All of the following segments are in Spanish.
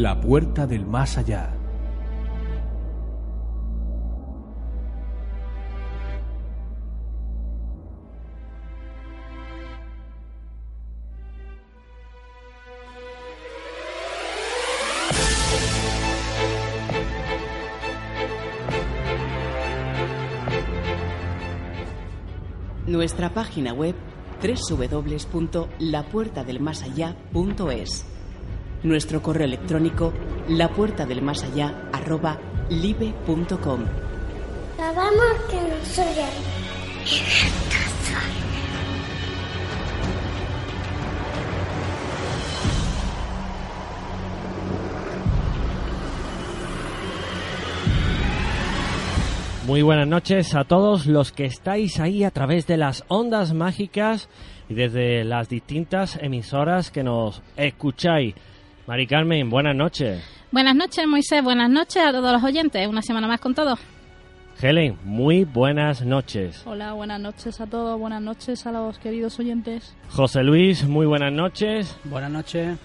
La puerta del más allá. Nuestra página web www.lapuertadelmasallá.es. Nuestro correo electrónico lapuertadelmasallá@libe.com. Sabemos que nos oyen. Muy buenas noches a todos los que estáis ahí a través de las ondas mágicas y desde las distintas emisoras que nos escucháis. Mari Carmen, buenas noches. Buenas noches, Moisés. Buenas noches a todos los oyentes. Una semana más con todos. Helen, muy buenas noches. Hola, buenas noches a todos. Buenas noches a los queridos oyentes. José Luis, muy buenas noches. Buenas noches,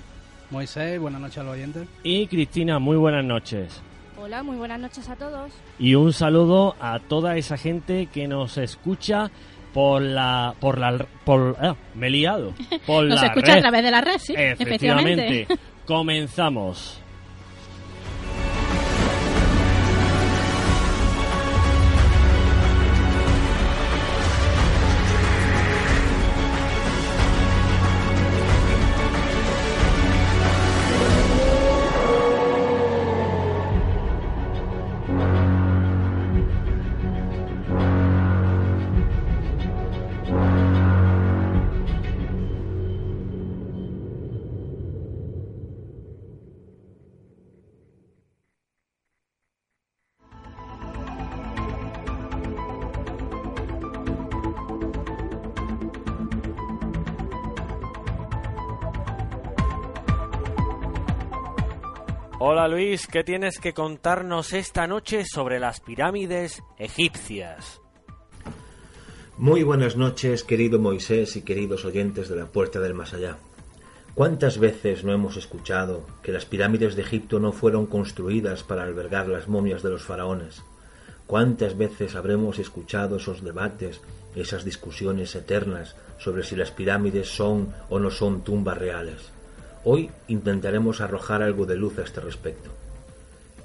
Moisés. Buenas noches a los oyentes. Y Cristina, muy buenas noches. Hola, muy buenas noches a todos. Y un saludo a toda esa gente que nos escucha por la por la por ah, me he liado por Nos la escucha red. a través de la red, sí, Efectivamente. efectivamente. Comenzamos. Luis, ¿qué tienes que contarnos esta noche sobre las pirámides egipcias? Muy buenas noches, querido Moisés y queridos oyentes de la Puerta del Más Allá. ¿Cuántas veces no hemos escuchado que las pirámides de Egipto no fueron construidas para albergar las momias de los faraones? ¿Cuántas veces habremos escuchado esos debates, esas discusiones eternas sobre si las pirámides son o no son tumbas reales? Hoy intentaremos arrojar algo de luz a este respecto.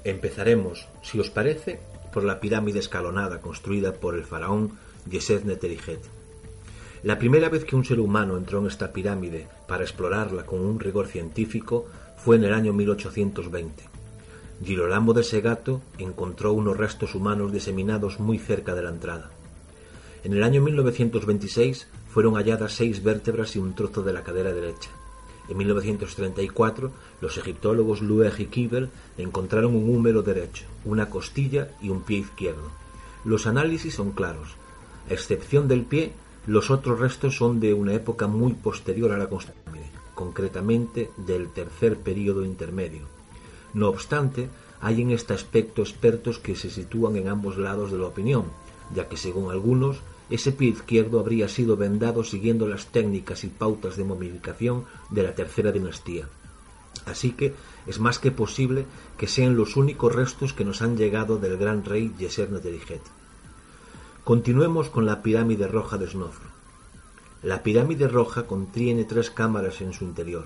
Empezaremos, si os parece, por la pirámide escalonada construida por el faraón Yeset Neterijet. La primera vez que un ser humano entró en esta pirámide para explorarla con un rigor científico fue en el año 1820. Girolamo de Segato encontró unos restos humanos diseminados muy cerca de la entrada. En el año 1926 fueron halladas seis vértebras y un trozo de la cadera derecha. En 1934, los egiptólogos Lueg y Kibel encontraron un húmero derecho, una costilla y un pie izquierdo. Los análisis son claros. A excepción del pie, los otros restos son de una época muy posterior a la construcción, concretamente del tercer período intermedio. No obstante, hay en este aspecto expertos que se sitúan en ambos lados de la opinión, ya que según algunos, ese pie izquierdo habría sido vendado siguiendo las técnicas y pautas de momificación de la tercera dinastía. Así que es más que posible que sean los únicos restos que nos han llegado del gran rey Yeser Neterijet. Continuemos con la pirámide roja de Snofru. La pirámide roja contiene tres cámaras en su interior.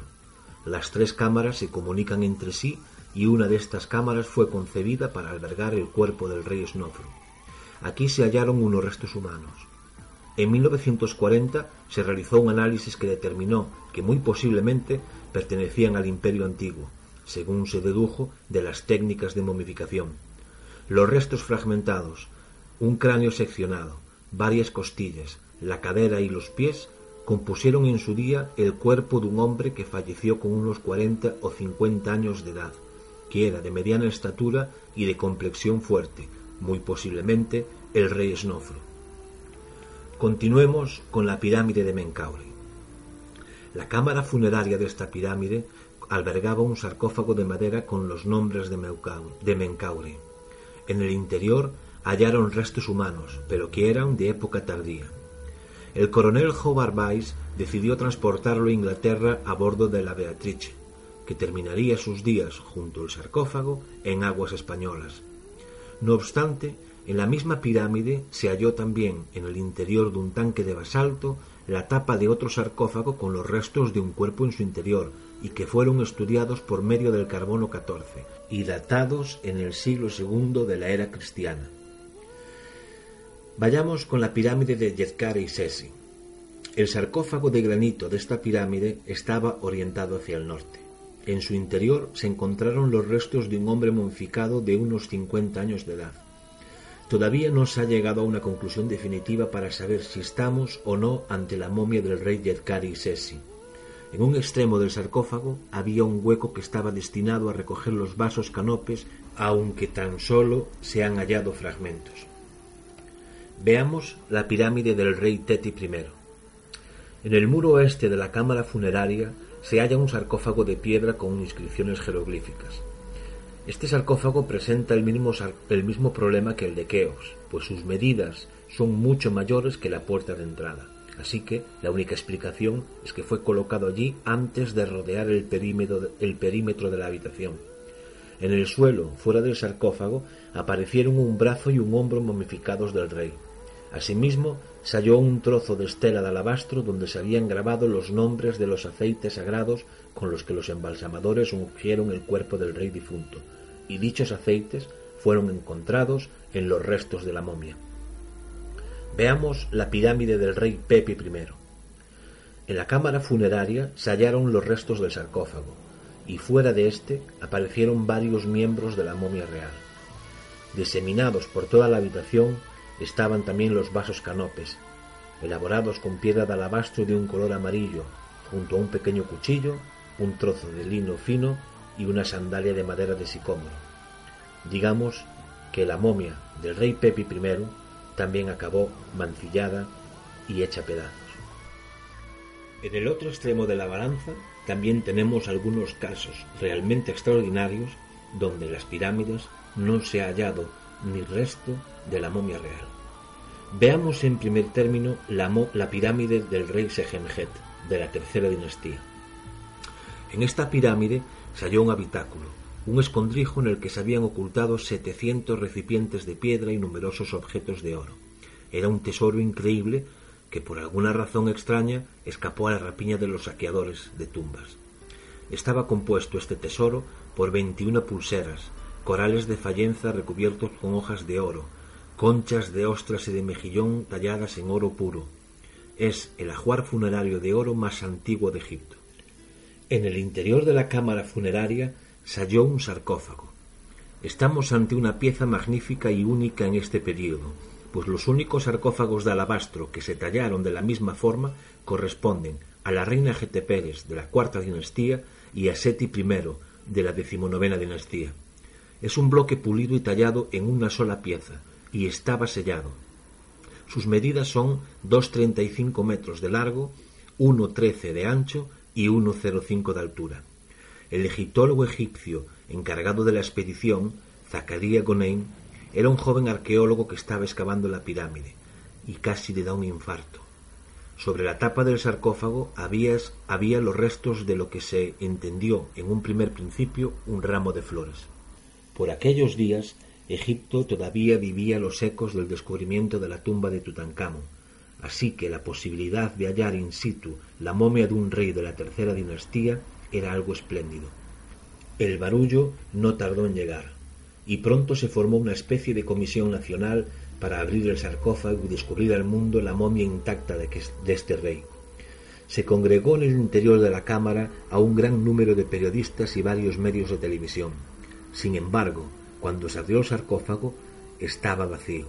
Las tres cámaras se comunican entre sí y una de estas cámaras fue concebida para albergar el cuerpo del rey Snofru. Aquí se hallaron unos restos humanos. En 1940 se realizó un análisis que determinó que muy posiblemente pertenecían al Imperio Antiguo, según se dedujo de las técnicas de momificación. Los restos fragmentados, un cráneo seccionado, varias costillas, la cadera y los pies compusieron en su día el cuerpo de un hombre que falleció con unos 40 o 50 años de edad, que era de mediana estatura y de complexión fuerte, muy posiblemente el rey Snofru. Continuemos con la pirámide de Menkaure. La cámara funeraria de esta pirámide albergaba un sarcófago de madera con los nombres de, Menkaure. En el interior hallaron restos humanos, pero que eran de época tardía. El coronel Howard Weiss decidió transportarlo a Inglaterra a bordo de la Beatrice, que terminaría sus días junto al sarcófago en aguas españolas. No obstante, en la misma pirámide se halló también en el interior de un tanque de basalto la tapa de otro sarcófago con los restos de un cuerpo en su interior y que fueron estudiados por medio del carbono 14 y datados en el siglo II de la era cristiana. Vayamos con la pirámide de Yezkare y Sesi. El sarcófago de granito de esta pirámide estaba orientado hacia el norte. En su interior se encontraron los restos de un hombre momificado de unos 50 años de edad. Todavía no se ha llegado a una conclusión definitiva para saber si estamos o no ante la momia del rey Yedkari Sesi. En un extremo del sarcófago había un hueco que estaba destinado a recoger los vasos canopes, aunque tan solo se han hallado fragmentos. Veamos la pirámide del rey Teti I. En el muro oeste de la cámara funeraria se halla un sarcófago de piedra con inscripciones jeroglíficas. Este sarcófago presenta el mismo, el mismo problema que el de Keos, pues sus medidas son mucho mayores que la puerta de entrada. Así que la única explicación es que fue colocado allí antes de rodear el perímetro, el perímetro de la habitación. En el suelo, fuera del sarcófago, aparecieron un brazo y un hombro momificados del rey. Asimismo, se halló un trozo de estela de alabastro donde se habían grabado los nombres de los aceites sagrados con los que los embalsamadores ungieron el cuerpo del rey difunto, y dichos aceites fueron encontrados en los restos de la momia. Veamos la pirámide del rey Pepe I. En la cámara funeraria se hallaron los restos del sarcófago, y fuera de éste aparecieron varios miembros de la momia real. Diseminados por toda la habitación estaban también los vasos canopes, elaborados con piedra de alabastro de un color amarillo, junto a un pequeño cuchillo, un trozo de lino fino y una sandalia de madera de sicómoro. Digamos que la momia del rey Pepi I también acabó mancillada y hecha pedazos. En el otro extremo de la balanza también tenemos algunos casos realmente extraordinarios donde las pirámides no se ha hallado ni resto de la momia real. Veamos en primer término la, la pirámide del rey Sejenjet, de la tercera dinastía. En esta pirámide se halló un habitáculo, un escondrijo en el que se habían ocultado 700 recipientes de piedra y numerosos objetos de oro. Era un tesoro increíble que por alguna razón extraña escapó a la rapiña de los saqueadores de tumbas. Estaba compuesto este tesoro por 21 pulseras, corales de fallenza recubiertos con hojas de oro, conchas de ostras y de mejillón talladas en oro puro. Es el ajuar funerario de oro más antiguo de Egipto. En el interior de la cámara funeraria se halló un sarcófago. Estamos ante una pieza magnífica y única en este período, pues los únicos sarcófagos de alabastro que se tallaron de la misma forma corresponden a la reina Geteperes de la cuarta dinastía y a Seti I de la decimonovena dinastía. Es un bloque pulido y tallado en una sola pieza y estaba sellado. Sus medidas son 2,35 metros de largo, 1,13 de ancho y 1,05 de altura. El egiptólogo egipcio encargado de la expedición, Zacarías Gonein, era un joven arqueólogo que estaba excavando la pirámide y casi le da un infarto. Sobre la tapa del sarcófago había los restos de lo que se entendió en un primer principio un ramo de flores. Por aquellos días, Egipto todavía vivía los ecos del descubrimiento de la tumba de Tutankamón, así que la posibilidad de hallar in situ la momia de un rey de la tercera dinastía era algo espléndido. El barullo no tardó en llegar, y pronto se formó una especie de comisión nacional para abrir el sarcófago y descubrir al mundo la momia intacta de, este rey. Se congregó en el interior de la cámara a un gran número de periodistas y varios medios de televisión sin embargo, cuando se abrió el sarcófago, estaba vacío.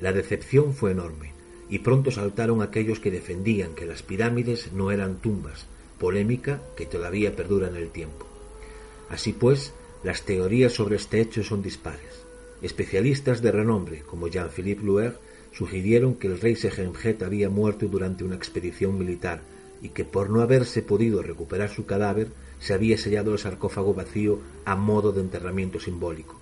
La decepción fue enorme, y pronto saltaron aquellos que defendían que las pirámides no eran tumbas, polémica que todavía perdura en el tiempo. Así pues, las teorías sobre este hecho son dispares. Especialistas de renombre, como Jean-Philippe Luer, sugirieron que el rey Sejenjet había muerto durante una expedición militar y que por no haberse podido recuperar su cadáver, se había sellado el sarcófago vacío a modo de enterramiento simbólico.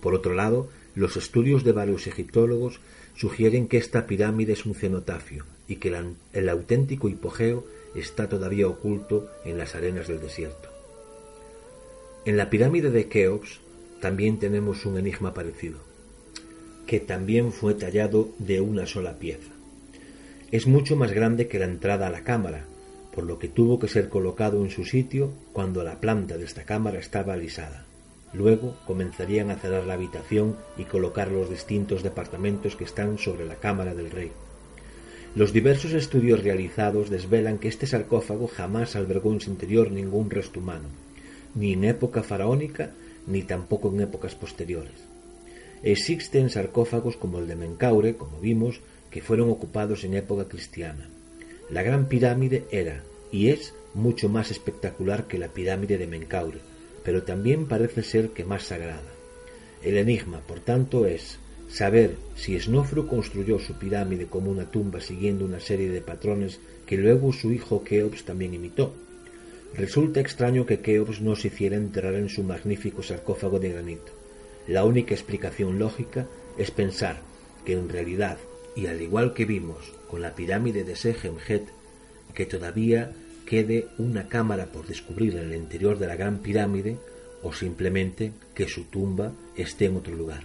Por otro lado, los estudios de varios egiptólogos sugieren que esta pirámide es un cenotafio y que el, auténtico hipogeo está todavía oculto en las arenas del desierto. En la pirámide de Keops también tenemos un enigma parecido, que también fue tallado de una sola pieza. Es mucho más grande que la entrada a la cámara, por lo que tuvo que ser colocado en su sitio cuando la planta de esta cámara estaba alisada. Luego comenzarían a cerrar la habitación y colocar los distintos departamentos que están sobre la cámara del rey. Los diversos estudios realizados desvelan que este sarcófago jamás albergó en su interior ningún resto humano, ni en época faraónica ni tampoco en épocas posteriores. Existen sarcófagos como el de Menkaure, como vimos, que fueron ocupados en época cristiana. La Gran Pirámide era y es mucho más espectacular que la pirámide de Menkaure, pero también parece ser que más sagrada. El enigma, por tanto, es saber si Snofru construyó su pirámide como una tumba siguiendo una serie de patrones que luego su hijo Keops también imitó. Resulta extraño que Keops no se hiciera enterrar en su magnífico sarcófago de granito. La única explicación lógica es pensar que en realidad, y al igual que vimos con la pirámide de Segemhet, que todavía quede una cámara por descubrir en el interior de la gran pirámide o simplemente que su tumba esté en otro lugar.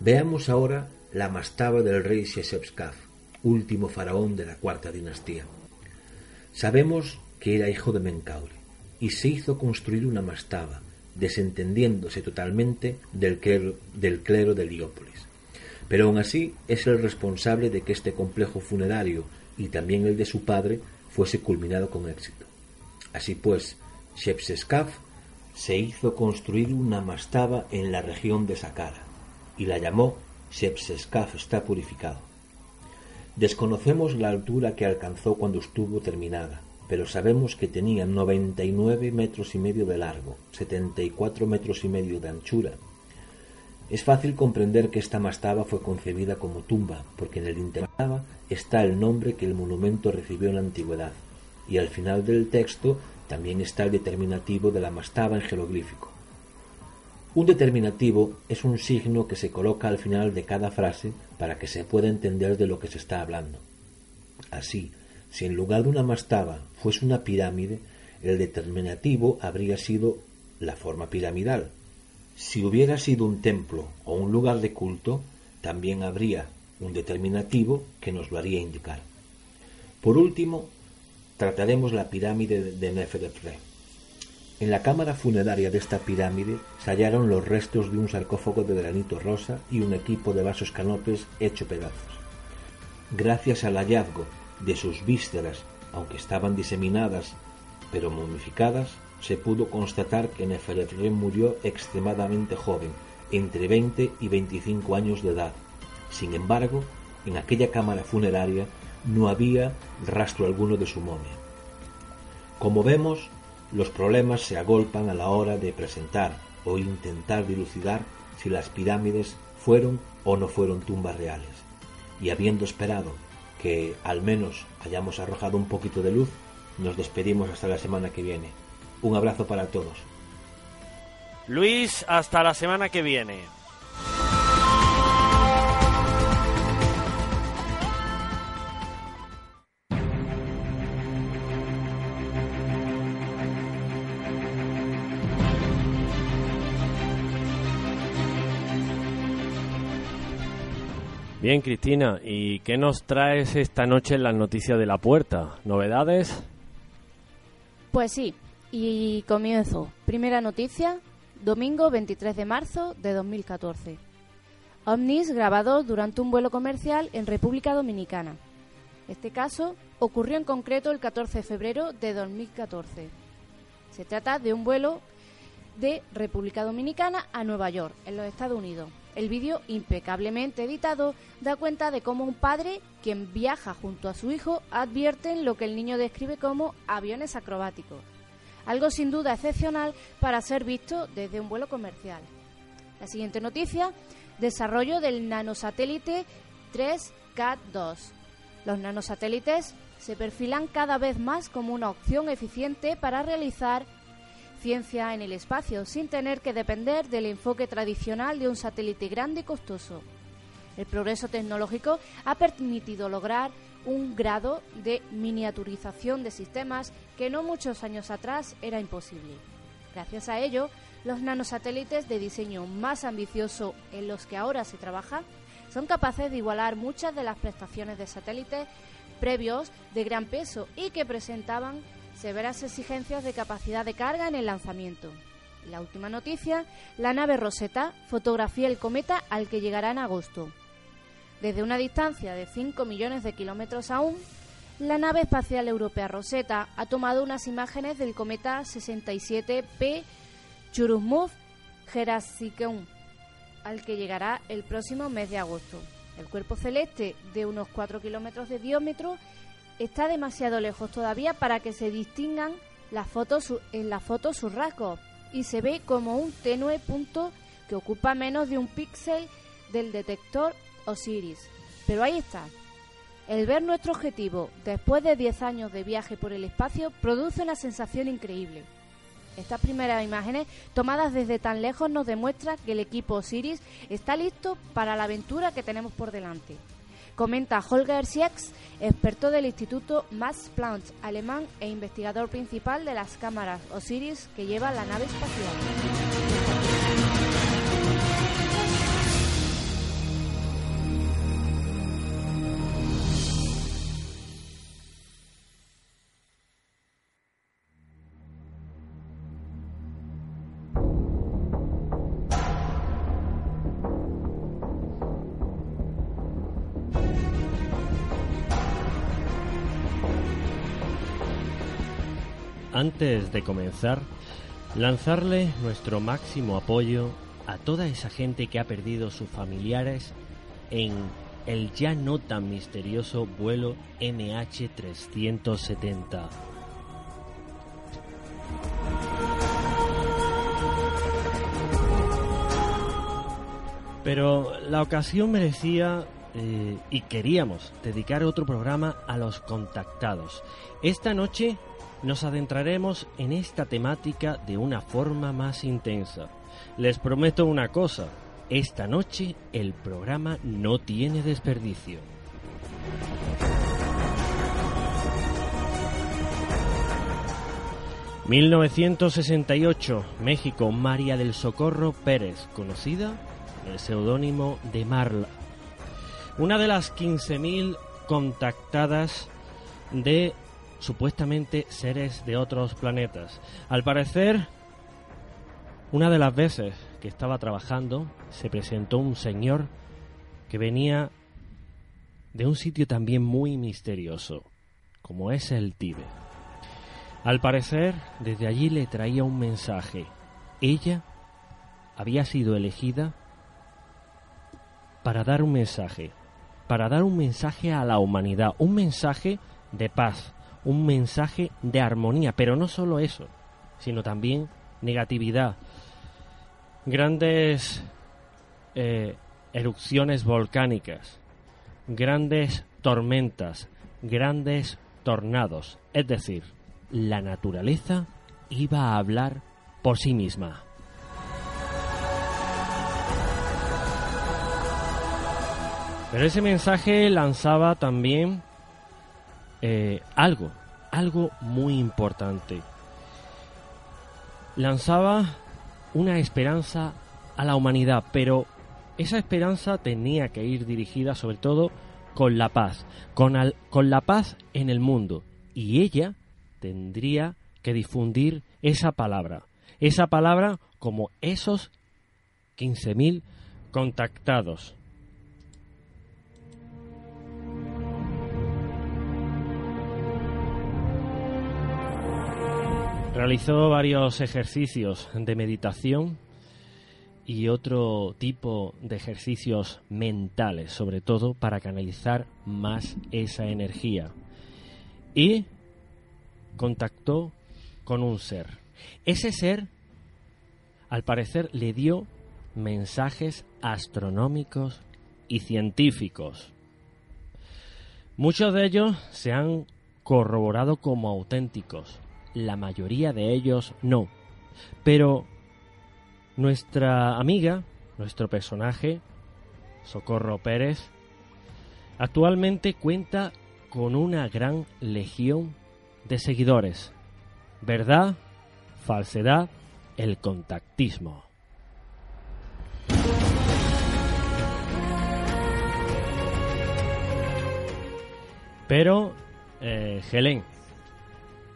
Veamos ahora la mastaba del rey Sheshebskaf, último faraón de la cuarta dinastía. Sabemos que era hijo de Menkaure y se hizo construir una mastaba, desentendiéndose totalmente del clero, del clero de Heliópolis. Pero aún así es el responsable de que este complejo funerario y también el de su padre fuese culminado con éxito. Así pues, Shepseskaf se hizo construir una mastaba en la región de Saqqara y la llamó Shepseskaf está purificado. Desconocemos la altura que alcanzó cuando estuvo terminada, pero sabemos que tenía 99 metros y medio de largo, 74 metros y medio de anchura. Es fácil comprender que esta mastaba fue concebida como tumba, porque en el interior está el nombre que el monumento recibió en la antigüedad, y al final del texto también está el determinativo de la mastaba en jeroglífico. Un determinativo es un signo que se coloca al final de cada frase para que se pueda entender de lo que se está hablando. Así, si en lugar de una mastaba fuese una pirámide, el determinativo habría sido la forma piramidal. Si hubiera sido un templo o un lugar de culto, también habría un determinativo que nos lo haría indicar. Por último, trataremos la pirámide de Neferefre. En la cámara funeraria de esta pirámide se hallaron los restos de un sarcófago de granito rosa y un equipo de vasos canopes hecho pedazos. Gracias al hallazgo de sus vísceras, aunque estaban diseminadas pero momificadas, se pudo constatar que Neferefre murió extremadamente joven, entre 20 y 25 años de edad, sin embargo, en aquella cámara funeraria no había rastro alguno de su momia. Como vemos, los problemas se agolpan a la hora de presentar o intentar dilucidar si las pirámides fueron o no fueron tumbas reales. Y habiendo esperado que al menos hayamos arrojado un poquito de luz, nos despedimos hasta la semana que viene. Un abrazo para todos. Luis, hasta la semana que viene. Bien, Cristina, ¿y qué nos traes esta noche en las noticias de la puerta? ¿Novedades? Pues sí, y comienzo. Primera noticia, domingo 23 de marzo de 2014. Omnis grabado durante un vuelo comercial en República Dominicana. Este caso ocurrió en concreto el 14 de febrero de 2014. Se trata de un vuelo de República Dominicana a Nueva York, en los Estados Unidos. El vídeo, impecablemente editado, da cuenta de cómo un padre, quien viaja junto a su hijo, advierte lo que el niño describe como aviones acrobáticos. Algo sin duda excepcional para ser visto desde un vuelo comercial. La siguiente noticia, desarrollo del nanosatélite 3CAT-2. Los nanosatélites se perfilan cada vez más como una opción eficiente para realizar ciencia en el espacio sin tener que depender del enfoque tradicional de un satélite grande y costoso. El progreso tecnológico ha permitido lograr un grado de miniaturización de sistemas que no muchos años atrás era imposible. Gracias a ello, los nanosatélites de diseño más ambicioso en los que ahora se trabaja son capaces de igualar muchas de las prestaciones de satélites previos de gran peso y que presentaban severas exigencias de capacidad de carga en el lanzamiento. La última noticia, la nave Rosetta fotografía el cometa al que llegará en agosto. Desde una distancia de 5 millones de kilómetros aún, la nave espacial europea Rosetta ha tomado unas imágenes del cometa 67P Churyumov-Gerasicheum, al que llegará el próximo mes de agosto. El cuerpo celeste, de unos 4 kilómetros de diámetro, está demasiado lejos todavía para que se distingan las fotos, en la foto sus rasgos y se ve como un tenue punto que ocupa menos de un píxel del detector Osiris. Pero ahí está. El ver nuestro objetivo después de 10 años de viaje por el espacio produce una sensación increíble. Estas primeras imágenes, tomadas desde tan lejos, nos demuestran que el equipo Osiris está listo para la aventura que tenemos por delante. Comenta Holger Siex, experto del Instituto Max Planck alemán e investigador principal de las cámaras Osiris que lleva la nave espacial. Antes de comenzar, lanzarle nuestro máximo apoyo a toda esa gente que ha perdido sus familiares en el ya no tan misterioso vuelo MH370. Pero la ocasión merecía eh, y queríamos dedicar otro programa a los contactados. Esta noche nos adentraremos en esta temática de una forma más intensa. Les prometo una cosa, esta noche el programa no tiene desperdicio. ...1968... México... ...María del Socorro Pérez... ...conocida... ...el seudónimo de Marla... ...una de las 15.000 contactadas... ...de supuestamente seres de otros planetas. Al parecer, una de las veces que estaba trabajando, se presentó un señor que venía de un sitio también muy misterioso, como es el Tíbet. Al parecer, desde allí le traía un mensaje. Ella había sido elegida para dar un mensaje, para dar un mensaje a la humanidad, un mensaje de paz, un mensaje de armonía, pero no solo eso, sino también negatividad. Grandes eh, erupciones volcánicas, grandes tormentas, grandes tornados, es decir, la naturaleza iba a hablar por sí misma. Pero ese mensaje lanzaba también eh, algo, algo muy importante. Lanzaba una esperanza a la humanidad, pero esa esperanza tenía que ir dirigida sobre todo con la paz, con, con la paz en el mundo. Y ella tendría que difundir esa palabra, esa palabra como esos 15.000 contactados. Realizó varios ejercicios de meditación y otro tipo de ejercicios mentales, sobre todo para canalizar más esa energía. Y contactó con un ser. Ese ser, al parecer, le dio mensajes astronómicos y científicos. Muchos de ellos se han corroborado como auténticos, la mayoría de ellos no. Pero nuestra amiga, nuestro personaje, Socorro Pérez, actualmente cuenta con una gran legión de seguidores. Verdad, falsedad, el contactismo. Pero, eh, Helen,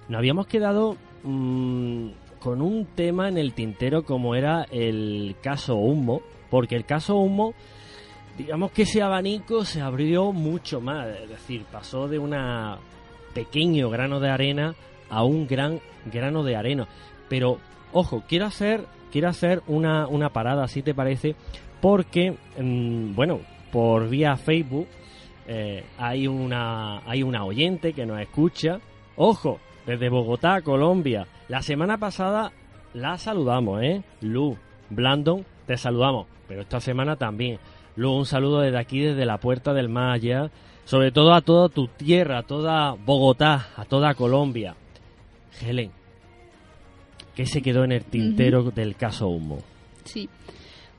nos habíamos quedado mm, con un tema en el tintero como era el caso Humo, porque el caso Humo, digamos que ese abanico se abrió mucho más, es decir, pasó de un pequeño grano de arena a un gran grano de arena. Pero, ojo, quiero hacer, quiero hacer una, una parada, si te parece, porque, mm, bueno, por vía Facebook eh, hay, una, hay una oyente que nos escucha. Ojo, desde Bogotá, Colombia. La semana pasada la saludamos, ¿eh? Lu, Blandon, te saludamos. Pero esta semana también. Lu, un saludo desde aquí, desde la puerta del Maya. Sobre todo a toda tu tierra, a toda Bogotá, a toda Colombia. Helen, ¿qué se quedó en el tintero del caso Humo? Sí.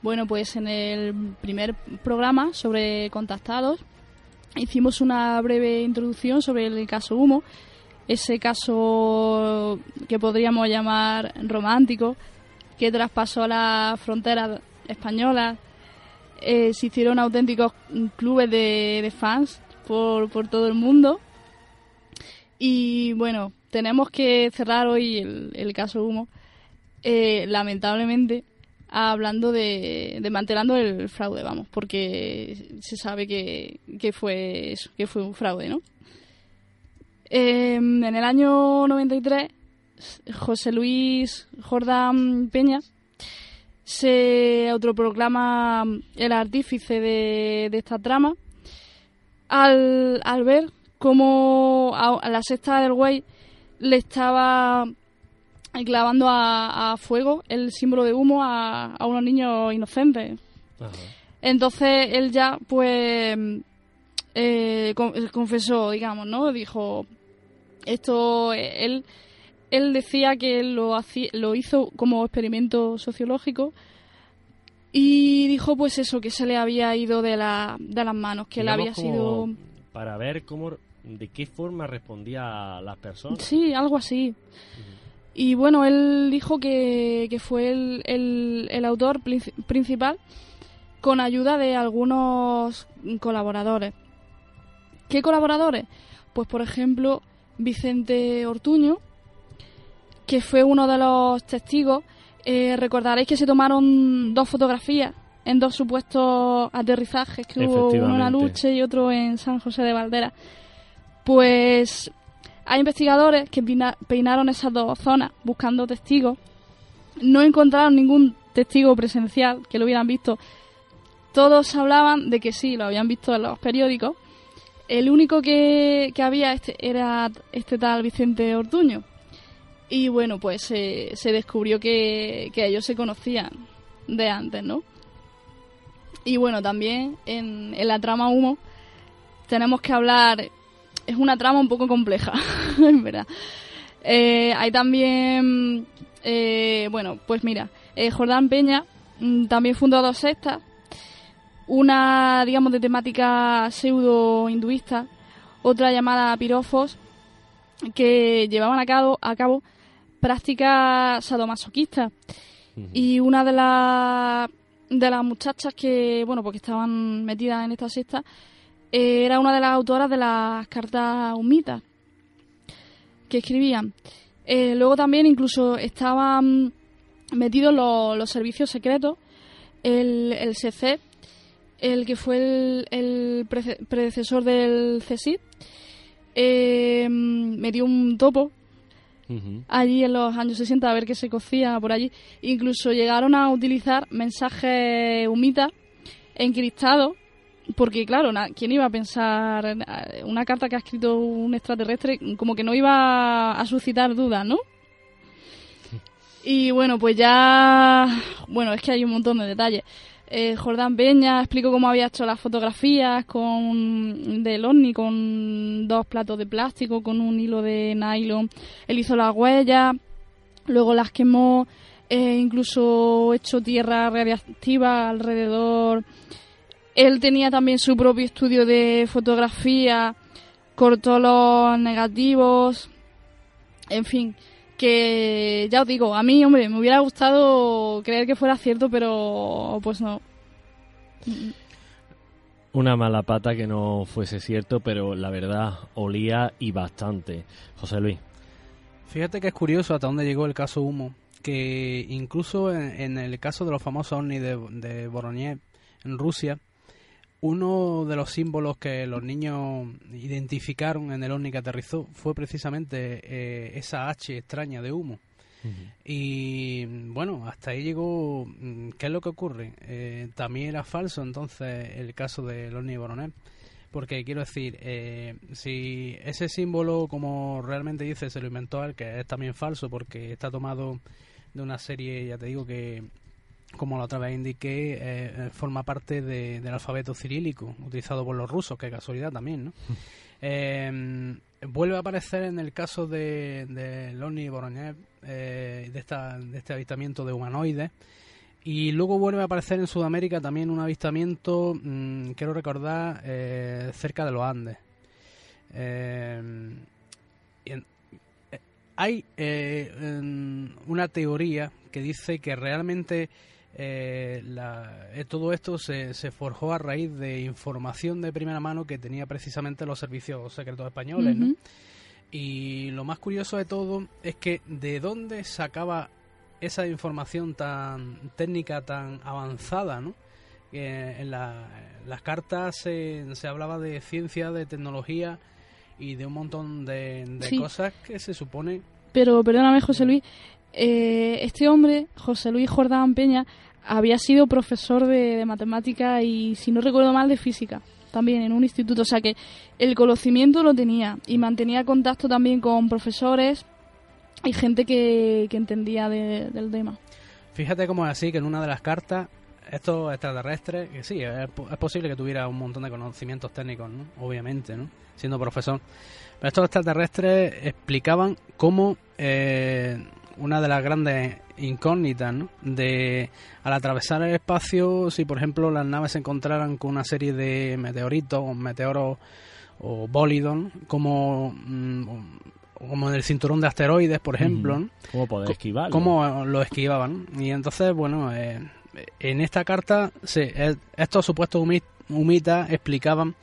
Bueno, pues en el primer programa sobre contactados hicimos una breve introducción sobre el caso Humo, ese caso que podríamos llamar romántico, que traspasó las fronteras españolas. Eh, se hicieron auténticos clubes de, fans por, todo el mundo. Y bueno, tenemos que cerrar hoy el, caso Humo, eh, lamentablemente, hablando de, de mantelando el fraude, vamos, porque se sabe que, que fue que fue un fraude, ¿no? Em, en el año 93, José Luis Jordán Peña se autoproclama el artífice de, de esta trama al, al ver cómo a, la sexta del güey le estaba clavando a, fuego el símbolo de humo a, a unos niños inocentes. Entonces él ya, pues, eh, confesó, digamos, ¿no? Dijo, esto, él, él decía que lo, lo hizo como experimento sociológico y dijo, pues eso, que se le había ido de, la, de las manos, que él había sido... Para ver cómo, de qué forma respondía a las personas. Sí, algo así. Y bueno, él dijo que, fue el, el, autor principal con ayuda de algunos colaboradores. ¿Qué colaboradores? Pues por ejemplo, Vicente Ortuño, que fue uno de los testigos. Eh, recordaréis que se tomaron dos fotografías en dos supuestos aterrizajes que hubo uno en la Luche y otro en San José de Valdera. Pues hay investigadores que peinaron esas dos zonas buscando testigos. No encontraron ningún testigo presencial que lo hubieran visto. Todos hablaban de que sí, lo habían visto en los periódicos. El único que, había este, era este tal Vicente Ortuño. Y bueno, pues se descubrió que, ellos se conocían de antes, ¿no? Y bueno, también en, en la trama humo tenemos que hablar es una trama un poco compleja, en verdad. Eh, hay también, eh, bueno, pues mira, eh, Jordán Peña mm, también fundó dos sectas, una, digamos, de temática pseudo-hinduista, otra llamada Pirofos, que llevaban a cabo, a cabo prácticas sadomasoquistas. Y una de las de las muchachas que, bueno, porque estaban metidas en esta secta, eh, era una de las autoras de las cartas humitas que escribían. Eh, luego también incluso estaban metidos los, servicios secretos, el, el CC, el que fue el, predecesor del CSID, eh, metió un topo allí en los años 60 a ver qué se cocía por allí. Incluso llegaron a utilizar mensajes humitas encriptados porque claro, ¿quién iba a pensar una carta que ha escrito un extraterrestre como que no iba a suscitar dudas, ¿no? Y bueno, pues ya, bueno, es que hay un montón de detalles. Eh, Jordán Peña explicó cómo había hecho las fotografías con del ovni con dos platos de plástico con un hilo de nylon. Él hizo las huellas, luego las quemó, eh, incluso hecho tierra radiactiva alrededor él tenía también su propio estudio de fotografía, cortó los negativos, en fin, que ya os digo, a mí, hombre, me hubiera gustado creer que fuera cierto, pero pues no. Una mala pata que no fuese cierto, pero la verdad olía y bastante. José Luis. Fíjate que es curioso hasta dónde llegó el caso Humo, que incluso en, el caso de los famosos ovnis de, de Voroniev en Rusia, uno de los símbolos que los niños identificaron en el ovni que aterrizó fue precisamente eh, esa H extraña de humo. Y bueno, hasta ahí llegó. Mm, ¿Qué es lo que ocurre? Eh, también era falso entonces el caso del ovni Voronev. Porque quiero decir, eh, si ese símbolo, como realmente dice, se lo inventó él, que es también falso porque está tomado de una serie, ya te digo, que como la otra vez indiqué, eh, eh, forma parte del alfabeto cirílico utilizado por los rusos, que casualidad también, ¿no? Em, vuelve a aparecer en el caso de, de Loni Voronev, eh, de, esta, de este avistamiento de humanoides, y luego vuelve a aparecer en Sudamérica también un avistamiento, mm, quiero recordar, cerca de los Andes. Hay una teoría que dice que realmente eh, eh, todo esto se, se, forjó a raíz de información de primera mano que tenía precisamente los servicios secretos españoles. Y lo más curioso de todo es que de dónde sacaba esa información tan técnica, tan avanzada, ¿no? en las cartas se, se, hablaba de ciencia, de tecnología y de un montón de, cosas que se supone... Pero perdóname, José Luis, eh, este hombre, José Luis Jordán Peña, había sido profesor de, matemática y, si no recuerdo mal, de física también en un instituto. O sea que el conocimiento lo tenía y mantenía contacto también con profesores y gente que, entendía del tema. Fíjate cómo es así, que en una de las cartas, estos extraterrestres, que sí, es, posible que tuviera un montón de conocimientos técnicos, ¿no? obviamente, ¿no? siendo profesor. Pero estos extraterrestres explicaban cómo eh, una de las grandes incógnitas, ¿no? De al atravesar el espacio, si por ejemplo las naves se encontraran con una serie de meteoritos o meteoros o bólidos, como mm, como en el cinturón de asteroides, por ejemplo, ¿cómo poder esquivarlo? ¿Cómo lo esquivaban? Y entonces, bueno, eh, en esta carta se, estos supuestos humitas explicaban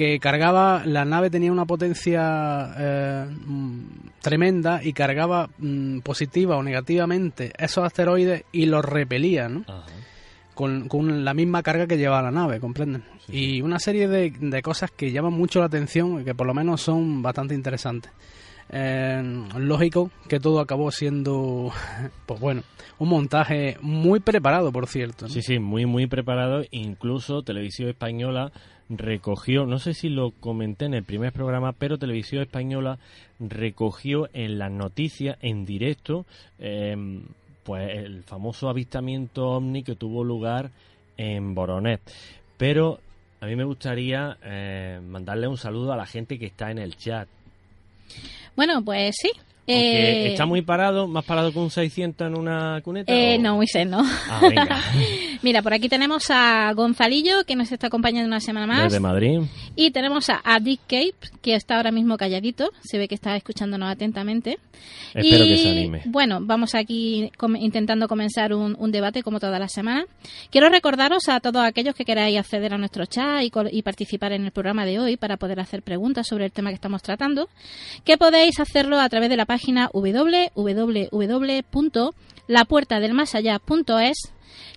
que cargaba, la nave tenía una potencia eh, mm, tremenda y cargaba mm, positiva o negativamente esos asteroides y los repelía, ¿no? Con, la misma carga que llevaba la nave, ¿comprenden? Y una serie de, de, cosas que llaman mucho la atención y que por lo menos son bastante interesantes. Eh, lógico que todo acabó siendo, pues bueno, un montaje muy preparado, por cierto. Sí, sí, muy, muy preparado. Incluso Televisión Española recogió, no sé si lo comenté en el primer programa, pero Televisión Española recogió en las noticias en directo em, pues el famoso avistamiento ovni que tuvo lugar en Boronet. Pero a mí me gustaría eh, mandarle un saludo a la gente que está en el chat. Bueno, pues sí, eh, está muy parado, más parado que un 600 en una cuneta. Eh, no, muy no. Ah, venga. Mira, por aquí tenemos a Gonzalillo, que nos está acompañando una semana más. Desde Madrid. Y tenemos a, Dick Cape, que está ahora mismo calladito. Se ve que está escuchándonos atentamente. Espero que se anime. Bueno, vamos aquí intentando comenzar un, debate como toda la semana. Quiero recordaros a todos aquellos que queráis acceder a nuestro chat y, y participar en el programa de hoy para poder hacer preguntas sobre el tema que estamos tratando, que podéis hacerlo a través de la página www.lapuertadelmasallá.es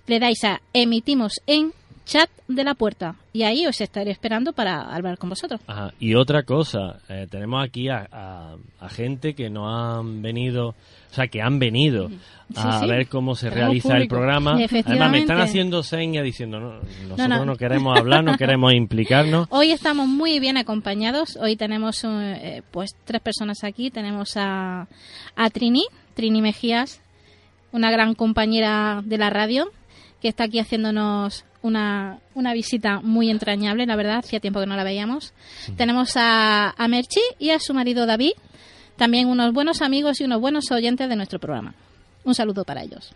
le dais a emitimos en chat de la puerta y ahí os estaré esperando para hablar con vosotros. Y otra cosa, eh, tenemos aquí a, gente que no han venido, o sea, que han venido a ver cómo se realiza el programa. Además, me están haciendo señas diciendo, no, nosotros no, queremos hablar, no queremos implicarnos. Hoy estamos muy bien acompañados. Hoy tenemos eh, pues tres personas aquí. Tenemos a, a Trini, Trini Mejías, una gran compañera de la radio que está aquí haciéndonos una, una visita muy entrañable, la verdad, hacía tiempo que no la veíamos. Tenemos a, a Merchi y a su marido David, también unos buenos amigos y unos buenos oyentes de nuestro programa. Un saludo para ellos.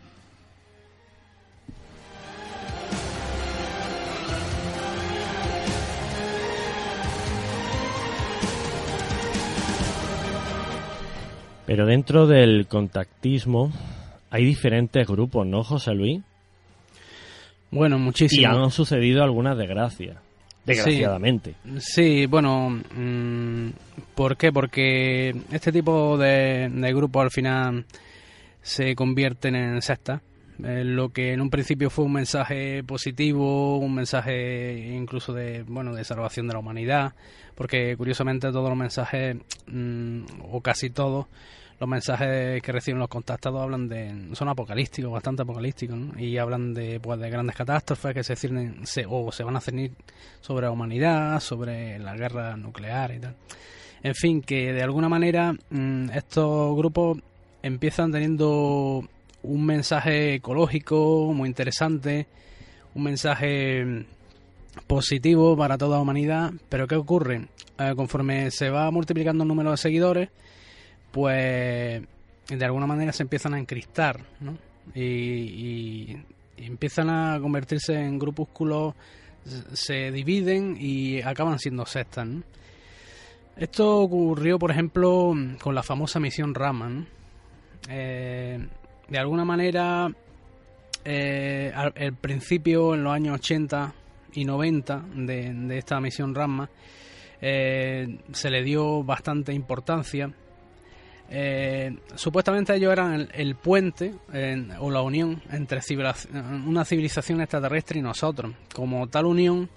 Pero dentro del contactismo hay diferentes grupos, ¿no, José Luis? Bueno, Y muchísimo. han sucedido algunas desgracias. Desgraciadamente. Sí, bueno, mm, ¿por qué? Porque este tipo de, de grupos al final se convierten en sectas. Eh, lo que en un principio fue un mensaje positivo, un mensaje incluso de, bueno, de salvación de la humanidad, porque curiosamente todos los mensajes, mm, o casi todos, los mensajes que reciben los contactados hablan de son apocalípticos bastante apocalípticos ¿no? y hablan de pues de grandes catástrofes que se ciernen se, o se van a cernir sobre la humanidad sobre la guerra nuclear y tal en fin que de alguna manera mm, estos grupos empiezan teniendo un mensaje ecológico muy interesante un mensaje positivo para toda la humanidad pero qué ocurre Eh, conforme se va multiplicando el número de seguidores pues de alguna manera se empiezan a encristar. Y, empiezan a convertirse en grupúsculos, se- dividen y acaban siendo sectas. Esto ocurrió, por ejemplo, con la famosa misión Rama, ¿no? Eh, de alguna manera, eh, al principio, en los años 80 y 90 de, esta misión Rama, eh, se le dio bastante importancia. Eh, supuestamente ellos eran el, puente en- o la unión entre una civilización extraterrestre y nosotros. Como tal unión,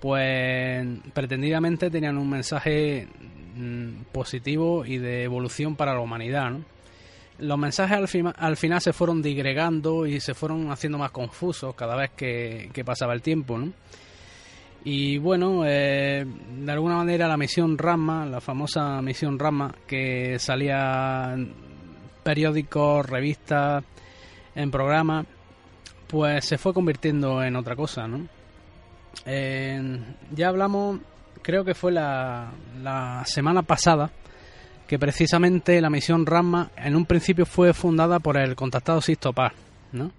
pues pretendidamente tenían un mensaje mm, positivo y de evolución para la humanidad. ¿no? Los mensajes al, fina- al final se fueron digregando y se fueron haciendo más confusos cada vez que, pasaba el tiempo. Y bueno, eh, de alguna manera la misión Rama, la famosa misión Rama, que salía en periódicos, revistas, en programas, pues se fue convirtiendo en otra cosa, ¿no? Eh, ya hablamos, creo que fue la, la semana pasada, que precisamente la misión Rama en un principio fue fundada por el contactado Sisto Paz, ¿no?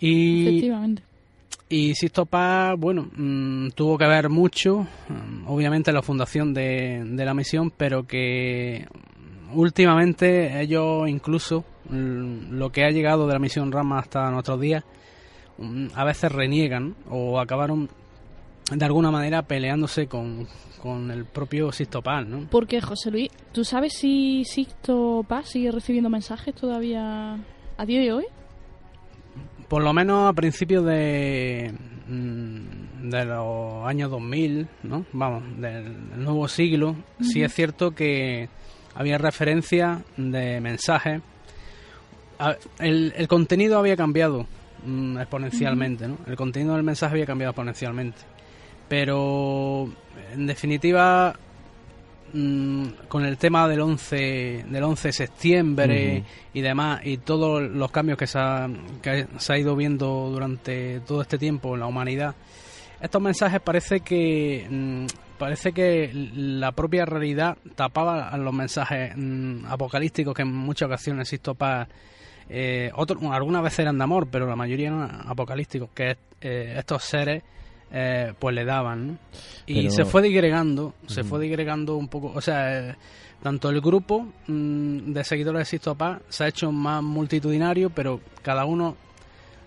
Efectivamente. Y Sisto Paz, bueno, mm, tuvo que ver mucho, mm, obviamente, en la fundación de, de la misión, pero que últimamente ellos incluso, mm, lo que ha llegado de la misión Rama hasta nuestros días, a veces reniegan o acabaron de alguna manera peleándose con, con el propio Sisto Paz, ¿no? Porque, José Luis, ¿tú sabes si Sixto Paz sigue recibiendo mensajes todavía a día de hoy? Por lo menos a principios de, mm, de los años 2000, ¿no? Vamos, del nuevo siglo, sí es cierto que había referencia de mensajes. El, el contenido había cambiado mm, exponencialmente, ¿no? El contenido del mensaje había cambiado exponencialmente. Pero, en definitiva, mm, con el tema del 11, del 11 de septiembre y demás, y todos los cambios que se, ha, que se ha ido viendo durante todo este tiempo en la humanidad, estos mensajes parece que mm, parece que la propia realidad tapaba a los mensajes mm, apocalípticos que en muchas ocasiones Sisto Paz eh, otros algunas veces eran de amor pero la mayoría eran apocalípticos que eh, estos seres eh, pues le daban ¿no? y Pero- se fue digregando se fue digregando un poco o sea eh, tanto el grupo mm, de seguidores de Sisto Paz se ha hecho más multitudinario pero cada uno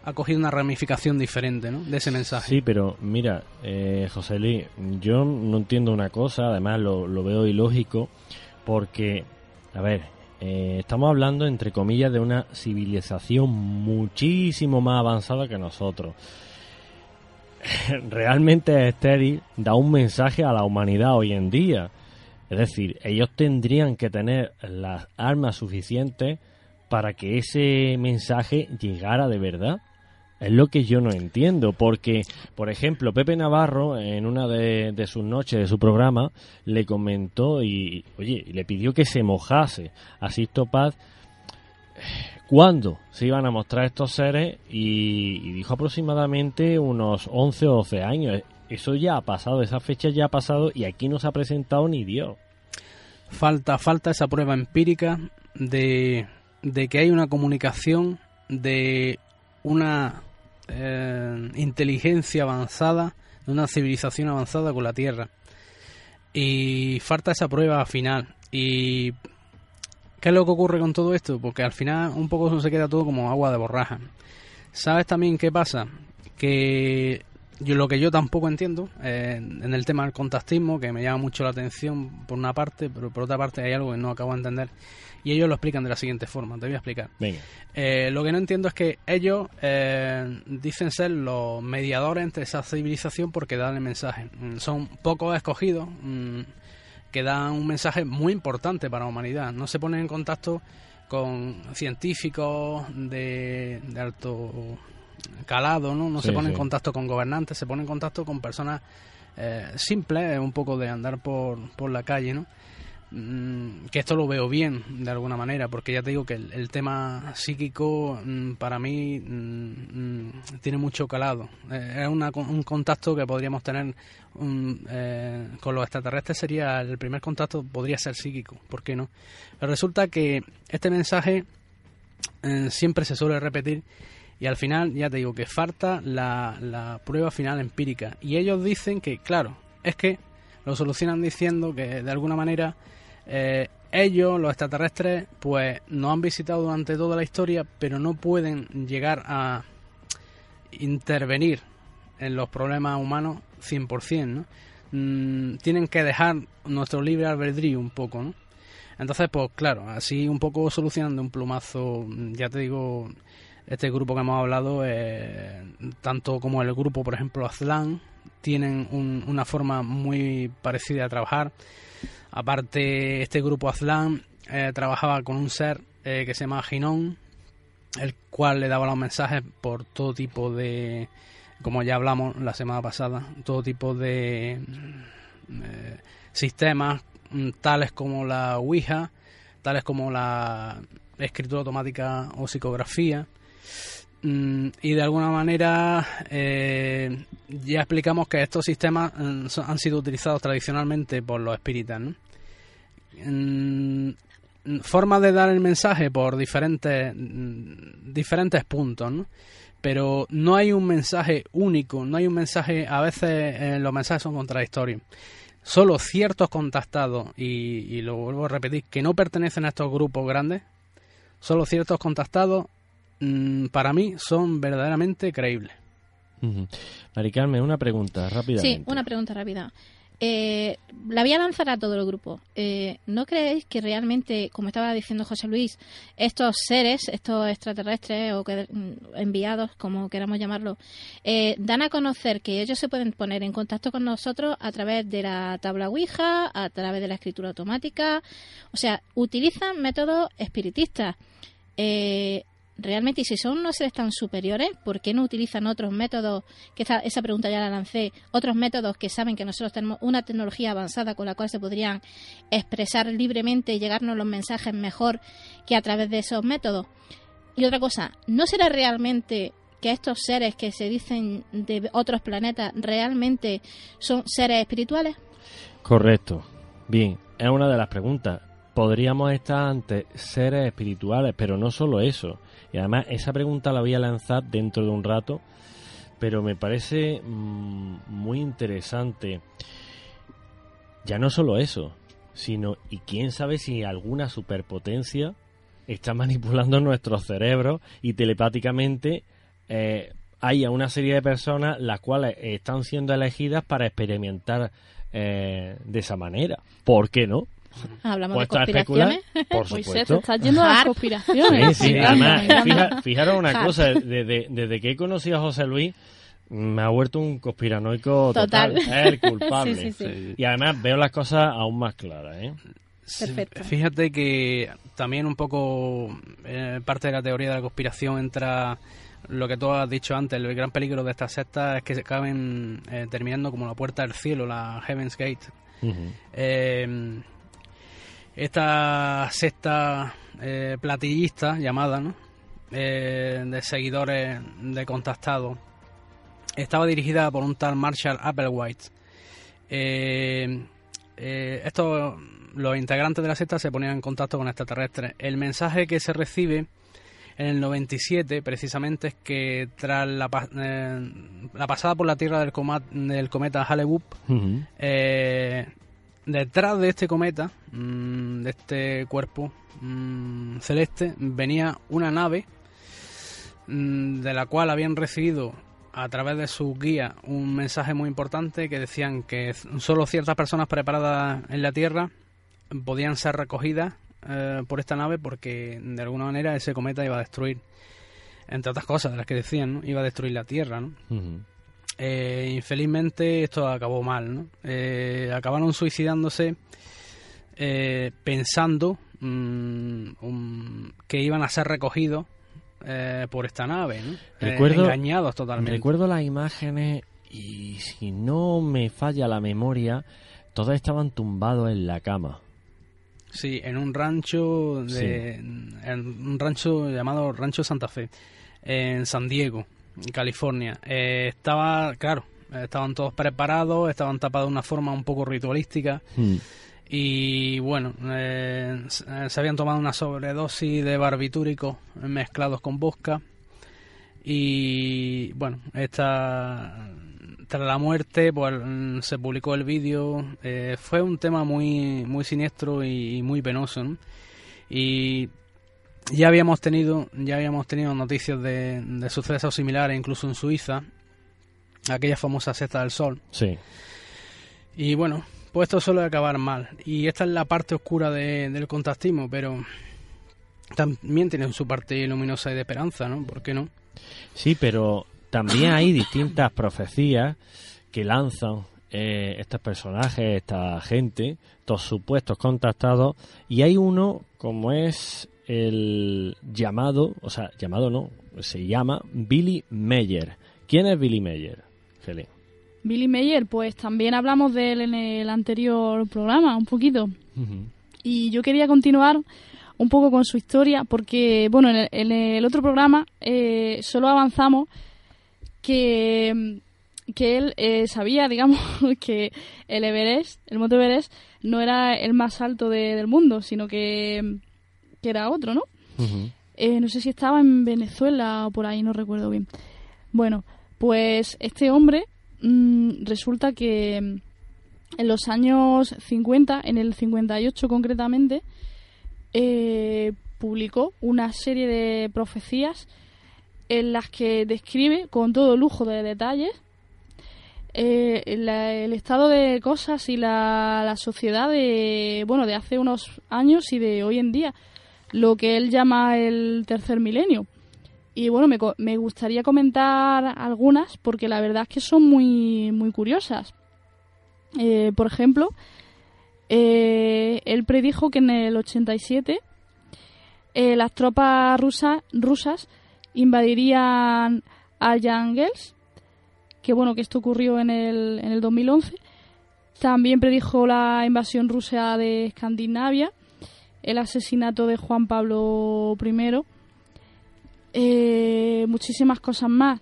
ha cogido una ramificación diferente ¿no? de ese mensaje Sí, pero mira, eh, José Luis, yo no entiendo una cosa, además lo, lo veo ilógico, porque, a ver, eh, estamos hablando, entre comillas, de una civilización muchísimo más avanzada que nosotros. Realmente estéril da un mensaje a la humanidad hoy en día. Es decir, ellos tendrían que tener las armas suficientes para que ese mensaje llegara de verdad. Es lo que yo no entiendo, porque, por ejemplo, Pepe Navarro, en una de, sus noches de su programa, le comentó y, oye, le pidió que se mojase a Sisto Paz cuándo se iban a mostrar estos seres y, y dijo aproximadamente unos 11 o 12 años. Eso ya ha pasado, esa fecha ya ha pasado y aquí no se ha presentado ni Dios. falta falta esa prueba empírica de, de que hay una comunicación de una eh, inteligencia avanzada de una civilización avanzada con la Tierra y falta esa prueba final y ¿Qué es lo que ocurre con todo esto? Porque al final un poco se queda todo como agua de borraja. ¿Sabes también qué pasa? Que yo lo que yo tampoco entiendo eh, en el tema del contactismo, que me llama mucho la atención por una parte, pero por otra parte hay algo que no acabo de entender. Y ellos lo explican de la siguiente forma, te voy a explicar. Venga. Eh, lo que no entiendo es que ellos eh, dicen ser los mediadores entre esa civilización porque dan el mensaje. Mm, Son pocos escogidos mm, que dan un mensaje muy importante para la humanidad. No se ponen en contacto con científicos de, de alto calado, ¿no? No se Sí, ponen en contacto con gobernantes, se ponen en contacto con personas eh, simples, un poco de andar por, por la calle, ¿no? Mm, que esto lo veo bien de alguna manera porque ya te digo que el, tema psíquico mm, para mí mm, tiene mucho calado Eh, es una un contacto que podríamos tener mm, eh, con los extraterrestres sería el primer contacto podría ser psíquico ¿por qué no? Pero resulta que este mensaje eh, siempre se suele repetir y al final ya te digo que falta la prueba final empírica y ellos dicen que claro es que lo solucionan diciendo que de alguna manera eh, ellos, los extraterrestres, pues nos han visitado durante toda la historia, pero no pueden llegar a intervenir en los problemas humanos 100%, ¿no? Mm, tienen que dejar nuestro libre albedrío un poco, ¿no? Entonces, pues claro, así un poco solucionando un plumazo, mm, ya te digo, este grupo que hemos hablado, eh, tanto como el grupo, por ejemplo, Azlan, tienen un- una forma muy parecida de trabajar. Aparte, este grupo Azlan eh, trabajaba con un ser eh, que se llama Ginón, el cual le daba los mensajes por todo tipo de, como ya hablamos la semana pasada, todo tipo de mm, eh, sistemas, mm, tales como la Ouija, tales como la escritura automática o psicografía. Mm, y de alguna manera eh, ya explicamos que estos sistemas mm, han sido utilizados tradicionalmente por los espíritas. Mm, formas de dar el mensaje por diferentes diferentes puntos, ¿no? pero no hay un mensaje único, no hay un mensaje, a veces eh, los mensajes son contradictorios. Solo ciertos contactados, y lo vuelvo a repetir, que no pertenecen a estos grupos grandes, solo ciertos contactados, mm, para mí son verdaderamente creíbles. Mari Carmen, una pregunta rápidamente. Sí, una pregunta rápida. Eh, la voy a lanzar a todo el grupo. Eh, ¿No creéis que realmente, como estaba diciendo José Luis, estos seres, estos extraterrestres o que- mm, enviados, como queramos llamarlo, eh, dan a conocer que ellos se pueden poner en contacto con nosotros a través de la tabla Ouija, a través de la escritura automática? O sea, utilizan métodos espiritistas. Eh, realmente, y si son unos seres tan superiores, ¿por qué no utilizan otros métodos? Que esa, esa pregunta ya la lancé. Otros métodos que saben que nosotros tenemos una tecnología avanzada con la cual se podrían expresar libremente y llegarnos los mensajes mejor que a través de esos métodos. Y otra cosa, ¿no será realmente que estos seres que se dicen de otros planetas realmente son seres espirituales? Correcto. Bien, es una de las preguntas. Podríamos estar ante seres espirituales, pero no solo eso. Y además, esa pregunta la voy a lanzar dentro de un rato, pero me parece mm, muy interesante. Ya no solo eso, sino, y quién sabe si alguna superpotencia está manipulando nuestros cerebros y telepáticamente eh, haya una serie de personas las cuales están siendo elegidas para experimentar eh, de esa manera. ¿Por qué no? Hablamos de conspiraciones. Por Moisés, te supuesto. estás yendo a las conspiraciones. Sí, sí, Me además, fija- fijaros una Harp. cosa, desde, desde que he conocido a José Luis, me ha vuelto un conspiranoico total. Total. Es el culpable. Sí, sí, sí. Y además veo las cosas aún más claras, ¿eh? Perfecto. Fíjate que también un poco eh, parte de la teoría de la conspiración entra lo que tú has dicho antes, el gran peligro de estas sectas es que se acaben eh, terminando como la puerta del cielo, la Heaven's Gate. Eh, esta secta eh, platillista llamada, ¿no? Eh, de seguidores de contactados, estaba dirigida por un tal Marshall Applewhite. Eh, estos, los integrantes de la secta se ponían en contacto con extraterrestres. El mensaje que se recibe en el 97, precisamente, es que tras la, pa- la pasada por la Tierra del, coma- del cometa Hale-Bopp, detrás de este cometa, mm, de este cuerpo mm, celeste, venía una nave mm, de la cual habían recibido a través de su guía un mensaje muy importante que decían que solo ciertas personas preparadas en la Tierra podían ser recogidas eh, por esta nave porque de alguna manera ese cometa iba a destruir, entre otras cosas de las que decían, ¿no? iba a destruir la Tierra. ¿no? Eh, infelizmente esto acabó mal, ¿no? Eh, acabaron suicidándose eh, pensando mm, que iban a ser recogidos por esta nave, ¿no? Recuerdo, engañados totalmente. Recuerdo las imágenes y si no me falla la memoria, todos estaban tumbados en la cama. Sí, en un rancho de, en un rancho llamado Rancho Santa Fe, en San Diego. California. Eh, estaba, claro, estaban todos preparados, estaban tapados de una forma un poco ritualística. Hmm. Y bueno, eh, se habían tomado una sobredosis de barbitúricos mezclados con bosca. Y bueno, esta, tras la muerte, pues se publicó el vídeo. Eh, fue un tema muy, muy siniestro y, muy penoso. Y ya habíamos tenido ya habíamos tenido noticias de, sucesos similares incluso en Suiza aquella famosa sexta del sol. Sí. Y bueno pues esto suele acabar mal. Y esta es la parte oscura del contactismo pero también tiene su parte luminosa y de esperanza no ¿por qué no? sí pero también hay distintas profecías que lanzan eh, estos personajes, esta gente, estos supuestos contactados, y hay uno como es el llamado, o sea, llamado no, se llama Billy Meyer. ¿Quién es Billy Meyer, Feli? Billy Meyer, pues también hablamos de él en el anterior programa, un poquito. Y yo quería continuar un poco con su historia, porque, bueno, en el, otro programa eh, solo avanzamos que, que él eh, sabía, digamos, que el Everest, el Monte Everest, no era el más alto del mundo, sino que que era otro, ¿no? Eh, no sé si estaba en Venezuela o por ahí, no recuerdo bien. Bueno, pues este hombre mm, resulta que en los años 50, en el 58 concretamente, eh, publicó una serie de profecías en las que describe con todo lujo de detalles eh, el estado de cosas y la, la, sociedad de bueno de hace unos años y de hoy en día lo que él llama el tercer milenio. Y bueno, me, me gustaría comentar algunas porque la verdad es que son muy, muy curiosas. Eh, por ejemplo, eh, él predijo que en el 87 eh, las tropas rusas, rusas invadirían Arjangels, que bueno, que esto ocurrió en el, en el 2011. También predijo la invasión rusa de Escandinavia el asesinato de Juan Pablo I, eh, muchísimas cosas más.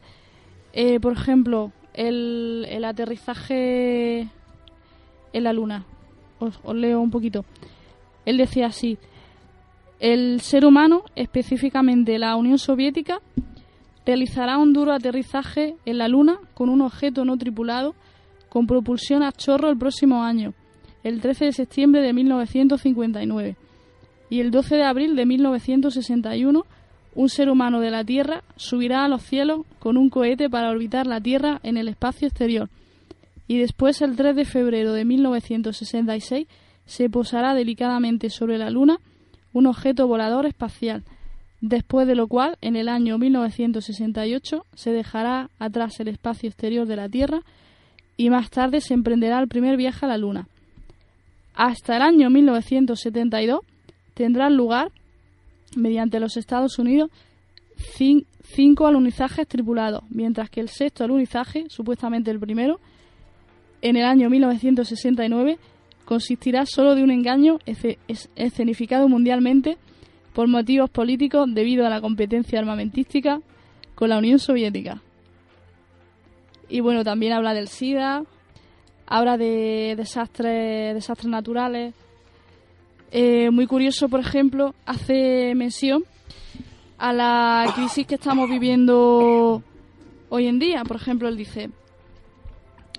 Eh, por ejemplo, el, el, aterrizaje en la Luna. Os, leo un poquito. Él decía así, el ser humano, específicamente la Unión Soviética, realizará un duro aterrizaje en la Luna con un objeto no tripulado con propulsión a chorro el próximo año, el 13 de septiembre de 1959 y el 12 de abril de 1961 un ser humano de la Tierra subirá a los cielos con un cohete para orbitar la Tierra en el espacio exterior. Y después, el 3 de febrero de 1966, se posará delicadamente sobre la Luna un objeto volador espacial, después de lo cual, en el año 1968, se dejará atrás el espacio exterior de la Tierra y más tarde se emprenderá el primer viaje a la Luna. Hasta el año 1972, tendrán lugar, mediante los Estados Unidos, cinco alunizajes tripulados, mientras que el sexto alunizaje, supuestamente el primero, en el año 1969, consistirá solo de un engaño escenificado mundialmente por motivos políticos debido a la competencia armamentística con la Unión Soviética. Y bueno, también habla del SIDA, habla de desastres, desastres naturales, eh, muy curioso, por ejemplo, hace mención a la crisis que estamos viviendo hoy en día. Por ejemplo, él dice,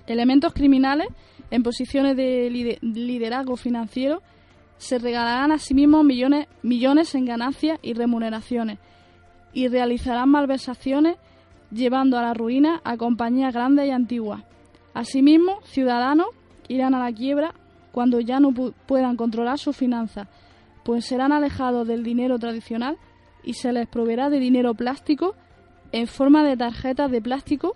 elementos criminales en posiciones de liderazgo financiero se regalarán a sí mismos millones, millones en ganancias y remuneraciones y realizarán malversaciones llevando a la ruina a compañías grandes y antiguas. Asimismo, ciudadanos irán a la quiebra cuando ya no puedan controlar sus finanzas, pues serán alejados del dinero tradicional y se les proveerá de dinero plástico en forma de tarjetas de plástico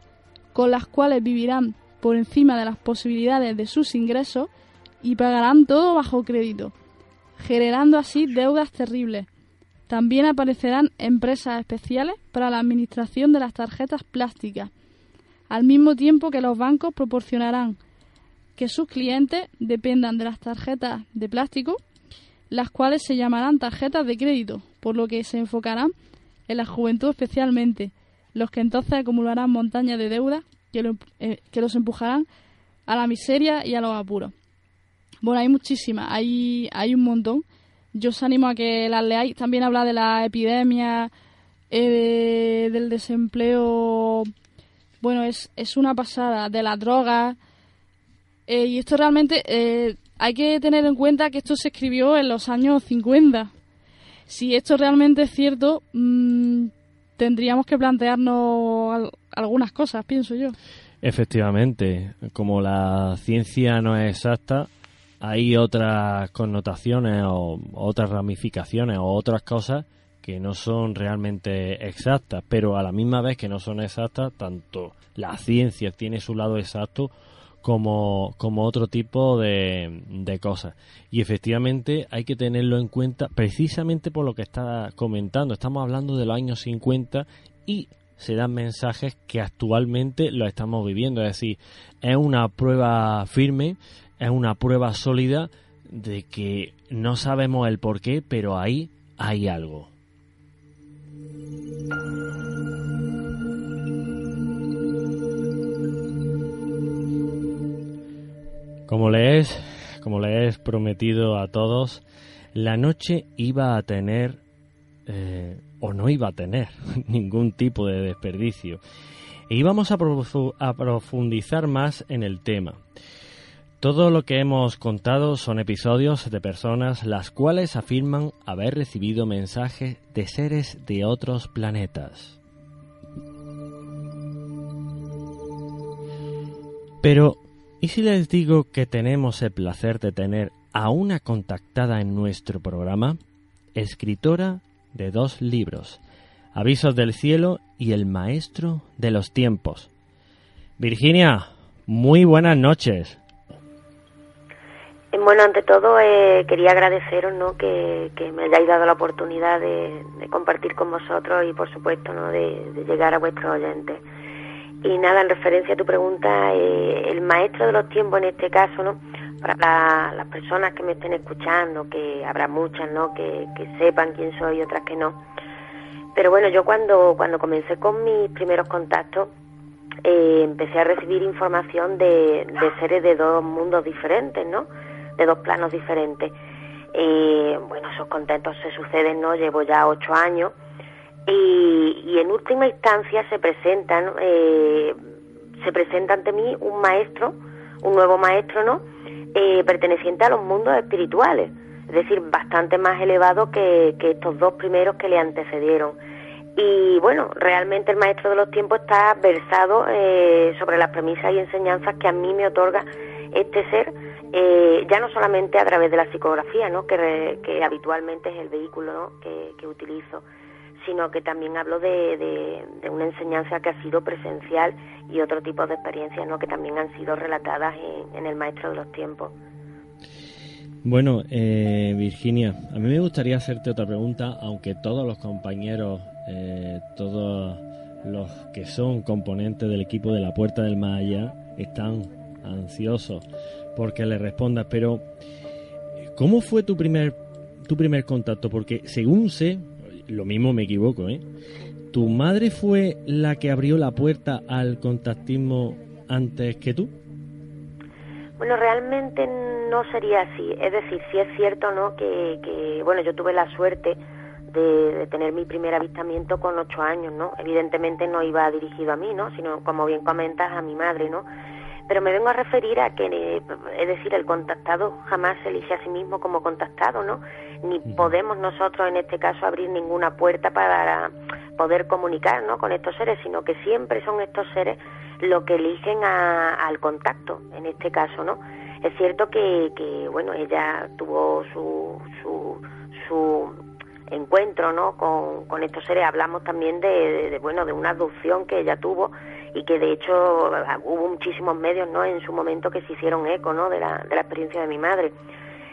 con las cuales vivirán por encima de las posibilidades de sus ingresos y pagarán todo bajo crédito, generando así deudas terribles. También aparecerán empresas especiales para la administración de las tarjetas plásticas, al mismo tiempo que los bancos proporcionarán que sus clientes dependan de las tarjetas de plástico, las cuales se llamarán tarjetas de crédito, por lo que se enfocarán en la juventud especialmente, los que entonces acumularán montañas de deuda que, eh, que los empujarán a la miseria y a los apuros. Bueno, hay muchísimas, hay, hay un montón. Yo os animo a que las leáis. También habla de la epidemia, eh, del desempleo. Bueno, es, es una pasada. De las drogas. Eh, y esto realmente hay que tener en cuenta que esto se escribió en los años 50. Si esto realmente es cierto, mmm, tendríamos que plantearnos algunas cosas, pienso yo. Efectivamente, como la ciencia no es exacta, hay otras connotaciones o otras ramificaciones o otras cosas que no son realmente exactas, pero a la misma vez que no son exactas, tanto la ciencia tiene su lado exacto como, como otro tipo de, de, cosas. Y efectivamente hay que tenerlo en cuenta precisamente por lo que está comentando. Estamos hablando de los años 50 y se dan mensajes que actualmente lo estamos viviendo. Es decir, es una prueba firme, es una prueba sólida de que no sabemos el por qué, pero ahí hay algo. Como les, como le he prometido a todos, la noche iba a tener eh, o no iba a tener ningún tipo de desperdicio. E íbamos a, a profundizar más en el tema. Todo lo que hemos contado son episodios de personas las cuales afirman haber recibido mensajes de seres de otros planetas. Pero ¿Y si les digo que tenemos el placer de tener a una contactada en nuestro programa? Escritora de dos libros, Avisos del Cielo y El Maestro de los Tiempos. Virginia, muy buenas noches. Eh, bueno, ante todo eh, quería agradeceros ¿no? que, me hayáis dado la oportunidad de, compartir con vosotros y por supuesto ¿no? de, de llegar a vuestros oyentes. Y nada, en referencia a tu pregunta, eh, el maestro de los tiempos en este caso, ¿no? Para las personas que me estén escuchando, que habrá muchas, ¿no? Que, sepan quién soy y otras que no. Pero bueno, yo cuando, cuando comencé con mis primeros contactos, eh, empecé a recibir información de, de, seres de dos mundos diferentes, ¿no? De dos planos diferentes. Eh, bueno, esos contactos se suceden, ¿no? Llevo ya ocho años y, en última instancia se presentan eh, se presenta ante mí un maestro un nuevo maestro no eh, perteneciente a los mundos espirituales es decir bastante más elevado que, estos dos primeros que le antecedieron. Y bueno realmente el maestro de los tiempos está versado eh, sobre las premisas y enseñanzas que a mí me otorga este ser ya no solamente a través de la psicografía no que, que habitualmente es el vehículo ¿no? que, que utilizo sino que también hablo de, una enseñanza que ha sido presencial y otro tipo de experiencias ¿no? que también han sido relatadas en, el Maestro de los Tiempos. Bueno, eh, Virginia, a mí me gustaría hacerte otra pregunta, aunque todos los compañeros, eh, todos los que son componentes del equipo de la Puerta del Maya están ansiosos porque le respondas, pero ¿cómo fue tu primer tu primer contacto? Porque según sé, lo mismo me equivoco, ¿eh? ¿Tu madre fue la que abrió la puerta al contactismo antes que tú? Bueno, realmente no sería así. Es decir, sí es cierto, ¿no? Que, bueno, yo tuve la suerte de, tener mi primer avistamiento con ocho años, ¿no? Evidentemente no iba dirigido a mí, ¿no? Sino, como bien comentas, a mi madre, ¿no? pero me vengo a referir a que, eh, es decir, el contactado jamás se elige a sí mismo como contactado, ¿no? Ni podemos nosotros en este caso abrir ninguna puerta para poder comunicar, ¿no? Con estos seres, sino que siempre son estos seres los que eligen al contacto, en este caso, ¿no? Es cierto que, que bueno, ella tuvo su, su, su encuentro ¿no? con, con estos seres. Hablamos también de, bueno, de una adopción que ella tuvo y que de hecho hubo muchísimos medios ¿no? en su momento que se hicieron eco ¿no? de, la, de la experiencia de mi madre.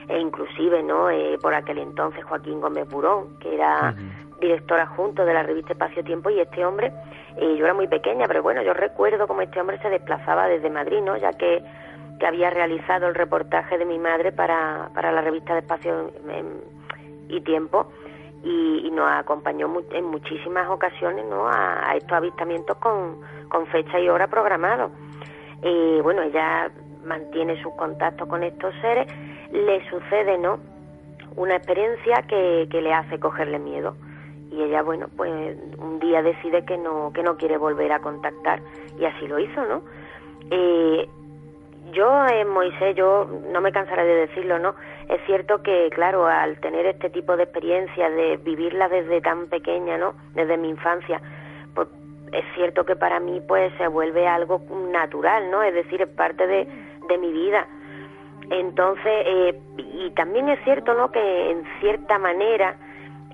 E inclusive ¿no? Eh, por aquel entonces Joaquín Gómez Burón, que era director adjunto de la revista Espacio Tiempo y este hombre, eh, yo era muy pequeña, pero bueno, yo recuerdo cómo este hombre se desplazaba desde Madrid, ¿no? ya que, que había realizado el reportaje de mi madre para, para la revista de Espacio y Tiempo y, nos acompañó en muchísimas ocasiones ¿no? a, estos avistamientos con, con, fecha y hora programados. Y bueno, ella mantiene sus contactos con estos seres, le sucede ¿no? una experiencia que, que le hace cogerle miedo y ella bueno pues un día decide que no que no quiere volver a contactar y así lo hizo no eh, yo en Moisés, yo no me cansaré de decirlo, ¿no? Es cierto que, claro, al tener este tipo de experiencia, de vivirla desde tan pequeña, ¿no? Desde mi infancia, pues es cierto que para mí, pues, se vuelve algo natural, ¿no? Es decir, es parte de, de mi vida. Entonces, eh, y también es cierto, ¿no? Que en cierta manera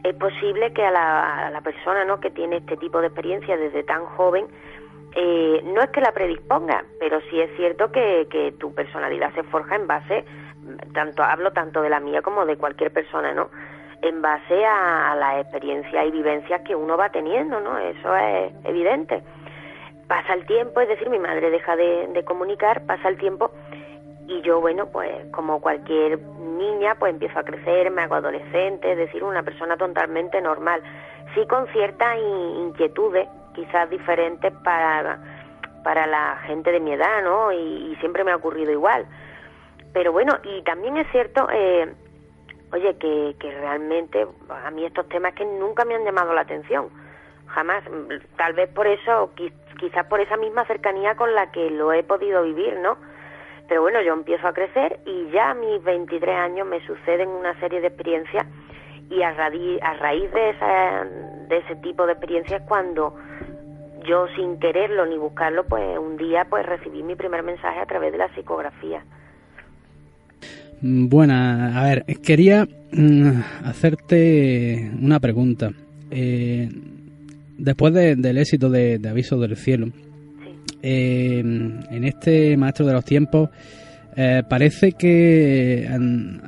es posible que a la, a la persona, ¿no? Que tiene este tipo de experiencia desde tan joven, eh, no es que la predisponga, pero sí es cierto que, que tu personalidad se forja en base, tanto hablo tanto de la mía como de cualquier persona, ¿no? En base a, la experiencia y vivencias que uno va teniendo, ¿no? Eso es evidente. Pasa el tiempo, es decir, mi madre deja de, de comunicar, pasa el tiempo y yo, bueno, pues como cualquier niña, pues empiezo a crecer, me hago adolescente, es decir, una persona totalmente normal, sí con ciertas inquietudes quizás diferentes para, para la gente de mi edad, ¿no? Y, siempre me ha ocurrido igual. Pero bueno, y también es cierto, eh, oye, que, que realmente a mí estos temas que nunca me han llamado la atención, jamás, tal vez por eso, quizás por esa misma cercanía con la que lo he podido vivir, ¿no? Pero bueno, yo empiezo a crecer y ya a mis 23 años me suceden una serie de experiencias y a, raíz de, esa, de ese tipo de experiencias cuando yo sin quererlo ni buscarlo, pues un día pues recibí mi primer mensaje a través de la psicografía. Mm, buena, a ver, quería mm, hacerte una pregunta. Eh, después del éxito de, Aviso del Cielo, eh, en este Maestro de los Tiempos, eh, parece que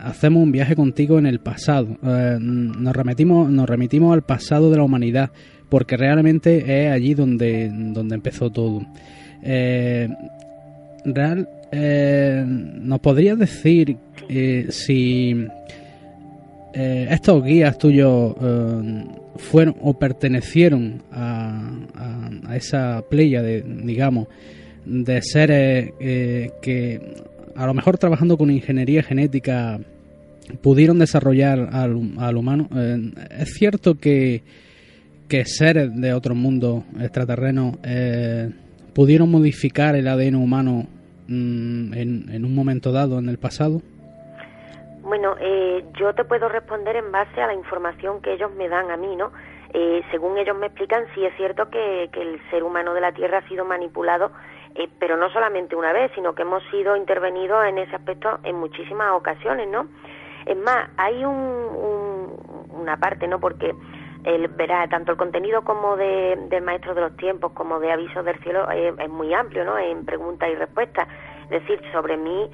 hacemos un viaje contigo en el pasado. nos, remitimos, nos remitimos al pasado de la humanidad porque realmente es allí donde, donde empezó todo. Eh, Real, eh, ¿nos podrías decir eh, estos guías tuyos fueron o pertenecieron a, esa playa de, digamos, de seres que a lo mejor trabajando con ingeniería genética pudieron desarrollar al, humano? es cierto que que seres de otro mundo extraterreno eh, pudieron modificar el ADN humano mm, en, un momento dado en el pasado? Bueno, eh, yo te puedo responder en base a la información que ellos me dan a mí, ¿no? Eh, según ellos me explican, sí es cierto que, el ser humano de la Tierra ha sido manipulado, pero no solamente una vez, sino que hemos sido intervenidos en ese aspecto en muchísimas ocasiones, ¿no? Es más, hay un, una parte, ¿no? Porque el, verá, tanto el contenido como de, del Maestro de los Tiempos como de Avisos del Cielo es, muy amplio, ¿no? En preguntas y respuestas. Es decir, sobre mí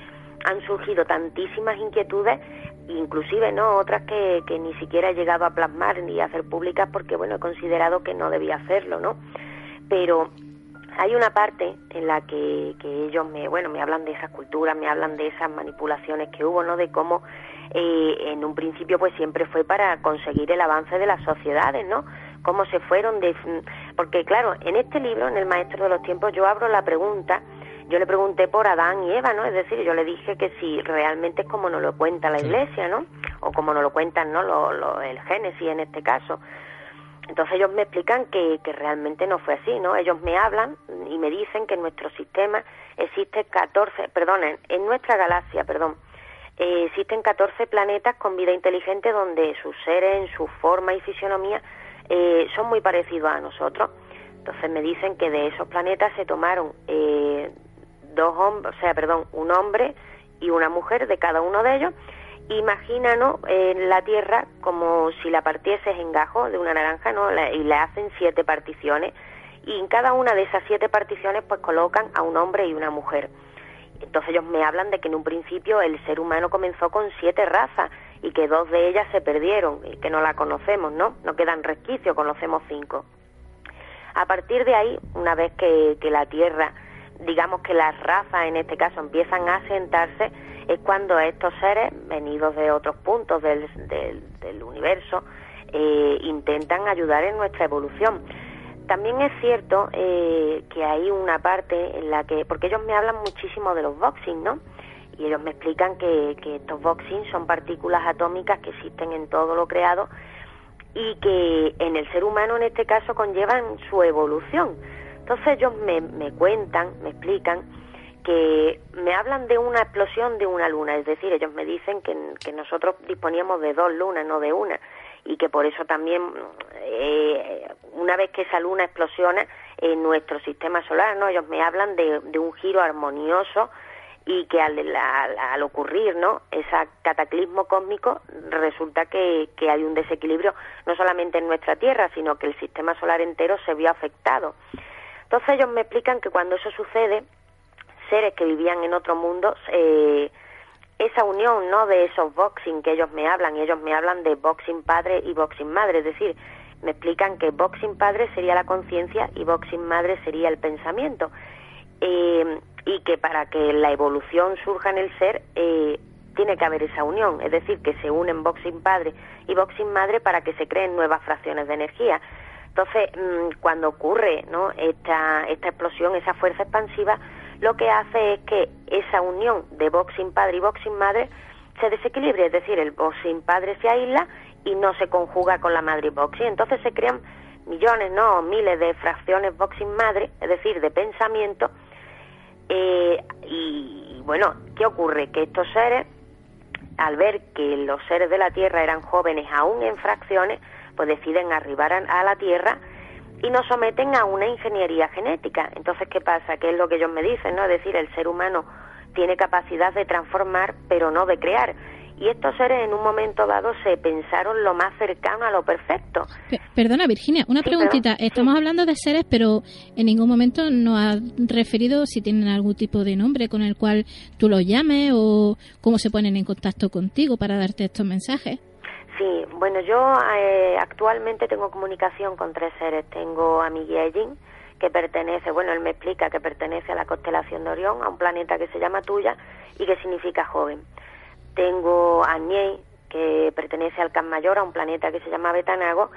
han surgido tantísimas inquietudes, inclusive, ¿no? Otras que, que ni siquiera he llegado a plasmar ni a hacer públicas porque, bueno, he considerado que no debía hacerlo, ¿no? Pero hay una parte en la que, que ellos me, bueno, me hablan de esas culturas, me hablan de esas manipulaciones que hubo, ¿no? De cómo eh, en un principio pues siempre fue para conseguir el avance de las sociedades, ¿no? Cómo se fueron de... Porque claro, en este libro, en El Maestro de los Tiempos, yo abro la pregunta, yo le pregunté por Adán y Eva, ¿no? Es decir, yo le dije que si realmente es como nos lo cuenta la Iglesia, ¿no? O como nos lo cuentan, ¿no? Lo, el Génesis en este caso. Entonces ellos me explican que, que realmente no fue así, ¿no? Ellos me hablan y me dicen que en nuestro sistema existe 14, perdón, en, nuestra galaxia, perdón, eh, existen 14 planetas con vida inteligente donde sus seres, en su forma y fisionomía, eh, son muy parecidos a nosotros. Entonces me dicen que de esos planetas se tomaron eh, dos hombres, o sea, perdón, un hombre y una mujer de cada uno de ellos imagínanos en la Tierra como si la partieses en gajo de una naranja, ¿no? y le hacen siete particiones y en cada una de esas siete particiones pues colocan a un hombre y una mujer. Entonces ellos me hablan de que en un principio el ser humano comenzó con siete razas y que dos de ellas se perdieron y que no la conocemos, ¿no? No quedan resquicios, conocemos cinco. A partir de ahí, una vez que, que la Tierra, digamos que las razas en este caso empiezan a asentarse, es cuando estos seres, venidos de otros puntos del, del, universo, eh, intentan ayudar en nuestra evolución. También es cierto eh, que hay una parte en la que, porque ellos me hablan muchísimo de los boxing, ¿no? Y ellos me explican que, que estos boxing son partículas atómicas que existen en todo lo creado y que en el ser humano en este caso conllevan su evolución. Entonces ellos me, me cuentan, me explican que me hablan de una explosión de una luna, es decir, ellos me dicen que, que nosotros disponíamos de dos lunas, no de una, y que por eso también, eh, una vez que esa luna explosiona en nuestro sistema solar, ¿no? Ellos me hablan de, de un giro armonioso y que al, al, ocurrir, ¿no? Ese cataclismo cósmico, resulta que, que hay un desequilibrio no solamente en nuestra Tierra, sino que el sistema solar entero se vio afectado. Entonces ellos me explican que cuando eso sucede, seres que vivían en otro mundo, eh, esa unión no de esos boxing que ellos me hablan, y ellos me hablan de boxing padre y boxing madre, es decir, me explican que boxing padre sería la conciencia y boxing madre sería el pensamiento. Eh, y que para que la evolución surja en el ser, eh, tiene que haber esa unión, es decir, que se unen boxing padre y boxing madre para que se creen nuevas fracciones de energía. Entonces, mm, cuando ocurre ¿no? esta, esta explosión, esa fuerza expansiva, lo que hace es que esa unión de boxing padre y boxing madre se desequilibre, es decir, el boxing padre se aísla y no se conjuga con la madre boxing. Entonces se crean millones, no, miles de fracciones boxing madre, es decir, de pensamiento. Eh, y bueno, ¿qué ocurre? Que estos seres, al ver que los seres de la Tierra eran jóvenes aún en fracciones, pues deciden arribar a la Tierra y nos someten a una ingeniería genética. Entonces, ¿qué pasa? ¿Qué es lo que ellos me dicen? ¿no? Es decir, el ser humano tiene capacidad de transformar, pero no de crear. Y estos seres en un momento dado se pensaron lo más cercano a lo perfecto. perdona, Virginia, una preguntita. Estamos hablando de seres, pero en ningún momento nos ha referido si tienen algún tipo de nombre con el cual tú los llames o cómo se ponen en contacto contigo para darte estos mensajes. Sí, bueno, yo eh, actualmente tengo comunicación con tres seres. Tengo a mi guía que pertenece, bueno, él me explica que pertenece a la constelación de Orión, a un planeta que se llama Tuya y que significa joven. Tengo a Niei, que pertenece al Can Mayor, a un planeta que se llama Betanago,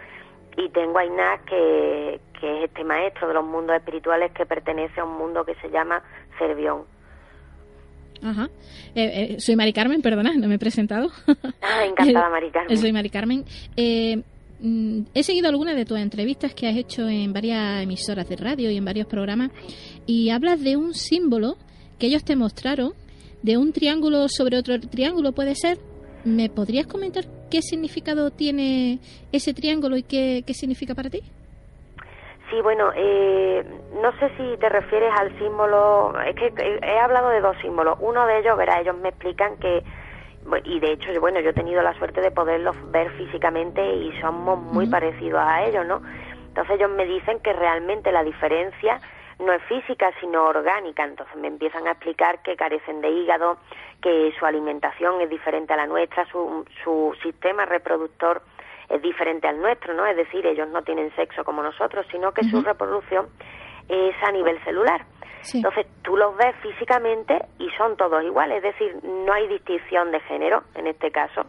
y tengo a Inás, que, que es este maestro de los mundos espirituales que pertenece a un mundo que se llama Cervión. Ajá. Eh, eh, soy Mari Carmen, perdona, no me he presentado. Ah, encantada, Mari Carmen. Soy Mari Carmen. Eh, mm, he seguido algunas de tus entrevistas que has hecho en varias emisoras de radio y en varios programas y hablas de un símbolo que ellos te mostraron, de un triángulo sobre otro triángulo, ¿puede ser? ¿Me podrías comentar qué significado tiene ese triángulo y qué, qué significa para ti? Sí, bueno, eh, no sé si te refieres al símbolo, es que he hablado de dos símbolos. Uno de ellos, verá, ellos me explican que, y de hecho, bueno, yo he tenido la suerte de poderlos ver físicamente y somos muy parecidos a ellos, ¿no? Entonces ellos me dicen que realmente la diferencia no es física, sino orgánica. Entonces me empiezan a explicar que carecen de hígado, que su alimentación es diferente a la nuestra, su, su sistema reproductor es diferente al nuestro, ¿no? Es decir, ellos no tienen sexo como nosotros, sino que su reproducción es a nivel celular. Entonces tú los ves físicamente y son todos iguales, es decir, no hay distinción de género en este caso.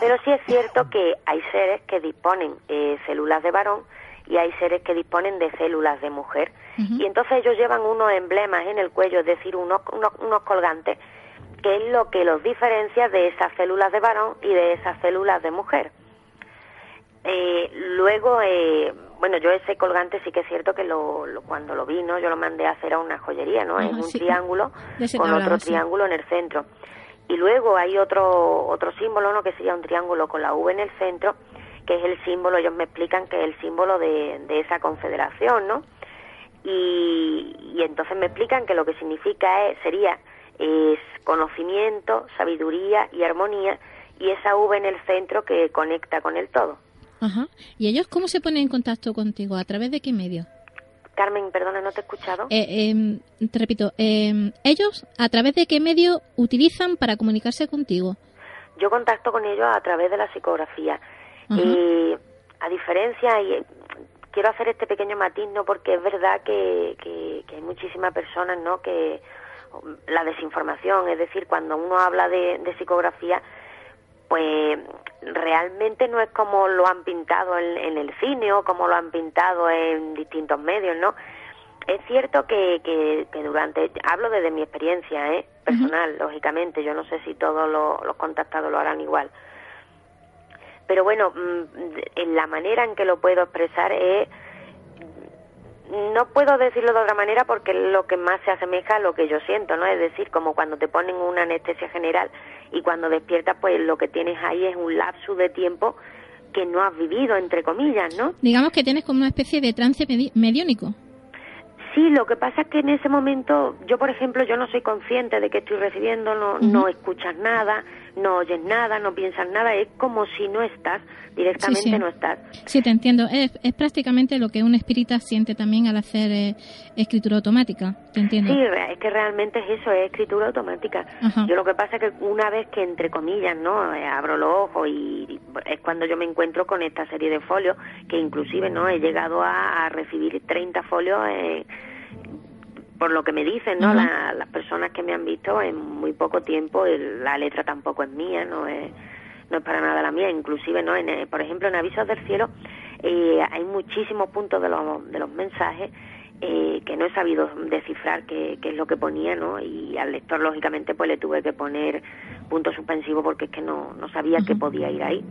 Pero sí es cierto que hay seres que disponen eh, células de varón y hay seres que disponen de células de mujer. Y entonces ellos llevan unos emblemas en el cuello, es decir, unos, unos, unos colgantes, que es lo que los diferencia de esas células de varón y de esas células de mujer. Eh, luego, eh, bueno, yo ese colgante sí que es cierto que lo, cuando lo vi, ¿no? Yo lo mandé a hacer a una joyería, ¿no? en un triángulo con otro triángulo en el centro. Y luego hay otro otro símbolo, ¿no? Que sería un triángulo con la V en el centro, que es el símbolo, ellos me explican que es el símbolo de, de esa confederación, ¿no? Y, y, entonces me explican que lo que significa es, sería es conocimiento, sabiduría y armonía, y esa V en el centro que conecta con el todo. Ajá. ¿Y ellos cómo se ponen en contacto contigo? ¿A través de qué medio? Carmen, perdona, no te he escuchado. Eh, em, te repito, em, ¿ellos a través de qué medio utilizan para comunicarse contigo? Yo contacto con ellos a través de la psicografía. Y a diferencia, y quiero hacer este pequeño matiz, ¿no? Porque es verdad que, que, hay muchísimas personas, ¿no? Que la desinformación, es decir, cuando uno habla de, de psicografía, pues realmente no es como lo han pintado en, el cine o como lo han pintado en distintos medios, ¿no? Es cierto que, que, durante, hablo desde mi experiencia ¿eh? personal, lógicamente, yo no sé si todos los, contactados lo harán igual, pero bueno, mm, en la manera en que lo puedo expresar es no puedo decirlo de otra manera porque es lo que más se asemeja a lo que yo siento, ¿no? Es decir, como cuando te ponen una anestesia general y cuando despiertas, pues lo que tienes ahí es un lapso de tiempo que no has vivido, entre comillas, ¿no? Digamos que tienes como una especie de trance mediónico. Sí, lo que pasa es que en ese momento, yo por ejemplo, yo no soy consciente de que estoy recibiendo, no, no escuchas nada, no oyes nada, no piensas nada, es como si no estás, directamente no estás. Sí, te entiendo, es, es, prácticamente lo que un espírita siente también al hacer eh, escritura automática, te entiendo. Sí, es que realmente es eso, es escritura automática. Yo lo que pasa es que una vez que, entre comillas, no eh, abro los ojos y, es cuando yo me encuentro con esta serie de folios, que inclusive no he llegado a, recibir 30 folios. Eh, por lo que me dicen, ¿no? las personas que me han visto en muy poco tiempo, la letra tampoco es mía, no es no es para nada la mía, inclusive, ¿no? En, eh, por ejemplo, en Avisos del Cielo eh, hay muchísimos puntos de los, de los mensajes eh, que no he sabido descifrar qué, es lo que ponía, ¿no? Y al lector, lógicamente, pues le tuve que poner punto suspensivo porque es que no, no sabía que podía ir ahí.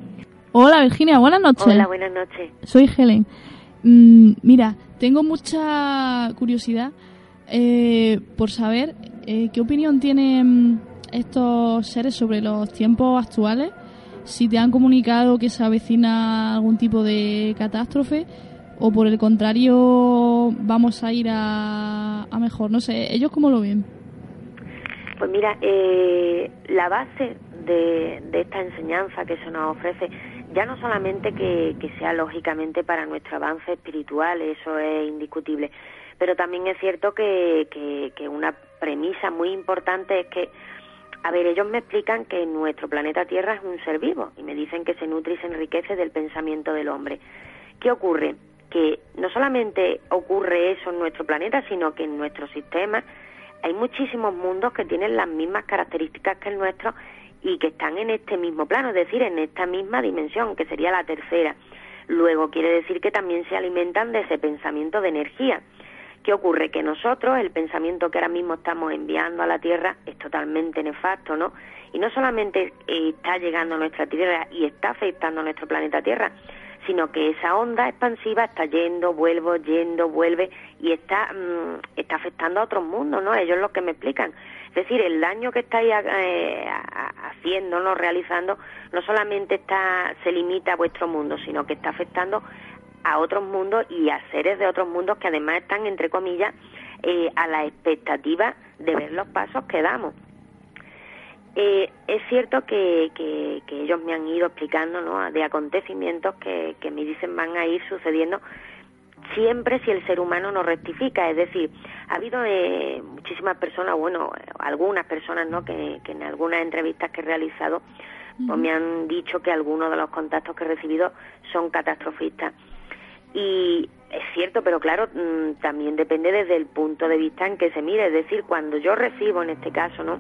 Hola, Virginia, buenas noches. Hola, buenas noches. Soy Helen. Mm, mira, tengo mucha curiosidad eh, por saber eh, qué opinión tienen estos seres sobre los tiempos actuales, si te han comunicado que se avecina algún tipo de catástrofe o por el contrario vamos a ir a, mejor, no sé, ellos cómo lo ven. Pues mira, eh, la base de, esta enseñanza que se nos ofrece, ya no solamente que sea lógicamente para nuestro avance espiritual, eso es indiscutible, pero también es cierto que, que, una premisa muy importante es que, a ver, ellos me explican que nuestro planeta Tierra es un ser vivo y me dicen que se nutre y se enriquece del pensamiento del hombre. ¿Qué ocurre? Que no solamente ocurre eso en nuestro planeta, sino que en nuestro sistema hay muchísimos mundos que tienen las mismas características que el nuestro y que están en este mismo plano, es decir, en esta misma dimensión, que sería la tercera. Luego quiere decir que también se alimentan de ese pensamiento de energía. ¿Qué ocurre? Que nosotros, el pensamiento que ahora mismo estamos enviando a la Tierra es totalmente nefasto, ¿no? Y no solamente está llegando a nuestra Tierra y está afectando a nuestro planeta Tierra, sino que esa onda expansiva está yendo, vuelvo, yendo, vuelve y está, mm, está afectando a otros mundos, ¿no? Ellos lo que me explican. Es decir, el daño que estáis eh, haciendo, ¿no? realizando, no solamente está, se limita a vuestro mundo, sino que está afectando a otros mundos y a seres de otros mundos que además están, entre comillas, eh, a la expectativa de ver los pasos que damos. Eh, es cierto que, que, ellos me han ido explicando ¿no? de acontecimientos que, que me dicen van a ir sucediendo siempre si el ser humano no rectifica. Es decir, ha habido eh, muchísimas personas, bueno, algunas personas ¿no? que, que en algunas entrevistas que he realizado pues me han dicho que algunos de los contactos que he recibido son catastrofistas. Y es cierto, pero claro, mm, también depende desde el punto de vista en que se mire. Es decir, cuando yo recibo, en este caso, ¿no?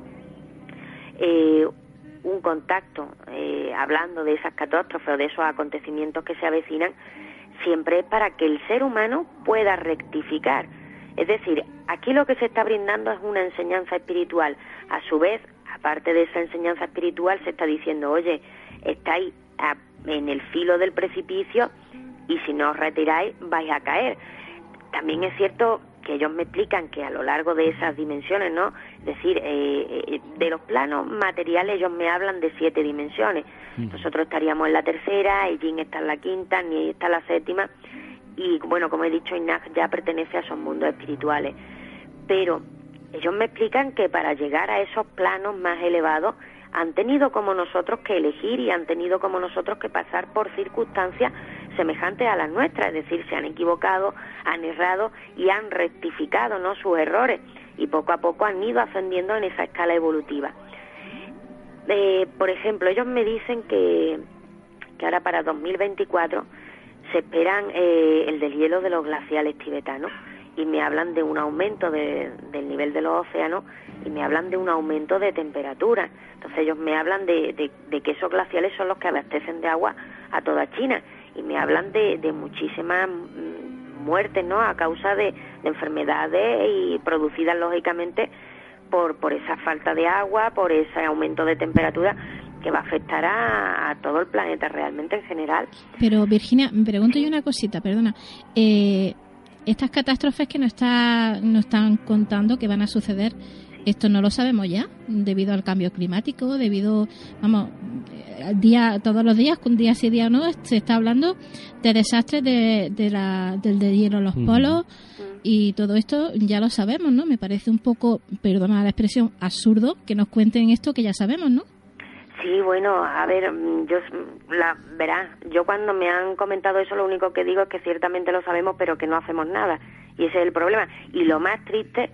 Eh, un contacto eh, hablando de esas catástrofes o de esos acontecimientos que se avecinan, siempre es para que el ser humano pueda rectificar. Es decir, aquí lo que se está brindando es una enseñanza espiritual. A su vez, aparte de esa enseñanza espiritual, se está diciendo, oye, estáis en el filo del precipicio y si no os retiráis vais a caer. También es cierto que ellos me explican que a lo largo de esas dimensiones, ¿no? Es decir, eh, eh, de los planos materiales ellos me hablan de siete dimensiones. Nosotros estaríamos en la tercera, Jin está en la quinta, Ni está en la séptima y bueno, como he dicho, Inag ya pertenece a esos mundos espirituales. Pero ellos me explican que para llegar a esos planos más elevados han tenido como nosotros que elegir y han tenido como nosotros que pasar por circunstancias semejantes a las nuestras, es decir, se han equivocado, han errado y han rectificado ¿no? sus errores y poco a poco han ido ascendiendo en esa escala evolutiva. Eh, por ejemplo, ellos me dicen que, que ahora para 2024 se esperan eh, el deshielo de los glaciales tibetanos y me hablan de un aumento del nivel de los océanos y me hablan de un aumento de temperatura. Entonces ellos me hablan de, de, que esos glaciales son los que abastecen de agua a toda China y me hablan de, de muchísimas mm, muertes, ¿no? A causa de, enfermedades y producidas lógicamente por, por esa falta de agua, por ese aumento de temperatura que va a afectar a, todo el planeta realmente en general. Pero Virginia, me pregunto yo una cosita, perdona. Eh, estas catástrofes que nos, está, nos están contando que van a suceder, esto no lo sabemos ya, debido al cambio climático, debido, vamos, día, todos los días, con día sí día no, se está hablando de desastres de, de la, del de hielo en los polos y todo esto ya lo sabemos, ¿no? Me parece un poco, perdona la expresión, absurdo que nos cuenten esto que ya sabemos, ¿no? Sí, bueno, a ver, mm, yo, la, verá, yo cuando me han comentado eso lo único que digo es que ciertamente lo sabemos pero que no hacemos nada y ese es el problema. Y lo más triste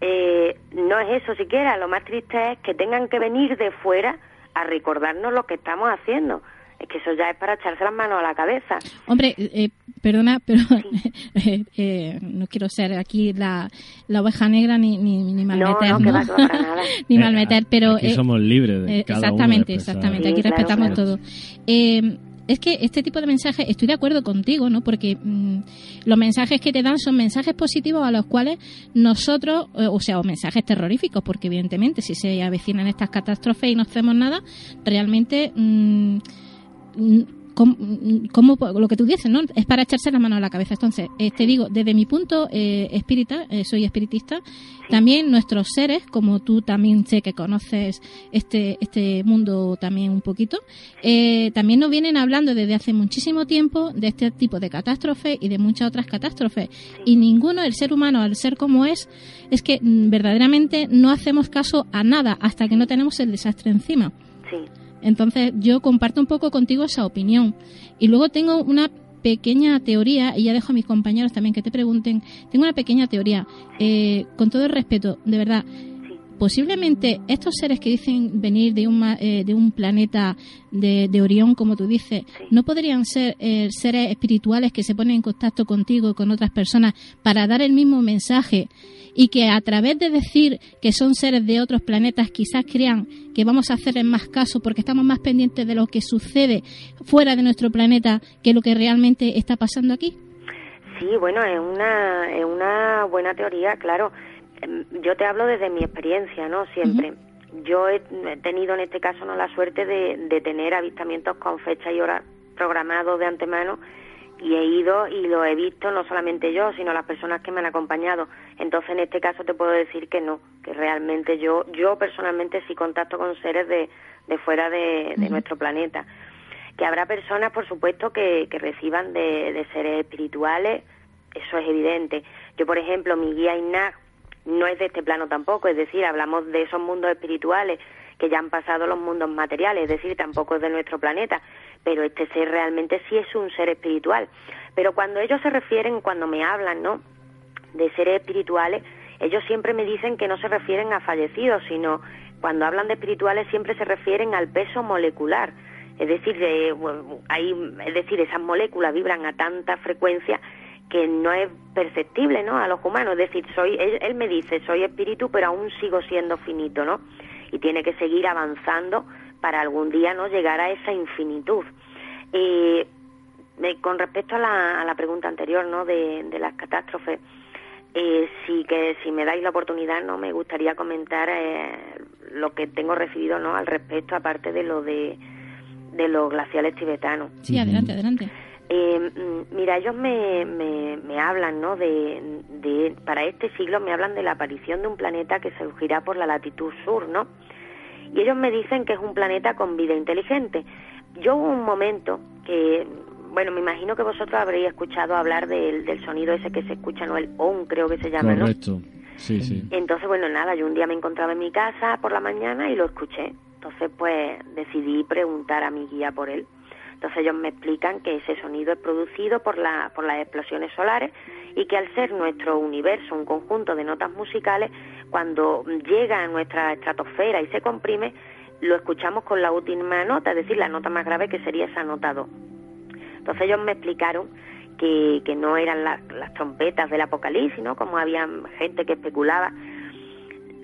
eh, no es eso siquiera, lo más triste es que tengan que venir de fuera a recordarnos lo que estamos haciendo. Es que eso ya es para echarse las manos a la cabeza. Hombre, eh, perdona, pero eh, eh, no quiero ser aquí la, la oveja negra ni, ni, ni malmeter, no, no, nada. ni malmeter, pero... Aquí somos libres de cada Exactamente, uno exactamente, aquí respetamos todo. es que este tipo de mensajes, estoy de acuerdo contigo, ¿no? Porque mm, los mensajes que te dan son mensajes positivos a los cuales nosotros, o sea, o mensajes terroríficos, porque evidentemente si se avecinan estas catástrofes y no hacemos nada, realmente... Mm, como, lo que tú dices, ¿no? Es para echarse la mano a la cabeza. Entonces, eh, te digo, desde mi punto eh, espírita, eh, soy espiritista, también nuestros seres, como tú también sé que conoces este, este mundo también un poquito, eh, también nos vienen hablando desde hace muchísimo tiempo de este tipo de catástrofes y de muchas otras catástrofes. Y ninguno, el ser humano, al ser como es, es que mm, verdaderamente no hacemos caso a nada hasta que no tenemos el desastre encima. Sí. Entonces yo comparto un poco contigo esa opinión. Y luego tengo una pequeña teoría, y ya dejo a mis compañeros también que te pregunten, tengo una pequeña teoría, eh, con todo el respeto, de verdad, posiblemente estos seres que dicen venir de un, eh, de un planeta de, de, Orión, como tú dices, no podrían ser eh, seres espirituales que se ponen en contacto contigo y con otras personas para dar el mismo mensaje y que a través de decir que son seres de otros planetas quizás crean que vamos a hacerles más caso porque estamos más pendientes de lo que sucede fuera de nuestro planeta que lo que realmente está pasando aquí? Sí, bueno, es una, es una buena teoría, claro. Em, yo te hablo desde mi experiencia, ¿no? Siempre. Yo he tenido en este caso no la suerte de, de tener avistamientos con fecha y hora programados de antemano y he ido y lo he visto no solamente yo, sino las personas que me han acompañado. Entonces, en este caso te puedo decir que no, que realmente yo, yo personalmente sí contacto con seres de, de fuera de, nuestro planeta. Que habrá personas, por supuesto, que, que reciban de, de, seres espirituales, eso es evidente. Yo, por ejemplo, mi guía Inag no es de este plano tampoco, es decir, hablamos de esos mundos espirituales que ya han pasado los mundos materiales, es decir, tampoco es de nuestro planeta, pero este ser realmente sí es un ser espiritual. Pero cuando ellos se refieren, cuando me hablan, ¿no? De seres espirituales, ellos siempre me dicen que no se refieren a fallecidos, sino cuando hablan de espirituales siempre se refieren al peso molecular. Es decir, hay, es decir, esas moléculas vibran a tanta frecuencia que no es perceptible, ¿no? A los humanos. Es decir, soy, él, él me dice, soy espíritu, pero aún sigo siendo finito, ¿no? Y tiene que seguir avanzando para algún día no llegar a esa infinitud. Y con respecto a la, a la pregunta anterior, ¿no? De, de las catástrofes, eh, sí que si me dais la oportunidad, no me gustaría comentar eh, lo que tengo recibido, ¿no? Al respecto, aparte de lo de de los glaciales tibetanos. Sí, adelante, adelante. Eh, mm, mira, ellos me, me, me hablan, ¿no? De, de, para este siglo me hablan de la aparición de un planeta que surgirá por la latitud sur, ¿no? Y ellos me dicen que es un planeta con vida inteligente. Yo hubo un momento que, bueno, me imagino que vosotros habréis escuchado hablar del, del sonido ese que se escucha, ¿no? El ON creo que se llama, ¿no? Correcto. Sí, sí. Entonces, bueno, nada, yo un día me encontraba en mi casa por la mañana y lo escuché. Entonces, pues decidí preguntar a mi guía por él. Entonces ellos me explican que ese sonido es producido por, la, por las explosiones solares y que al ser nuestro universo un conjunto de notas musicales, cuando llega a nuestra estratosfera y se comprime, lo escuchamos con la última nota, es decir, la nota más grave que sería esa nota do. Entonces ellos me explicaron que, que no eran la- las trompetas del apocalipsis, ¿no? Como había gente que especulaba.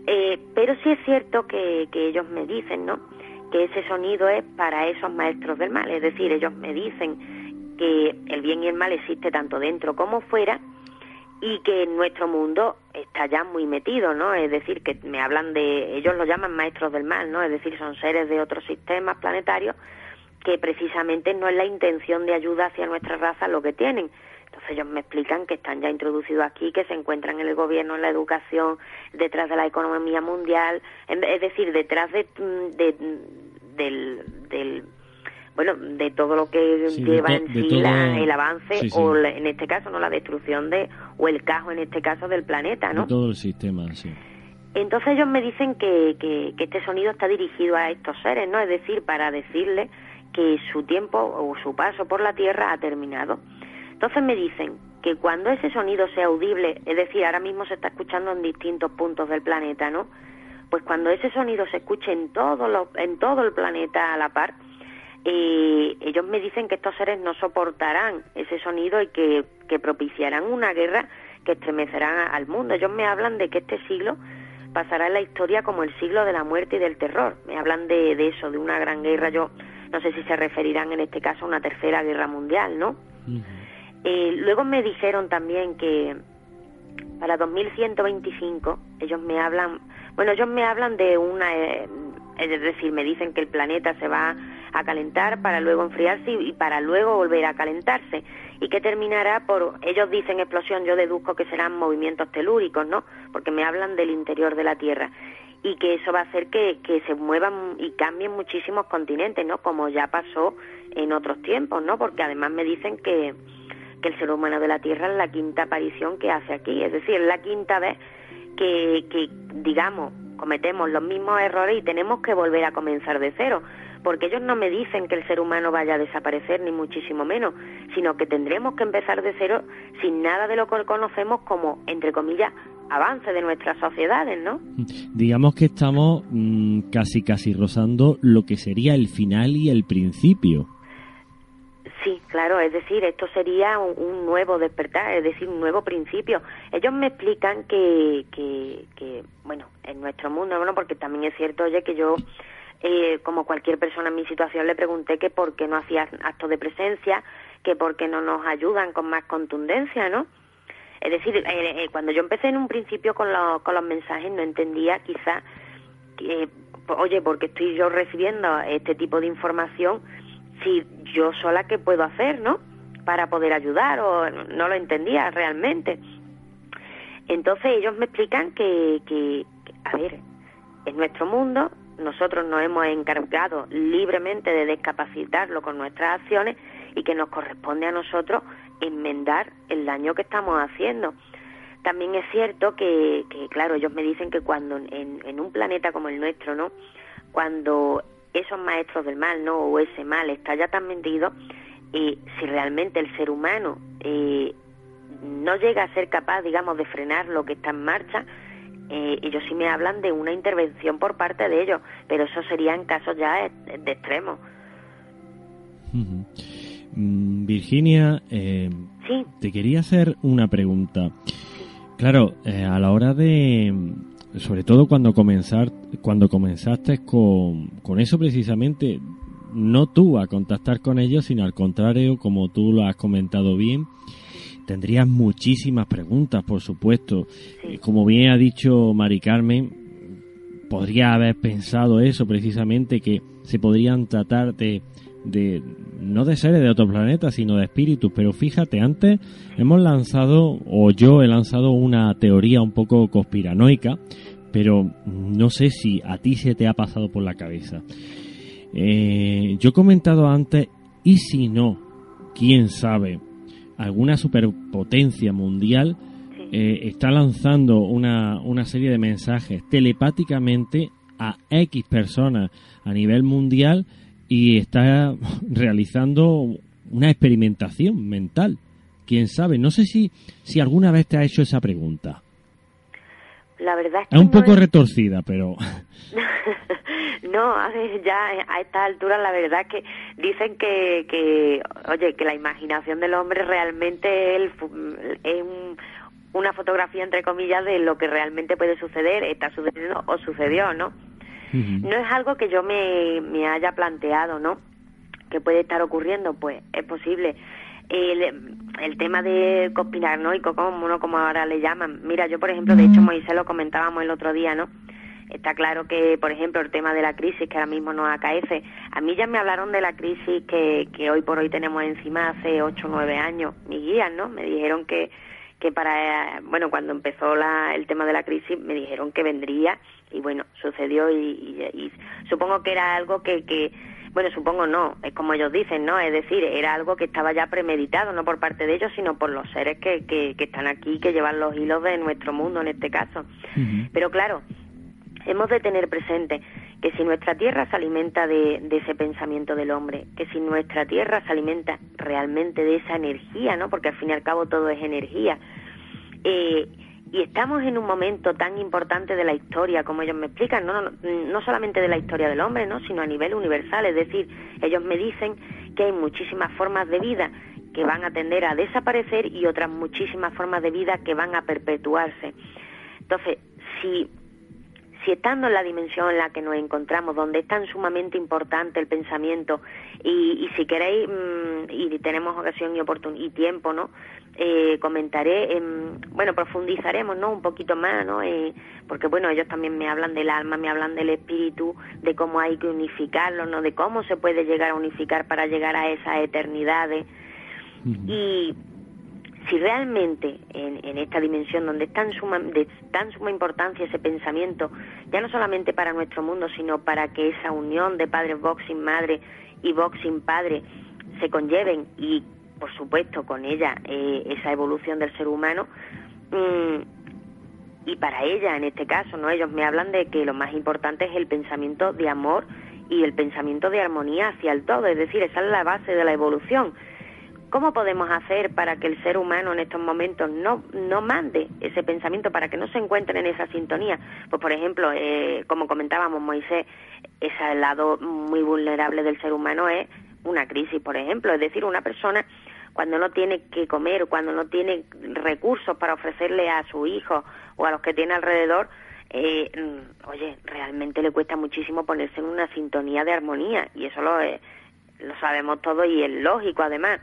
Eh, pero sí es cierto que ellos me dicen, ¿no? Que ese sonido es para esos maestros del mal, es decir, ellos me dicen que el bien y el mal existe tanto dentro como fuera y que en nuestro mundo está ya muy metido, ¿no? Es decir, que me hablan de, ellos lo llaman maestros del mal, ¿no? Es decir, son seres de otros sistemas planetarios que precisamente no es la intención de ayuda hacia nuestra raza lo que tienen. Ellos me explican que están ya introducidos aquí, que se encuentran en el gobierno, en la educación, detrás de la economía mundial, es decir, detrás de, de- del, del bueno, de todo lo que Sí, de lleva to- en sí todo- la- el avance sí, o la- en este caso no la destrucción de o el caos en este caso del planeta, ¿no? De todo el sistema, sí. Entonces ellos me dicen que, que, que este sonido está dirigido a estos seres, ¿no? Es decir, para decirles que su tiempo o su paso por la Tierra ha terminado. Entonces me dicen que cuando ese sonido sea audible, es decir, ahora mismo se está escuchando en distintos puntos del planeta, ¿no? Pues cuando ese sonido se escuche en todo, lo- en todo el planeta a la par, eh, ellos me dicen que estos seres no soportarán ese sonido y que, que propiciarán una guerra que estremecerá al mundo. Ellos me hablan de que este siglo pasará en la historia como el siglo de la muerte y del terror. Me hablan de, de eso, de una gran guerra. Yo no sé si se referirán en este caso a una tercera guerra mundial, ¿no? Eh, luego me dijeron también que para 2125 ellos me hablan, bueno, ellos me hablan de una, eh, es decir, me dicen que el planeta se va a calentar para luego enfriarse y, para luego volver a calentarse y que terminará por, ellos dicen explosión, yo deduzco que serán movimientos telúricos, ¿no? Porque me hablan del interior de la Tierra y que eso va a hacer que se muevan y cambien muchísimos continentes, ¿no? Como ya pasó en otros tiempos, ¿no? Porque además me dicen que, el ser humano de la Tierra es la quinta aparición que hace aquí, es decir, es la quinta vez que, que, digamos, cometemos los mismos errores y tenemos que volver a comenzar de cero, porque ellos no me dicen que el ser humano vaya a desaparecer, ni muchísimo menos, sino que tendremos que empezar de cero sin nada de lo que conocemos como, entre comillas, avance de nuestras sociedades, ¿no? Digamos que estamos mm, casi casi rozando lo que sería el final y el principio. Sí, claro, es decir, esto sería un, un nuevo despertar, es decir, un nuevo principio. Ellos me explican que, que, que, bueno, en nuestro mundo, bueno, porque también es cierto, oye, que yo, eh, como cualquier persona en mi situación, le pregunté que por qué no hacían actos de presencia, que por qué no nos ayudan con más contundencia, ¿no? Es decir, eh, eh, cuando yo empecé en un principio con, los con los mensajes, no entendía quizá, oye, porque estoy yo recibiendo este tipo de información, si yo sola qué puedo hacer, ¿no? Para poder ayudar o no lo entendía realmente. Entonces ellos me explican que, que, que, a ver, en nuestro mundo nosotros nos hemos encargado libremente de discapacitarlo con nuestras acciones y que nos corresponde a nosotros enmendar el daño que estamos haciendo. También es cierto que, que claro, ellos me dicen que cuando en, en un planeta como el nuestro, ¿no? Cuando esos maestros del mal, ¿no? O ese mal está ya tan metido, eh, si realmente el ser humano eh, no llega a ser capaz, digamos, de frenar lo que está en marcha, eh, ellos sí me hablan de una intervención por parte de ellos, pero eso serían casos ya de, de extremo. Ujú. Mm, Virginia, eh, Sí. te quería hacer una pregunta. Claro, eh, a la hora de, sobre todo cuando comenzar, cuando comenzaste con, con eso precisamente, no tú a contactar con ellos, sino al contrario, como tú lo has comentado bien, tendrías muchísimas preguntas, por supuesto. Eh, Como bien ha dicho Mari Carmen, podría haber pensado eso precisamente, que se podrían tratar de, de no de seres de otro planeta, sino de espíritus. Pero fíjate, antes hemos lanzado, o yo he lanzado una teoría un poco conspiranoica, pero no sé si a ti se te ha pasado por la cabeza. Eh, yo he comentado antes, y si no, quién sabe, alguna superpotencia mundial eh, está lanzando una, una serie de mensajes telepáticamente a X personas a nivel mundial y está realizando una experimentación mental. Quién sabe, no sé si, si alguna vez te ha hecho esa pregunta. La verdad es que. Es un poco retorcida, pero. no, a ver, ya a esta altura la verdad es que dicen que, que, oye, que la imaginación del hombre realmente es, es una fotografía, entre comillas, de lo que realmente puede suceder, está sucediendo o sucedió, ¿no? No es algo que yo me, me haya planteado, ¿no? Que puede estar ocurriendo, pues es posible. El, el tema de conspiranoico, como, ¿no? como ahora le llaman. Mira, yo por ejemplo, de hecho Moisés lo comentábamos el otro día, ¿no? Está claro que, por ejemplo, el tema de la crisis que ahora mismo nos acaece. A mí ya me hablaron de la crisis que, que hoy por hoy tenemos encima hace ocho o nueve años. Mis guías, ¿no? Me dijeron que, que para, bueno, cuando empezó la, el tema de la crisis, me dijeron que vendría y bueno, sucedió y, y, supongo que era algo que, que, bueno, supongo no, es como ellos dicen, ¿no? Es decir, era algo que estaba ya premeditado, no por parte de ellos, sino por los seres que, que, que están aquí, que llevan los hilos de nuestro mundo en este caso. Pero claro, hemos de tener presente que si nuestra tierra se alimenta de, de, ese pensamiento del hombre, que si nuestra tierra se alimenta realmente de esa energía, ¿no? Porque al fin y al cabo todo es energía, eh, y estamos en un momento tan importante de la historia, como ellos me explican, no, no, no solamente de la historia del hombre, ¿no? sino a nivel universal. Es decir, ellos me dicen que hay muchísimas formas de vida que van a tender a desaparecer y otras muchísimas formas de vida que van a perpetuarse. Entonces, si, si estando en la dimensión en la que nos encontramos, donde es tan sumamente importante el pensamiento, y, si queréis, mm, y tenemos ocasión y, oportunidad y tiempo, ¿no? eh, comentaré, bueno, profundizaremos, ¿no? Un poquito más, ¿no? Eh, porque, bueno, ellos también me hablan del alma, me hablan del espíritu, de cómo hay que unificarlo, ¿no? De cómo se puede llegar a unificar para llegar a esas eternidades. Y si realmente en, en, esta dimensión donde es tan suma, de tan suma importancia ese pensamiento, ya no solamente para nuestro mundo, sino para que esa unión de padres boxing madre y boxing padre se conlleven y por supuesto, con ella eh, esa evolución del ser humano. Mm, y para ella, en este caso, no ellos me hablan de que lo más importante es el pensamiento de amor y el pensamiento de armonía hacia el todo, es decir, esa es la base de la evolución. ¿Cómo podemos hacer para que el ser humano en estos momentos no, no mande ese pensamiento, para que no se encuentre en esa sintonía? Pues, por ejemplo, eh, como comentábamos, Moisés, ese lado muy vulnerable del ser humano es una crisis, por ejemplo, es decir, una persona cuando no tiene que comer, cuando no tiene recursos para ofrecerle a su hijo o a los que tiene alrededor, eh, mm, oye, realmente le cuesta muchísimo ponerse en una sintonía de armonía y eso lo, eh, lo sabemos todos y es lógico además.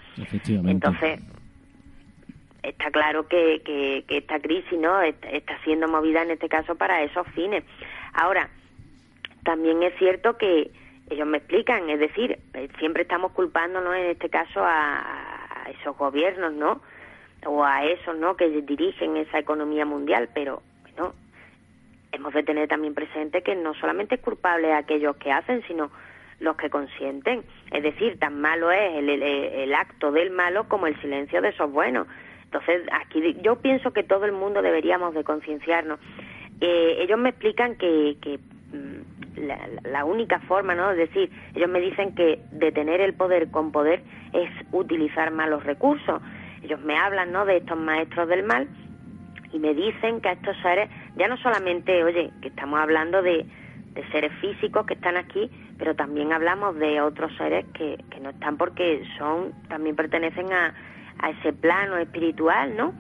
Entonces, está claro que, que, que esta crisis no está, está siendo movida en este caso para esos fines. Ahora, también es cierto que ellos me explican, es decir, eh, siempre estamos culpándonos en este caso a, esos gobiernos, ¿no? O a esos, ¿no? Que dirigen esa economía mundial, pero, bueno, hemos de tener también presente que no solamente es culpable aquellos que hacen, sino los que consienten. Es decir, tan malo es el, el, acto del malo como el silencio de esos buenos. Entonces, aquí yo pienso que todo el mundo deberíamos de concienciarnos. Eh, ellos me explican que, que mm, la, única forma, ¿no? Es decir, ellos me dicen que detener el poder con poder es utilizar malos recursos. Ellos me hablan, ¿no? De estos maestros del mal y me dicen que a estos seres, ya no solamente, oye, que estamos hablando de, de seres físicos que están aquí, pero también hablamos de otros seres que, que no están porque son, también pertenecen a, a ese plano espiritual, ¿no?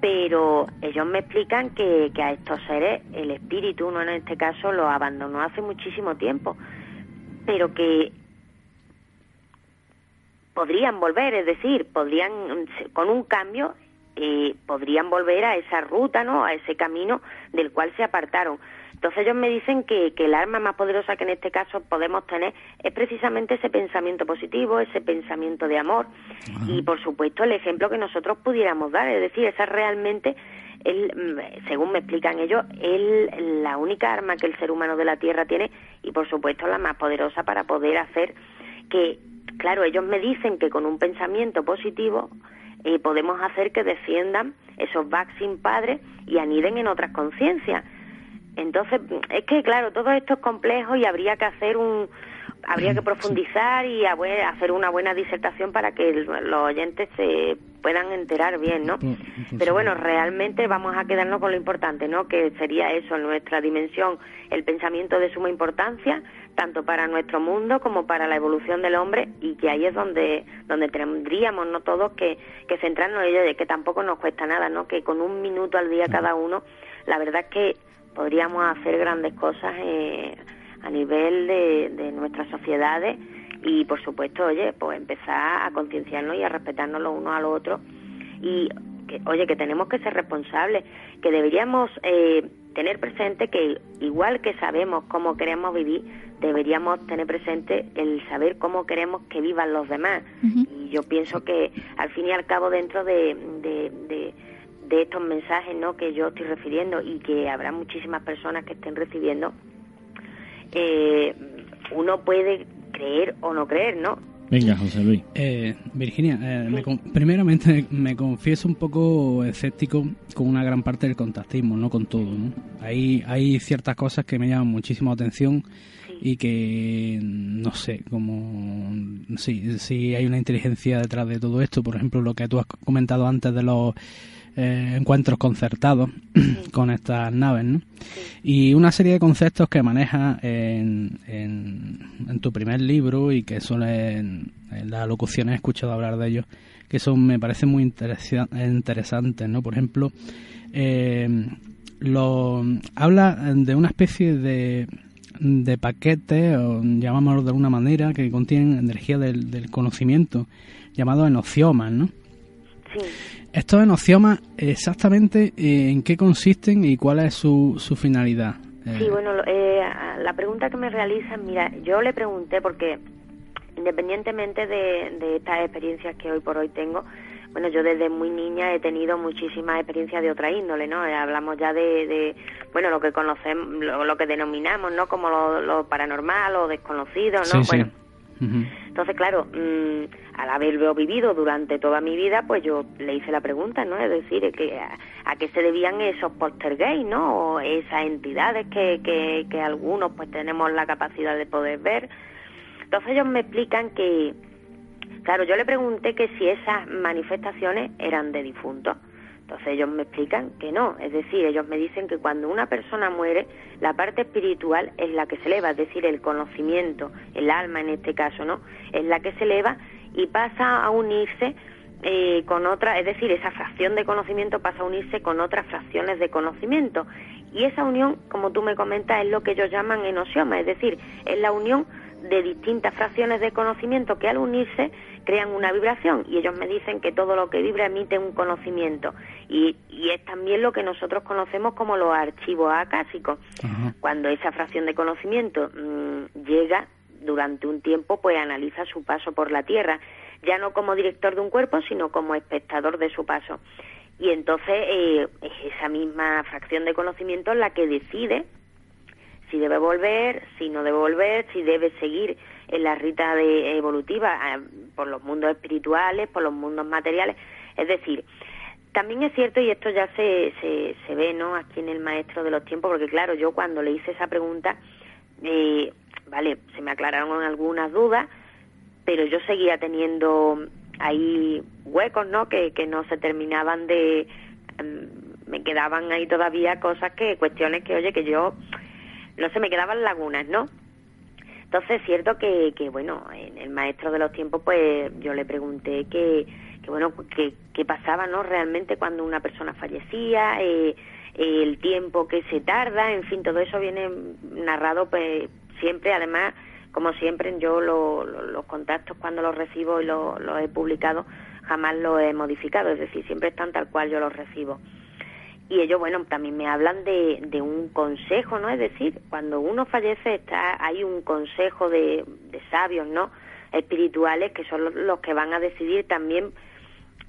pero ellos me explican que, que a estos seres el espíritu, uno en este caso, lo abandonó hace muchísimo tiempo, pero que podrían volver, es decir, podrían, con un cambio, eh, podrían volver a esa ruta, ¿no? A ese camino del cual se apartaron. Entonces ellos me dicen que, que el arma más poderosa que en este caso podemos tener es precisamente ese pensamiento positivo, ese pensamiento de amor y por supuesto el ejemplo que nosotros pudiéramos dar, es decir, esa realmente él, mm, según me explican ellos, es la única arma que el ser humano de la Tierra tiene y, por supuesto, la más poderosa para poder hacer que, claro, ellos me dicen que con un pensamiento positivo eh, podemos hacer que defiendan esos bugs sin padre y aniden en otras conciencias. Entonces, es que, claro, todo esto es complejo y habría que hacer un, habría que profundizar y hacer una buena disertación para que los oyentes se puedan enterar bien, ¿no? Pero bueno, realmente vamos a quedarnos con lo importante, ¿no? Que sería eso, nuestra dimensión, el pensamiento de suma importancia, tanto para nuestro mundo como para la evolución del hombre, y que ahí es donde, donde tendríamos, ¿no? Todos que, que centrarnos en ello, de que tampoco nos cuesta nada, ¿no? Que con un minuto al día cada uno, la verdad es que podríamos hacer grandes cosas. Eh, a nivel de, de nuestras sociedades y por supuesto, oye, pues empezar a concienciarnos y a respetarnos los unos a los otros y que, oye, que tenemos que ser responsables, que deberíamos eh, tener presente que igual que sabemos cómo queremos vivir, deberíamos tener presente el saber cómo queremos que vivan los demás. Y yo pienso que al fin y al cabo dentro de, de, de, de estos mensajes ¿no? que yo estoy refiriendo y que habrá muchísimas personas que estén recibiendo, eh, uno puede creer o no creer, ¿no? Venga, José Luis. Eh, Virginia, eh, primeramente me confieso un poco escéptico con una gran parte del contactismo, no con todo. ¿no? Hay, hay ciertas cosas que me llaman muchísimo atención y que no sé, como sí, sí hay una inteligencia detrás de todo esto. Por ejemplo, lo que tú has comentado antes de los eh, encuentros concertados con estas naves, ¿no? Y una serie de conceptos que manejas en, en, tu primer libro y que son en, las locuciones he escuchado hablar de ellos, que son, me parecen muy interesantes, ¿no? Por ejemplo, eh, lo, habla de una especie de de paquetes, o llamámoslo de alguna manera, que contienen energía del, del conocimiento, llamados enociomas, ¿no? Sí. Estos enociomas, exactamente eh, en qué consisten y cuál es su, su finalidad. Sí, eh, bueno, eh, la pregunta que me realizan, mira, yo le pregunté porque independientemente de, de estas experiencias que hoy por hoy tengo, bueno, yo desde muy niña he tenido muchísimas experiencias de otra índole, ¿no? hablamos ya de, de, bueno, lo que conocemos, lo, que denominamos, ¿no? Como lo, paranormal o desconocido, ¿no? bueno, entonces, claro, mm, al haberlo vivido durante toda mi vida, pues yo le hice la pregunta, ¿no? Es decir, que a, qué se debían esos poltergeist, ¿no? O esas entidades que, que, que algunos pues tenemos la capacidad de poder ver. Entonces ellos me explican que, claro, yo le pregunté que si esas manifestaciones eran de difuntos. Entonces ellos me explican que no, es decir, ellos me dicen que cuando una persona muere, la parte espiritual es la que se eleva, es decir, el conocimiento, el alma en este caso, ¿no? Es la que se eleva y pasa a unirse eh, con otra, es decir, esa fracción de conocimiento pasa a unirse con otras fracciones de conocimiento. Y esa unión, como tú me comentas, es lo que ellos llaman enosioma, es decir, es la unión de distintas fracciones de conocimiento que al unirse crean una vibración y ellos me dicen que todo lo que vibra emite un conocimiento y, y es también lo que nosotros conocemos como los archivos acásicos. Cuando esa fracción de conocimiento mm, llega durante un tiempo, pues analiza su paso por la Tierra, ya no como director de un cuerpo, sino como espectador de su paso. Y entonces eh, es esa misma fracción de conocimiento la que decide si debe volver, si no debe volver, si debe seguir en la rita de evolutiva eh, por los mundos espirituales, por los mundos materiales. Es decir, también es cierto, y esto ya se, se, se ve ¿no? aquí en el Maestro de los Tiempos, porque claro, yo cuando le hice esa pregunta, eh, vale, se me aclararon algunas dudas, pero yo seguía teniendo ahí huecos, ¿no? Que, que no se terminaban de... Em, me quedaban ahí todavía cosas que, cuestiones que, oye, que yo no se me quedaban lagunas, ¿no? Entonces es cierto que, que, bueno, en el maestro de los tiempos, pues yo le pregunté que, que bueno, que, qué pasaba, ¿no? Realmente cuando una persona fallecía, eh, el tiempo que se tarda, en fin, todo eso viene narrado, pues siempre, además, como siempre, yo los contactos cuando los recibo y los he publicado, jamás los he modificado, es decir, siempre están tal cual yo los recibo. y ellos, bueno, también me hablan de, un consejo, ¿no? Es decir, cuando uno fallece está hay un consejo de, sabios, ¿no? Espirituales que son los, los que van a decidir también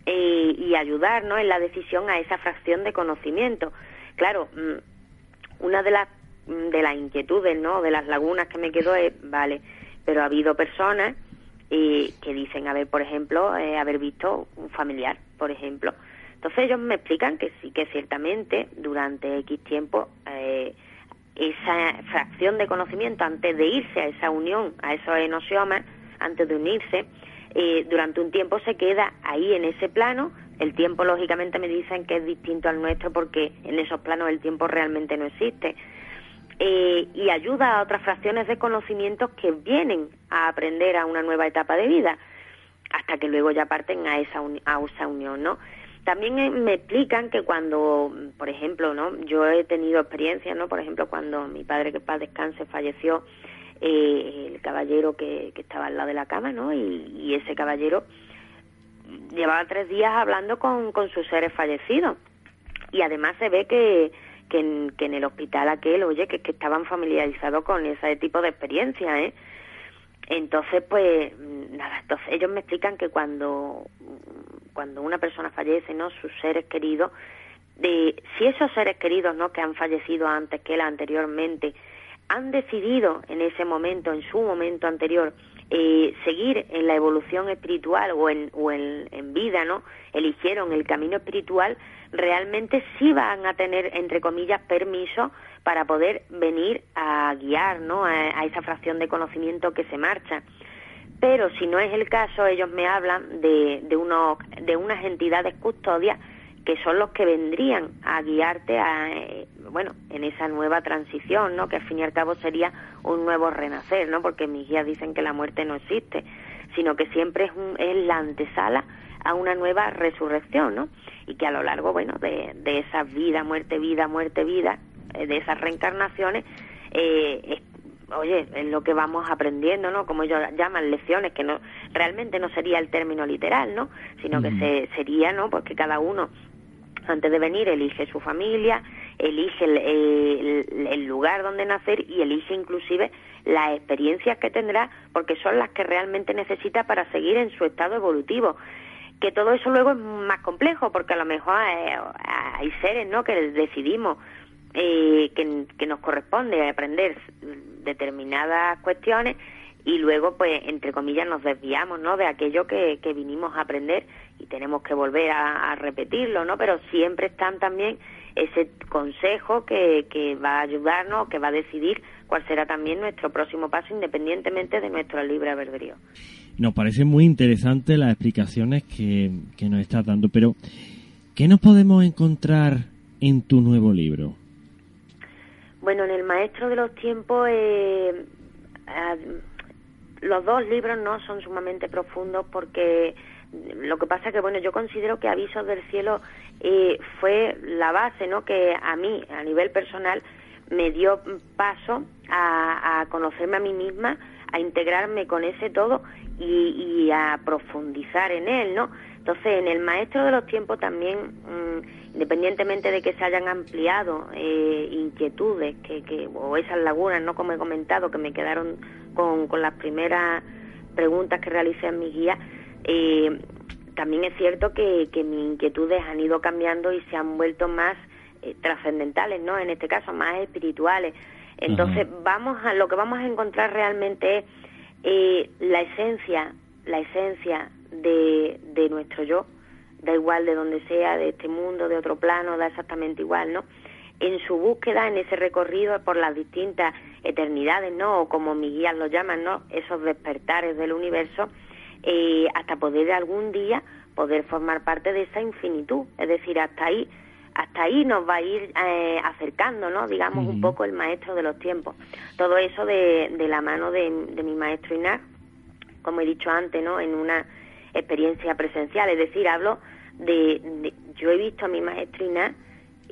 eh, y ayudar, ¿no? En la decisión a esa fracción de conocimiento. Claro, mm, una de las mm, de las inquietudes, ¿no? De las lagunas que me quedo es, vale, pero ha habido personas eh, que dicen haber, por ejemplo, eh, haber visto un familiar, por ejemplo. Entonces ellos me explican que sí, que ciertamente durante X tiempo eh, esa fracción de conocimiento antes de irse a esa unión, a esos enosiomas, antes de unirse, eh, durante un tiempo se queda ahí en ese plano. El tiempo, lógicamente, me dicen que es distinto al nuestro porque en esos planos el tiempo realmente no existe. Eh, y ayuda a otras fracciones de conocimientos que vienen a aprender a una nueva etapa de vida, hasta que luego ya parten a esa, a esa unión, ¿no? También eh, me explican que cuando, por ejemplo, ¿no? Yo he tenido experiencias, ¿no? Por ejemplo, cuando mi padre, que paz descanse, falleció, eh, el caballero que, que, estaba al lado de la cama, ¿no? Y, y, ese caballero llevaba tres días hablando con, con sus seres fallecidos. Y además se ve que, que en, que en el hospital aquel, oye, que, que estaban familiarizados con ese tipo de experiencia, ¿eh? Entonces, pues, nada, entonces ellos me explican que cuando, cuando una persona fallece, ¿no? Sus seres queridos, de, si esos seres queridos, ¿no? Que han fallecido antes que él anteriormente, han decidido en ese momento, en su momento anterior, eh, seguir en la evolución espiritual o en, o en, en vida, ¿no? Eligieron el camino espiritual, realmente sí van a tener, entre comillas, permiso para poder venir a guiar ¿no? a, a, esa fracción de conocimiento que se marcha. Pero si no es el caso, ellos me hablan de, de, unos, de unas entidades custodias que son los que vendrían a guiarte a, eh, bueno, en esa nueva transición, ¿no? Que al fin y al cabo sería un nuevo renacer, ¿no? Porque mis guías dicen que la muerte no existe, sino que siempre es, un, es la antesala a una nueva resurrección, ¿no? Y que a lo largo, bueno, de, de esa vida, muerte, vida, muerte, vida, eh, de esas reencarnaciones, eh, es, oye, es lo que vamos aprendiendo, ¿no? Como ellos llaman lecciones, que no realmente no sería el término literal, ¿no? Sino que se, sería, ¿no? Pues que cada uno antes de venir elige su familia, elige el, lugar donde nacer y elige inclusive las experiencias que tendrá porque son las que realmente necesita para seguir en su estado evolutivo. Que todo eso luego es más complejo porque a lo mejor hay, hay seres no que decidimos eh, que nos corresponde aprender determinadas cuestiones y luego pues entre comillas nos desviamos no de aquello que, que vinimos a aprender y tenemos que volver a, a, repetirlo no pero siempre están también ese consejo que, que va a ayudarnos que va a decidir cuál será también nuestro próximo paso independientemente de nuestro libre albedrío. Nos parecen muy interesantes las explicaciones que, que nos estás dando pero ¿qué nos podemos encontrar en tu nuevo libro? Bueno, en el Maestro de los Tiempos eh, los dos libros no son sumamente profundos porque lo que pasa que bueno yo considero que Avisos del cielo eh, fue la base no que a mí a nivel personal me dio paso a, a conocerme a mí misma a integrarme con ese todo y, y, a profundizar en él no entonces en el maestro de los tiempos también mmm, independientemente de que se hayan ampliado eh, inquietudes que, que o esas lagunas no como he comentado que me quedaron con, con las primeras preguntas que realicé en mi guía, eh, también es cierto que, que, mis inquietudes han ido cambiando y se han vuelto más eh, trascendentales, ¿no? En este caso, más espirituales. Entonces, uh -huh. vamos a lo que vamos a encontrar realmente es eh, la esencia, la esencia de, de nuestro yo, da igual de donde sea, de este mundo, de otro plano, da exactamente igual, ¿no? En su búsqueda, en ese recorrido por las distintas eternidades, ¿no? O como mis guías lo llaman, ¿no? Esos despertares del universo, eh, hasta poder algún día poder formar parte de esa infinitud. Es decir, hasta ahí, hasta ahí nos va a ir eh, acercando, ¿no? Digamos, uh -huh. un poco el maestro de los tiempos. Todo eso de, de la mano de, de mi maestro Inar, como he dicho antes, ¿no? En una experiencia presencial. Es decir, hablo de, de yo he visto a mi maestro Inar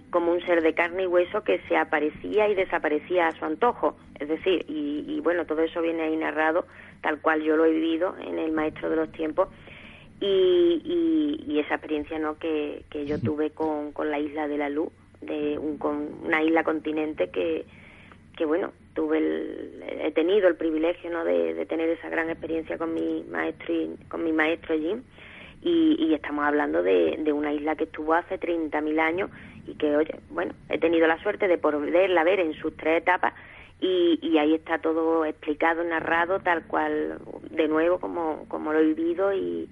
como un ser de carne y hueso que se aparecía y desaparecía a su antojo. Es decir, y, y, bueno, todo eso viene ahí narrado tal cual yo lo he vivido en el Maestro de los Tiempos y, y, y esa experiencia ¿no? que, que yo tuve con, con la Isla de la Luz, de un, una isla continente que, que bueno, tuve el, he tenido el privilegio ¿no? de, tener esa gran experiencia con mi maestro, con mi maestro Jim. Y, y estamos hablando de, de, una isla que estuvo hace 30.000 años y que, oye, bueno, he tenido la suerte de poderla ver en sus tres etapas y, y, ahí está todo explicado, narrado, tal cual, de nuevo, como, como lo he vivido y,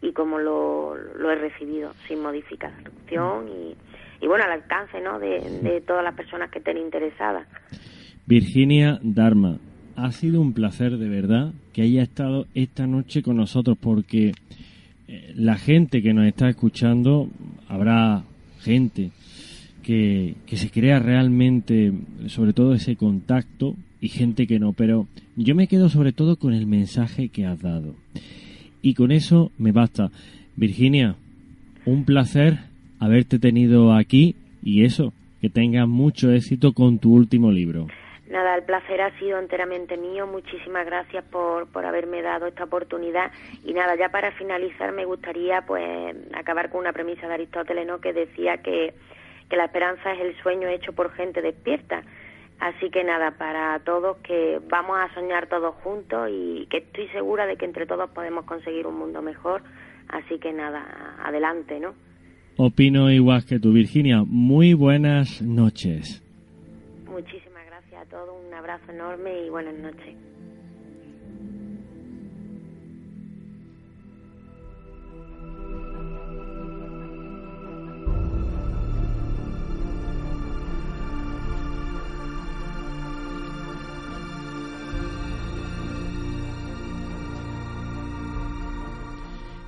y como lo, lo he recibido, sin modificación y, y bueno, al alcance ¿no? de, de todas las personas que estén interesadas. Virginia Dharma, ha sido un placer de verdad que haya estado esta noche con nosotros porque eh, la gente que nos está escuchando, habrá gente que, que se crea realmente sobre todo ese contacto y gente que no, pero yo me quedo sobre todo con el mensaje que has dado. Y con eso me basta. Virginia, un placer haberte tenido aquí y eso, que tengas mucho éxito con tu último libro. Nada, el placer ha sido enteramente mío. Muchísimas gracias por, por haberme dado esta oportunidad. Y nada, ya para finalizar me gustaría pues acabar con una premisa de Aristóteles, ¿no? Que decía que, que la esperanza es el sueño hecho por gente despierta. Así que nada, para todos que vamos a soñar todos juntos y que estoy segura de que entre todos podemos conseguir un mundo mejor. Así que nada, adelante, ¿no? Opino igual que tú, Virginia. Muy buenas noches. Muchísimas todo un abrazo enorme y buenas noches.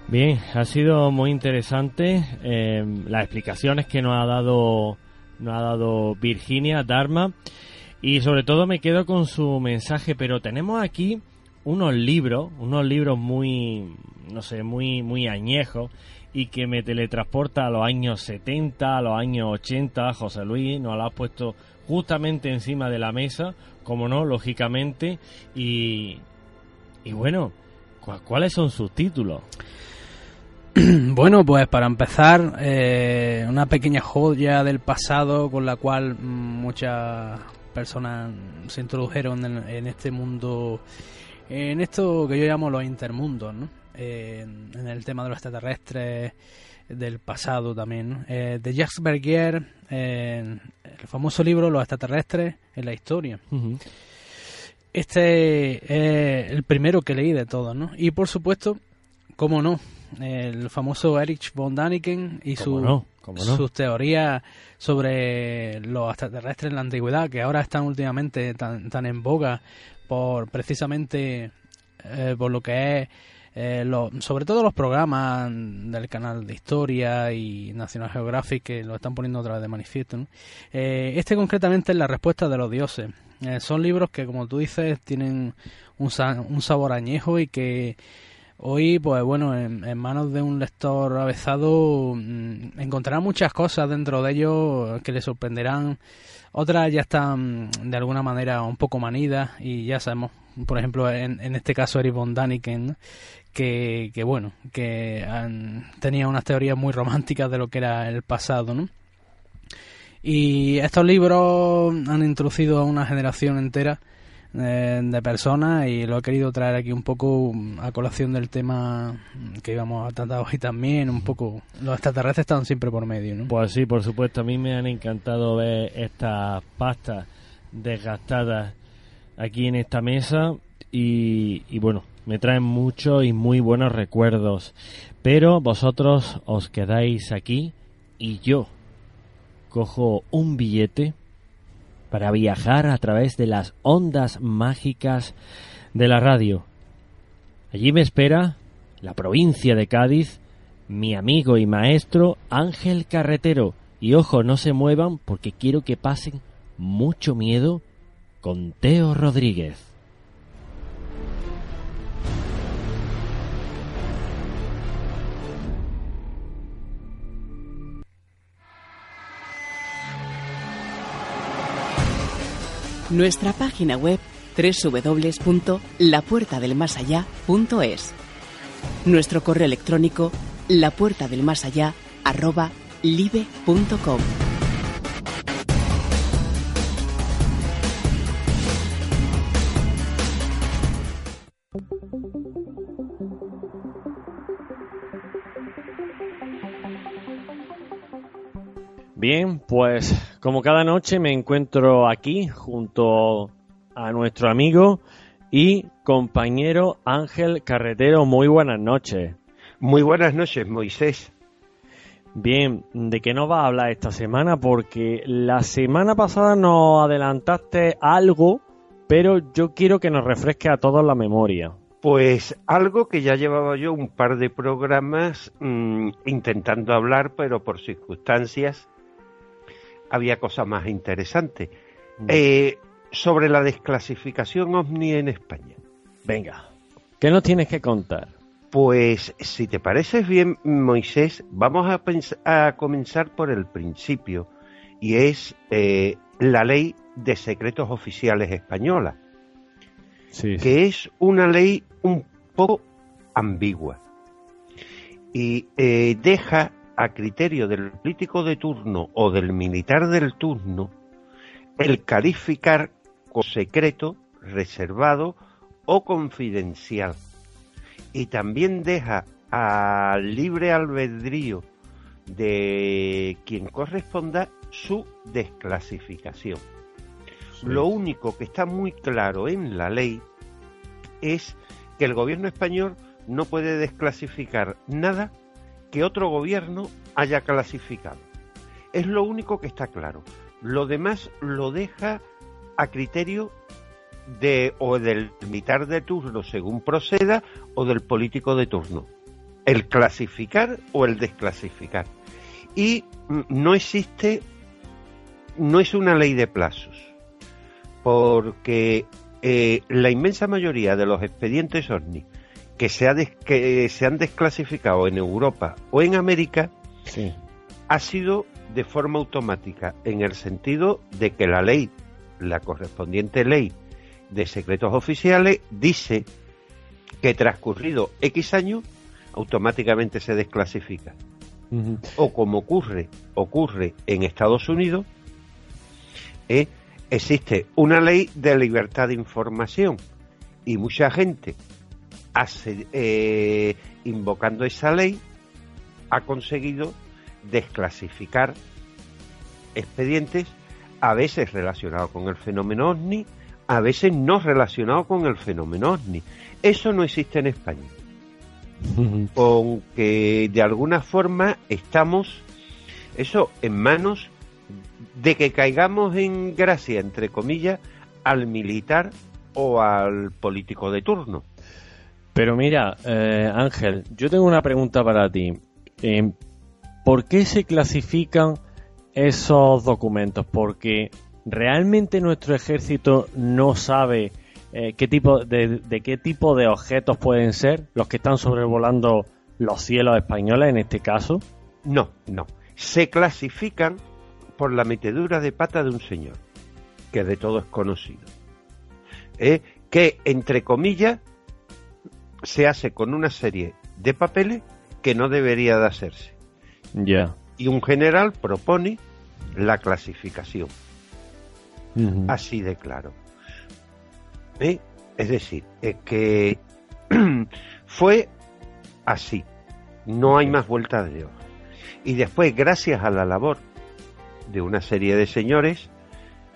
Bien, ha sido muy interesante eh, las explicaciones que nos ha dado nos ha dado Virginia Dharma. Y sobre todo me quedo con su mensaje, pero tenemos aquí unos libros, unos libros muy, no sé, muy, muy añejos y que me teletransporta a los años 70, a los años 80. José Luis nos lo ha puesto justamente encima de la mesa, como no, lógicamente. Y, y bueno, ¿cuáles son sus títulos? Bueno, pues para empezar, eh, una pequeña joya del pasado con la cual muchas personas se introdujeron en, este mundo, en esto que yo llamo los intermundos, ¿no? en, el tema de los extraterrestres, del pasado también. Eh, de Jacques Bergier, el famoso libro Los extraterrestres en la historia. Este es el primero que leí de todos, ¿no? Y por supuesto, cómo no, el famoso Erich von Daniken y su, sus teorías sobre los extraterrestres en la antigüedad, que ahora están últimamente tan, tan en boga por precisamente eh, por lo que es eh, sobre todo los programas del canal de historia y National Geographic que lo están poniendo otra vez de manifiesto. Eh, este concretamente es la respuesta de los dioses. son libros que, como tú dices, tienen un, un sabor añejo y que Hoy, pues bueno, en, manos de un lector avezado mm, encontrará muchas cosas dentro de ellos que le sorprenderán. Otras ya están de alguna manera un poco manidas y ya sabemos, por ejemplo, en, este caso Eric von Daniken, que, que bueno, que tenía unas teorías muy románticas de lo que era el pasado, ¿no? Y estos libros han introducido a una generación entera de personas y lo he querido traer aquí un poco a colación del tema que íbamos a tratar hoy también, un poco los extraterrestres están siempre por medio, ¿no? Pues sí, por supuesto, a mí me han encantado ver estas pastas desgastadas aquí en esta mesa y, y bueno, me traen muchos y muy buenos recuerdos, pero vosotros os quedáis aquí y yo cojo un billete para viajar a través de las ondas mágicas de la radio. Allí me espera la provincia de Cádiz, mi amigo y maestro Ángel Carretero. Y ojo, no se muevan porque quiero que pasen mucho miedo con Teo Rodríguez. Nuestra página web www.lapuertadelmasallá.es. Nuestro correo electrónico lapuertadelmasallá@libe.com. Bien, pues como cada noche me encuentro aquí junto a nuestro amigo y compañero Ángel Carretero. Muy buenas noches. Muy buenas noches, Moisés. Bien, ¿de qué nos va a hablar esta semana? Porque la semana pasada nos adelantaste algo, pero yo quiero que nos refresque a todos la memoria. Pues algo que ya llevaba yo un par de programas mmm, intentando hablar, pero por circunstancias había cosas más interesantes. Mm. Eh, sobre la desclasificación OVNI en España. Venga, ¿qué nos tienes que contar? Pues si te parece bien, Moisés, vamos a, a comenzar por el principio, y es eh, la ley de secretos oficiales española, sí. que es una ley un poco ambigua y eh, deja a criterio del político de turno o del militar del turno el calificar con secreto, reservado o confidencial. Y también deja al libre albedrío de quien corresponda su desclasificación. Sí. Lo único que está muy claro en la ley es que el gobierno español no puede desclasificar nada que otro gobierno haya clasificado. Es lo único que está claro. Lo demás lo deja a criterio de o del militar de turno según proceda o del político de turno. El clasificar o el desclasificar. Y no existe, no es una ley de plazos, porque eh, la inmensa mayoría de los expedientes OVNI que se, ha des, que se han desclasificado en Europa o en América sí. ha sido de forma automática, en el sentido de que la ley, la correspondiente ley de secretos oficiales, dice que transcurrido X años, automáticamente se desclasifica. Uh -huh. O como ocurre, ocurre en Estados Unidos, eh, existe una ley de libertad de información y mucha gente hace, eh, invocando esa ley ha conseguido desclasificar expedientes a veces relacionados con el fenómeno OVNI, a veces no relacionados con el fenómeno OVNI. Eso no existe en España. Aunque de alguna forma estamos, eso, en manos de que caigamos en gracia, entre comillas, al militar o al político de turno. Pero mira, eh, Ángel, yo tengo una pregunta para ti. Eh, ¿Por qué se clasifican esos documentos? Porque realmente nuestro ejército no sabe eh, qué tipo de, de, qué tipo de objetos pueden ser los que están sobrevolando los cielos españoles en este caso. No, no. Se clasifican por la metedura de pata de un señor que de todo es conocido. Que entre comillas se hace con una serie de papeles que no debería de hacerse. Ya. Yeah. Y un general propone la clasificación. Uh -huh. Así de claro. ¿Eh? Es decir, es que fue así. No hay más vueltas de hoja. Y después, gracias a la labor de una serie de señores,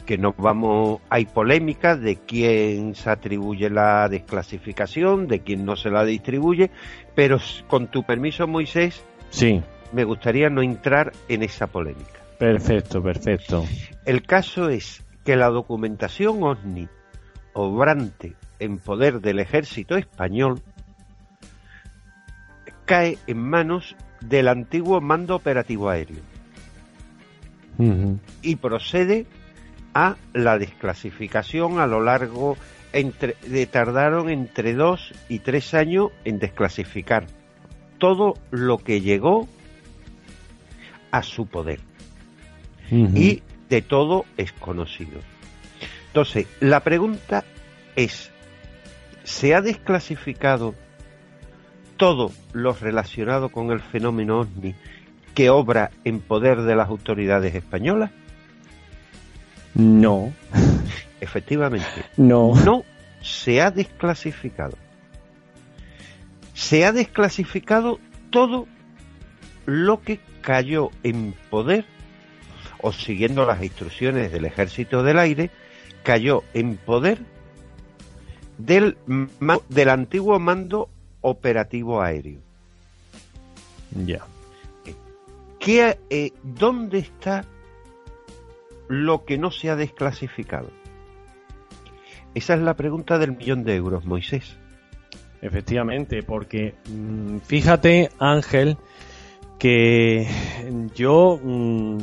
que no vamos, hay polémica de quién se atribuye la desclasificación, de quién no se la distribuye, pero con tu permiso, Moisés, sí. me gustaría no entrar en esa polémica. Perfecto, perfecto. El caso es que la documentación OVNI obrante en poder del ejército español cae en manos del antiguo mando operativo aéreo uh -huh. y procede a la desclasificación a lo largo entre, de, tardaron entre dos y tres años en desclasificar todo lo que llegó a su poder uh -huh. y de todo es conocido. Entonces, la pregunta es, ¿se ha desclasificado todo lo relacionado con el fenómeno OVNI que obra en poder de las autoridades españolas? No. Efectivamente. No. No se ha desclasificado. Se ha desclasificado todo lo que cayó en poder o siguiendo las instrucciones del Ejército del Aire, cayó en poder del, del antiguo mando operativo aéreo. Ya. ¿Qué, eh, ¿Dónde está lo que no se ha desclasificado? Esa es la pregunta del millón de euros, Moisés. Efectivamente, porque mm, fíjate, Ángel, que yo, mm,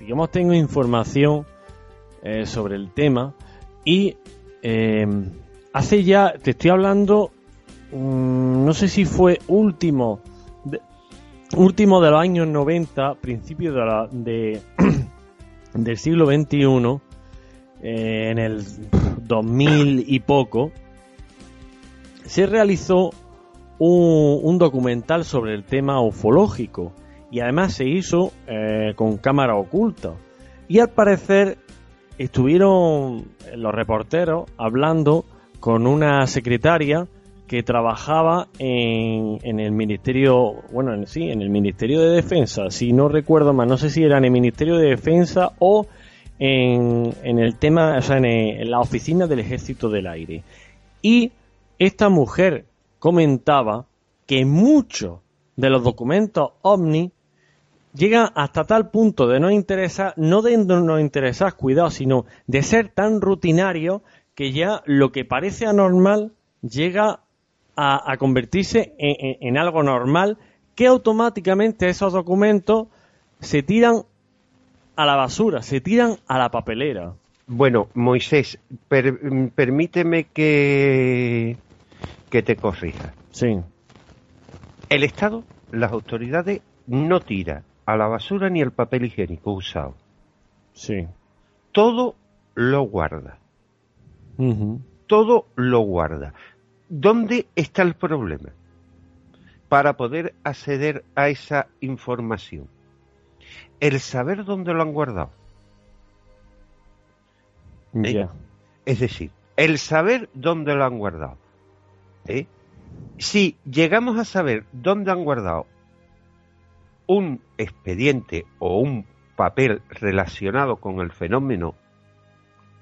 digamos, tengo información eh, sobre el tema y eh, hace ya, te estoy hablando, mm, no sé si fue último, último de los años 90, principio de, la, de del siglo XXI, eh, en el 2000 y poco, se realizó un, documental sobre el tema ufológico y además se hizo eh, con cámara oculta. Y al parecer estuvieron los reporteros hablando con una secretaria que trabajaba en, en, el ministerio, bueno, en, sí, en el ministerio de defensa, si no recuerdo mal, no sé si era en el ministerio de defensa o en, en el tema, o sea, en, la oficina del ejército del aire. Y esta mujer comentaba que muchos de los documentos OVNI llegan hasta tal punto de no interesar, no de no interesar, cuidado, sino de ser tan rutinario que ya lo que parece anormal llega a, convertirse en, algo normal que automáticamente esos documentos se tiran a la basura, se tiran a la papelera. Bueno, Moisés, permíteme que, que te corrija. Sí. El Estado, las autoridades, no tira a la basura ni el papel higiénico usado. Sí. Todo lo guarda. Todo lo guarda. ¿Dónde está el problema? Para poder acceder a esa información. El saber dónde lo han guardado. ¿Eh? Es decir, el saber dónde lo han guardado. ¿Eh? Si llegamos a saber dónde han guardado un expediente o un papel relacionado con el fenómeno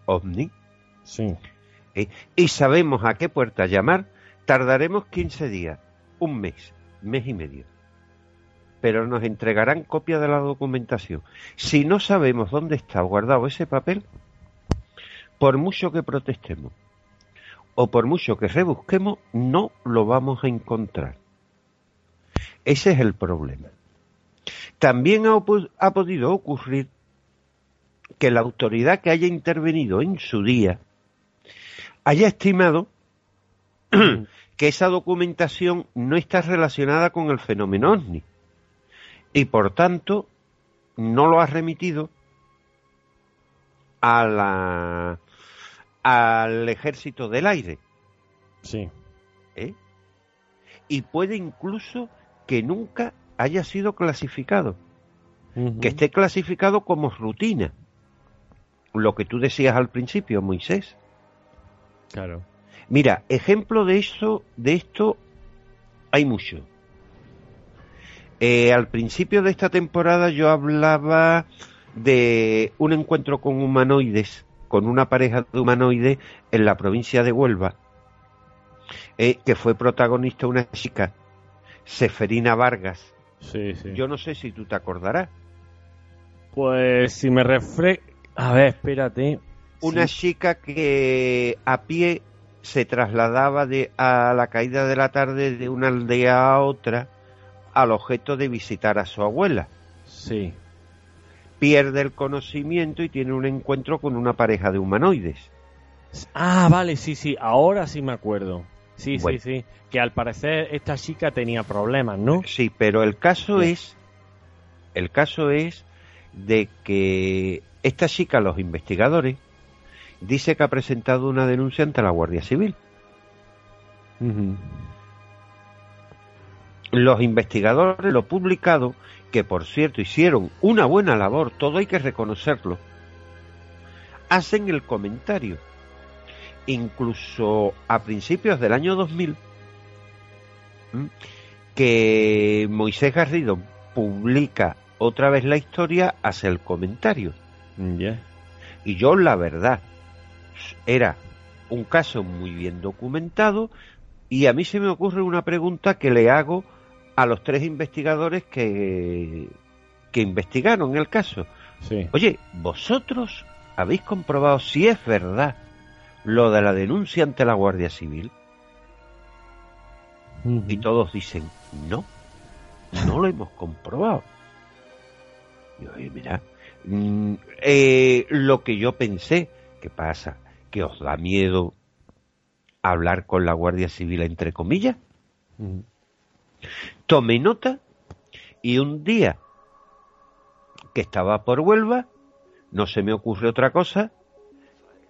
ovni, sí. Y sabemos a qué puerta llamar, tardaremos 15 días, un mes, mes y medio. Pero nos entregarán copia de la documentación. Si no sabemos dónde está guardado ese papel, por mucho que protestemos o por mucho que rebusquemos, no lo vamos a encontrar. Ese es el problema. También ha podido ocurrir que la autoridad que haya intervenido en su día haya estimado que esa documentación no está relacionada con el fenómeno OVNI y por tanto no lo ha remitido a la, al ejército del aire. Sí. ¿Eh? Y puede incluso que nunca haya sido clasificado, que esté clasificado como rutina. Lo que tú decías al principio, Moisés. Claro. Mira, ejemplo de esto, de esto hay mucho. Eh, al principio de esta temporada yo hablaba de un encuentro con humanoides, con una pareja de humanoides en la provincia de Huelva, eh, que fue protagonista una chica, Seferina Vargas. Sí, sí. Yo no sé si tú te acordarás. Pues si me refre... A ver, espérate una chica que a pie se trasladaba de, a la caída de la tarde de una aldea a otra al objeto de visitar a su abuela. Sí. Pierde el conocimiento y tiene un encuentro con una pareja de humanoides. Ah, vale, sí, sí, ahora sí me acuerdo. Sí, sí, sí. Que al parecer esta chica tenía problemas, ¿no? Sí, pero el caso es. El caso es de que esta chica, los investigadores, dice que ha presentado una denuncia ante la Guardia Civil. Los investigadores, lo publicado, que por cierto hicieron una buena labor, todo hay que reconocerlo, hacen el comentario. Incluso a principios del año 2000, que Moisés Garrido publica otra vez la historia hace el comentario. Y yo, la verdad, era un caso muy bien documentado y a mí se me ocurre una pregunta que le hago a los tres investigadores que, que investigaron el caso. Sí. Oye, ¿vosotros habéis comprobado si es verdad lo de la denuncia ante la Guardia Civil? Y todos dicen, no, no lo hemos comprobado. Y oye, mira, mm, eh, lo que yo pensé, ¿qué pasa? ¿Que os da miedo hablar con la Guardia Civil entre comillas? Tomé nota y un día que estaba por Huelva, no se me ocurre otra cosa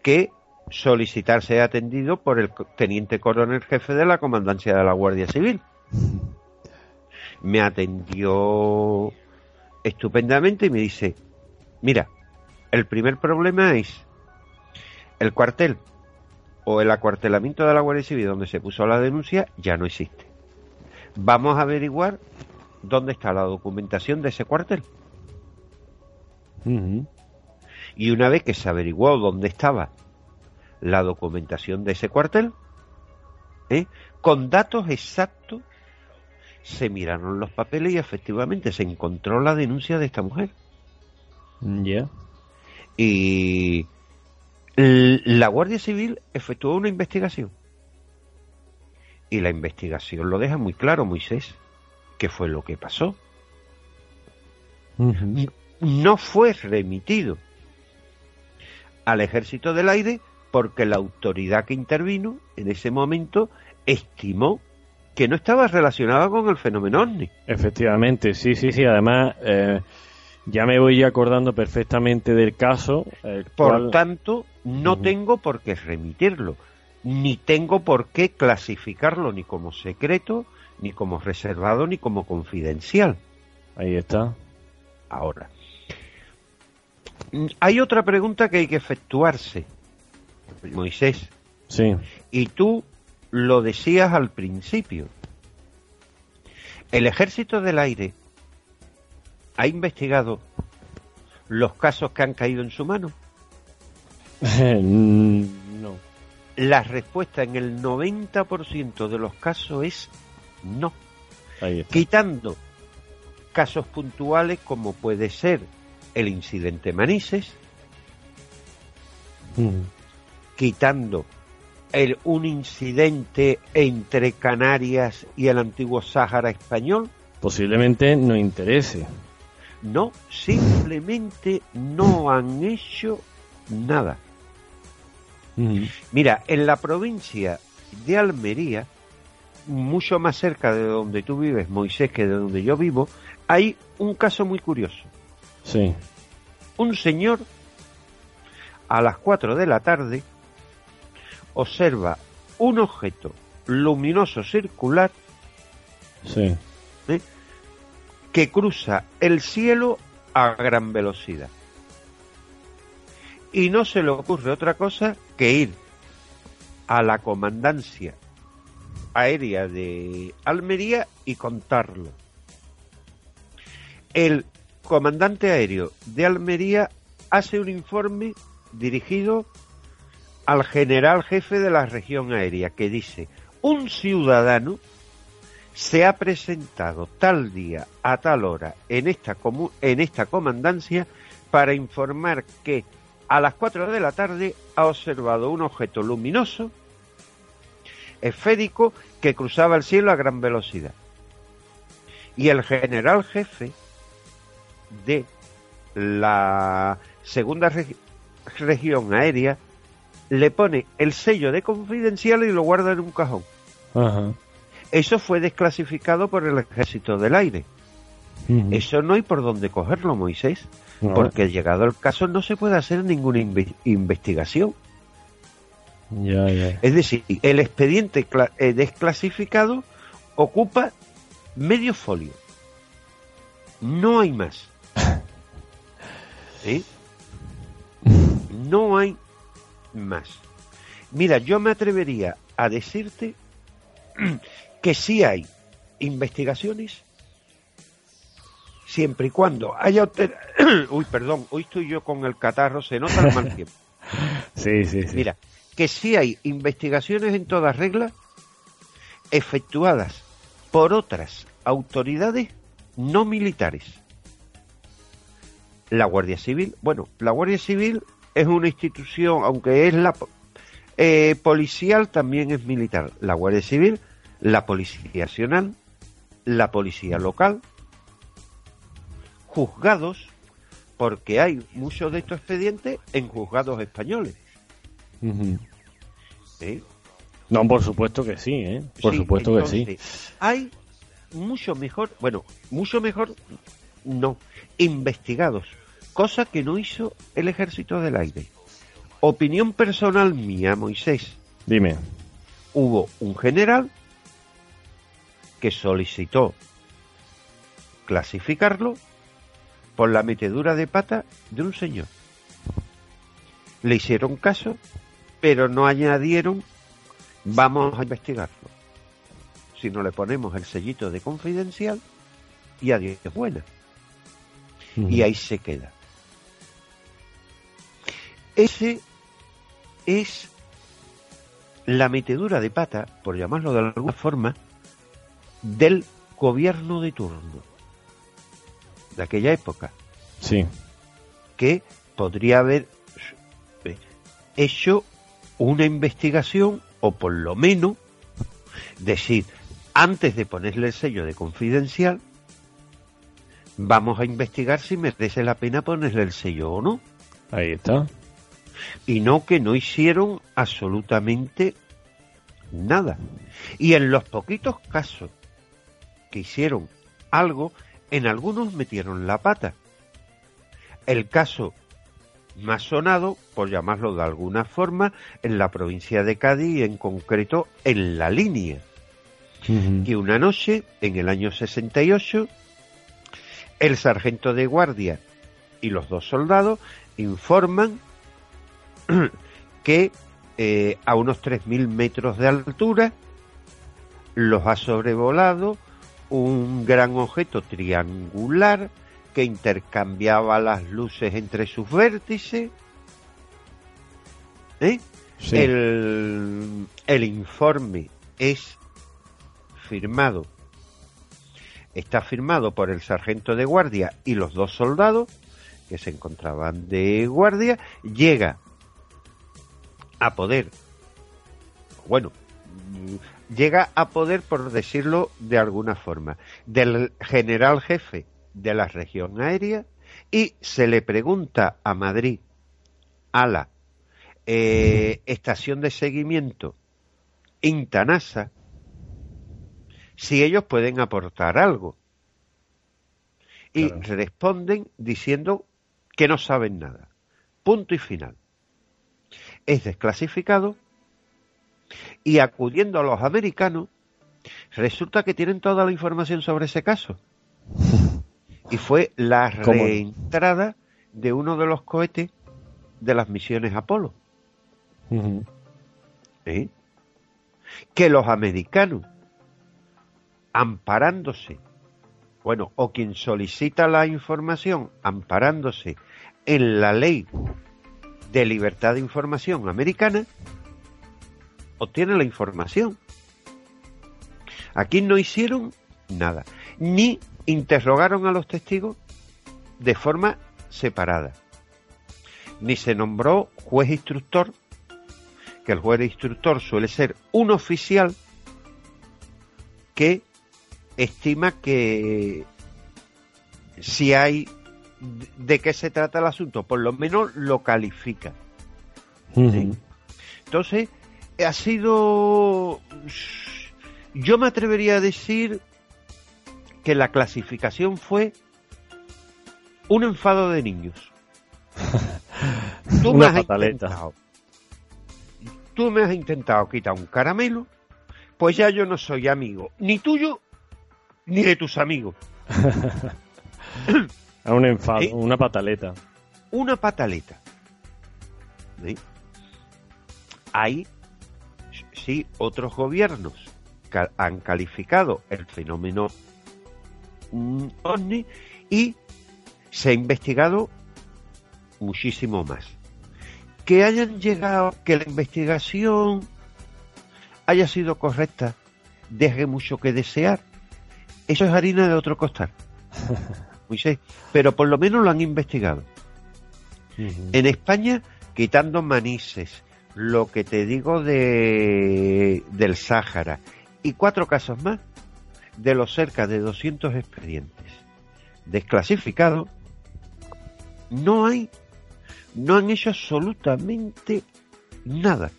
que solicitar ser atendido por el teniente coronel jefe de la comandancia de la Guardia Civil. Me atendió estupendamente y me dice, mira, el primer problema es el cuartel o el acuartelamiento de la Guardia Civil donde se puso la denuncia ya no existe. Vamos a averiguar dónde está la documentación de ese cuartel. Y una vez que se averiguó dónde estaba la documentación de ese cuartel, ¿eh? con datos exactos, se miraron los papeles y efectivamente se encontró la denuncia de esta mujer. Ya. Y la Guardia Civil efectuó una investigación. Y la investigación lo deja muy claro, Moisés, qué fue lo que pasó. No fue remitido al Ejército del Aire porque la autoridad que intervino en ese momento estimó que no estaba relacionada con el fenómeno ovni. Efectivamente, sí, sí, sí. Además, eh, ya me voy acordando perfectamente del caso. Por tanto, no tengo por qué remitirlo, ni tengo por qué clasificarlo ni como secreto, ni como reservado, ni como confidencial. Ahí está. Ahora, hay otra pregunta que hay que efectuarse, Moisés. Sí. Y tú lo decías al principio. El ejército del aire ha investigado los casos que han caído en su mano. no. La respuesta en el 90% de los casos es no. Ahí está. Quitando casos puntuales como puede ser el incidente Manises, quitando el, un incidente entre Canarias y el antiguo Sáhara español, Posiblemente no interese. No, simplemente no han hecho nada. Mira, en la provincia de Almería, mucho más cerca de donde tú vives, Moisés, que de donde yo vivo, hay un caso muy curioso. Sí. Un señor a las 4 de la tarde observa un objeto luminoso circular Sí. ¿eh? Que cruza el cielo a gran velocidad. Y no se le ocurre otra cosa que ir a la comandancia aérea de Almería y contarlo. El comandante aéreo de Almería hace un informe dirigido al general jefe de la región aérea que dice, un ciudadano se ha presentado tal día a tal hora en esta, comu- en esta comandancia para informar que a las 4 de la tarde ha observado un objeto luminoso esférico que cruzaba el cielo a gran velocidad. Y el general jefe de la segunda regi- región aérea le pone el sello de confidencial y lo guarda en un cajón. Ajá. Eso fue desclasificado por el ejército del aire. Eso no hay por dónde cogerlo, Moisés, No. porque llegado el caso no se puede hacer ninguna inve- investigación. Es decir, el expediente eh, desclasificado ocupa medio folio. No hay más. No hay más. Mira, yo me atrevería a decirte que sí hay investigaciones siempre y cuando haya... Uy, perdón, hoy estoy yo con el catarro, se nota el mal tiempo. Sí, sí, sí. Mira, que sí hay investigaciones en toda regla efectuadas por otras autoridades no militares. La Guardia Civil, bueno, la Guardia Civil es una institución, aunque es la eh, policial, también es militar. La Guardia Civil, la Policía Nacional, la Policía Local, juzgados, porque hay muchos de estos expedientes en juzgados españoles. ¿Eh? No, por supuesto que sí, ¿eh? Por Sí, supuesto que sí. Hay mucho mejor, bueno, mucho mejor, no, investigados, cosa que no hizo el Ejército del Aire. Opinión personal mía, Moisés. Dime. Hubo un general que solicitó clasificarlo por la metedura de pata de un señor. Le hicieron caso, pero no añadieron vamos a investigarlo. Si no le ponemos el sellito de confidencial y adiós es buena. Y ahí se queda. Ese es la metedura de pata, por llamarlo de alguna forma, del gobierno de turno de aquella época, Sí. que podría haber hecho una investigación o por lo menos decir, antes de ponerle el sello de confidencial, vamos a investigar si merece la pena ponerle el sello o no. Ahí está. Y no que no hicieron absolutamente nada. Y en los poquitos casos que hicieron algo, en algunos metieron la pata. El caso más sonado, por llamarlo de alguna forma, en la provincia de Cádiz y en concreto en la línea. Que una noche, en el año 68, el sargento de guardia y los dos soldados informan que eh, a unos 3.000 metros de altura los ha sobrevolado un gran objeto triangular que intercambiaba las luces entre sus vértices. ¿Eh? Sí. El, el informe es firmado, está firmado por el sargento de guardia y los dos soldados que se encontraban de guardia, llega a poder, bueno, llega a poder, por decirlo de alguna forma, del general jefe de la región aérea y se le pregunta a Madrid, a la eh, estación de seguimiento Intanasa, si ellos pueden aportar algo. Y responden diciendo que no saben nada. Punto y final. Es desclasificado y acudiendo a los americanos, resulta que tienen toda la información sobre ese caso. Y fue la reentrada de uno de los cohetes de las misiones Apolo. ¿Eh? Que los americanos, amparándose, bueno, o quien solicita la información, amparándose en la ley de libertad de información americana, obtiene la información. Aquí no hicieron nada, ni interrogaron a los testigos de forma separada, ni se nombró juez instructor, que el juez instructor suele ser un oficial que estima que si hay de qué se trata el asunto, por lo menos lo califica. Entonces, ha sido, yo me atrevería a decir que la clasificación fue un enfado de niños. Tú me has pataleta. intentado, tú me has intentado quitar un caramelo, pues ya yo no soy amigo ni tuyo ni de tus amigos. A un enfado, Sí. una pataleta. una pataleta. ¿Sí? Hay, sí, otros gobiernos han calificado el fenómeno ovni Y se ha investigado muchísimo más. Que hayan llegado, que la investigación haya sido correcta, deje mucho que desear. Eso es harina de otro costal. Pero por lo menos lo han investigado. En España, quitando manises, lo que te digo de, del Sáhara. Y cuatro casos más, de los cerca de 200 expedientes. Desclasificados, no hay, no han hecho absolutamente nada.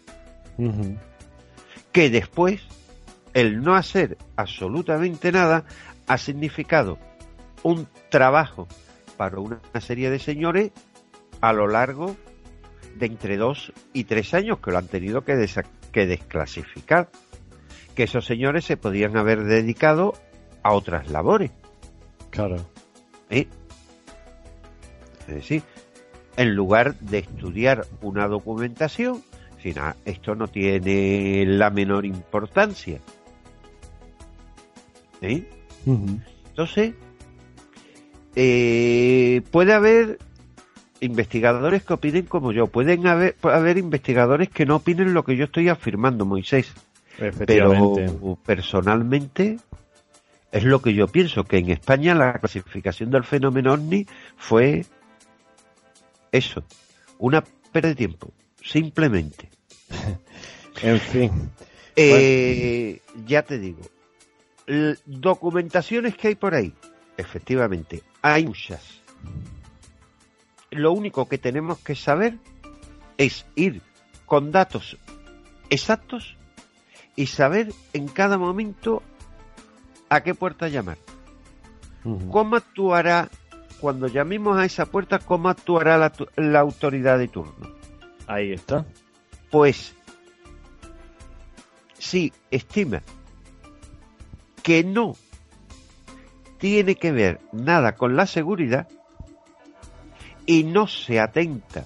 Que después, el no hacer absolutamente nada ha significado un trabajo para una serie de señores a lo largo de entre dos y tres años que lo han tenido que, que desclasificar. Que esos señores se podían haber dedicado a otras labores. Claro. ¿Eh? Es decir, en lugar de estudiar una documentación, si esto no tiene la menor importancia. ¿Eh? Entonces, eh, puede haber investigadores que opinen como yo, pueden haber, haber investigadores que no opinen lo que yo estoy afirmando, Moisés. Pero personalmente es lo que yo pienso, que en España la clasificación del fenómeno ovni fue eso, una pérdida de tiempo, simplemente. en fin. Eh, ya te digo, documentaciones que hay por ahí, efectivamente, hay muchas. Lo único que tenemos que saber es ir con datos exactos y saber en cada momento a qué puerta llamar. ¿Cómo actuará cuando llamemos a esa puerta? ¿Cómo actuará la, la autoridad de turno? Ahí está. Pues si estima que no tiene que ver nada con la seguridad y no se atenta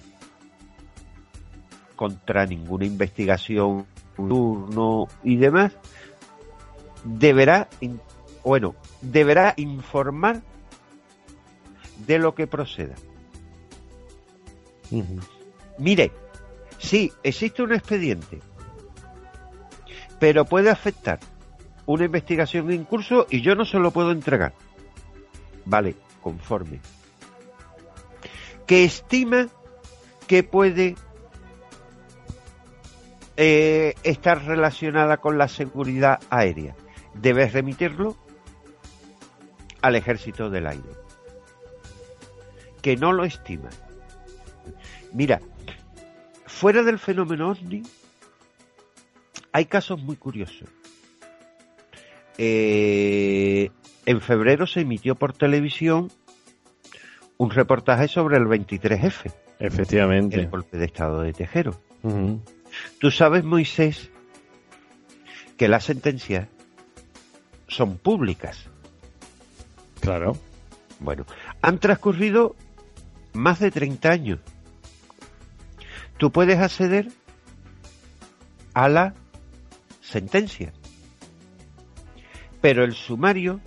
contra ninguna investigación, turno y demás, deberá, bueno, deberá informar de lo que proceda. Mire, sí, existe un expediente, pero puede afectar una investigación en curso y yo no se lo puedo entregar. Vale, conforme. Que estima que puede eh, estar relacionada con la seguridad aérea. Debes remitirlo al ejército del aire. Que no lo estima. Mira, fuera del fenómeno OVNI, hay casos muy curiosos. Eh, en febrero se emitió por televisión un reportaje sobre el 23F. Efectivamente. El golpe de estado de Tejero. Tú sabes, Moisés, que las sentencias son públicas. Claro. Bueno, han transcurrido más de 30 años. Tú puedes acceder a la sentencia pero el sumario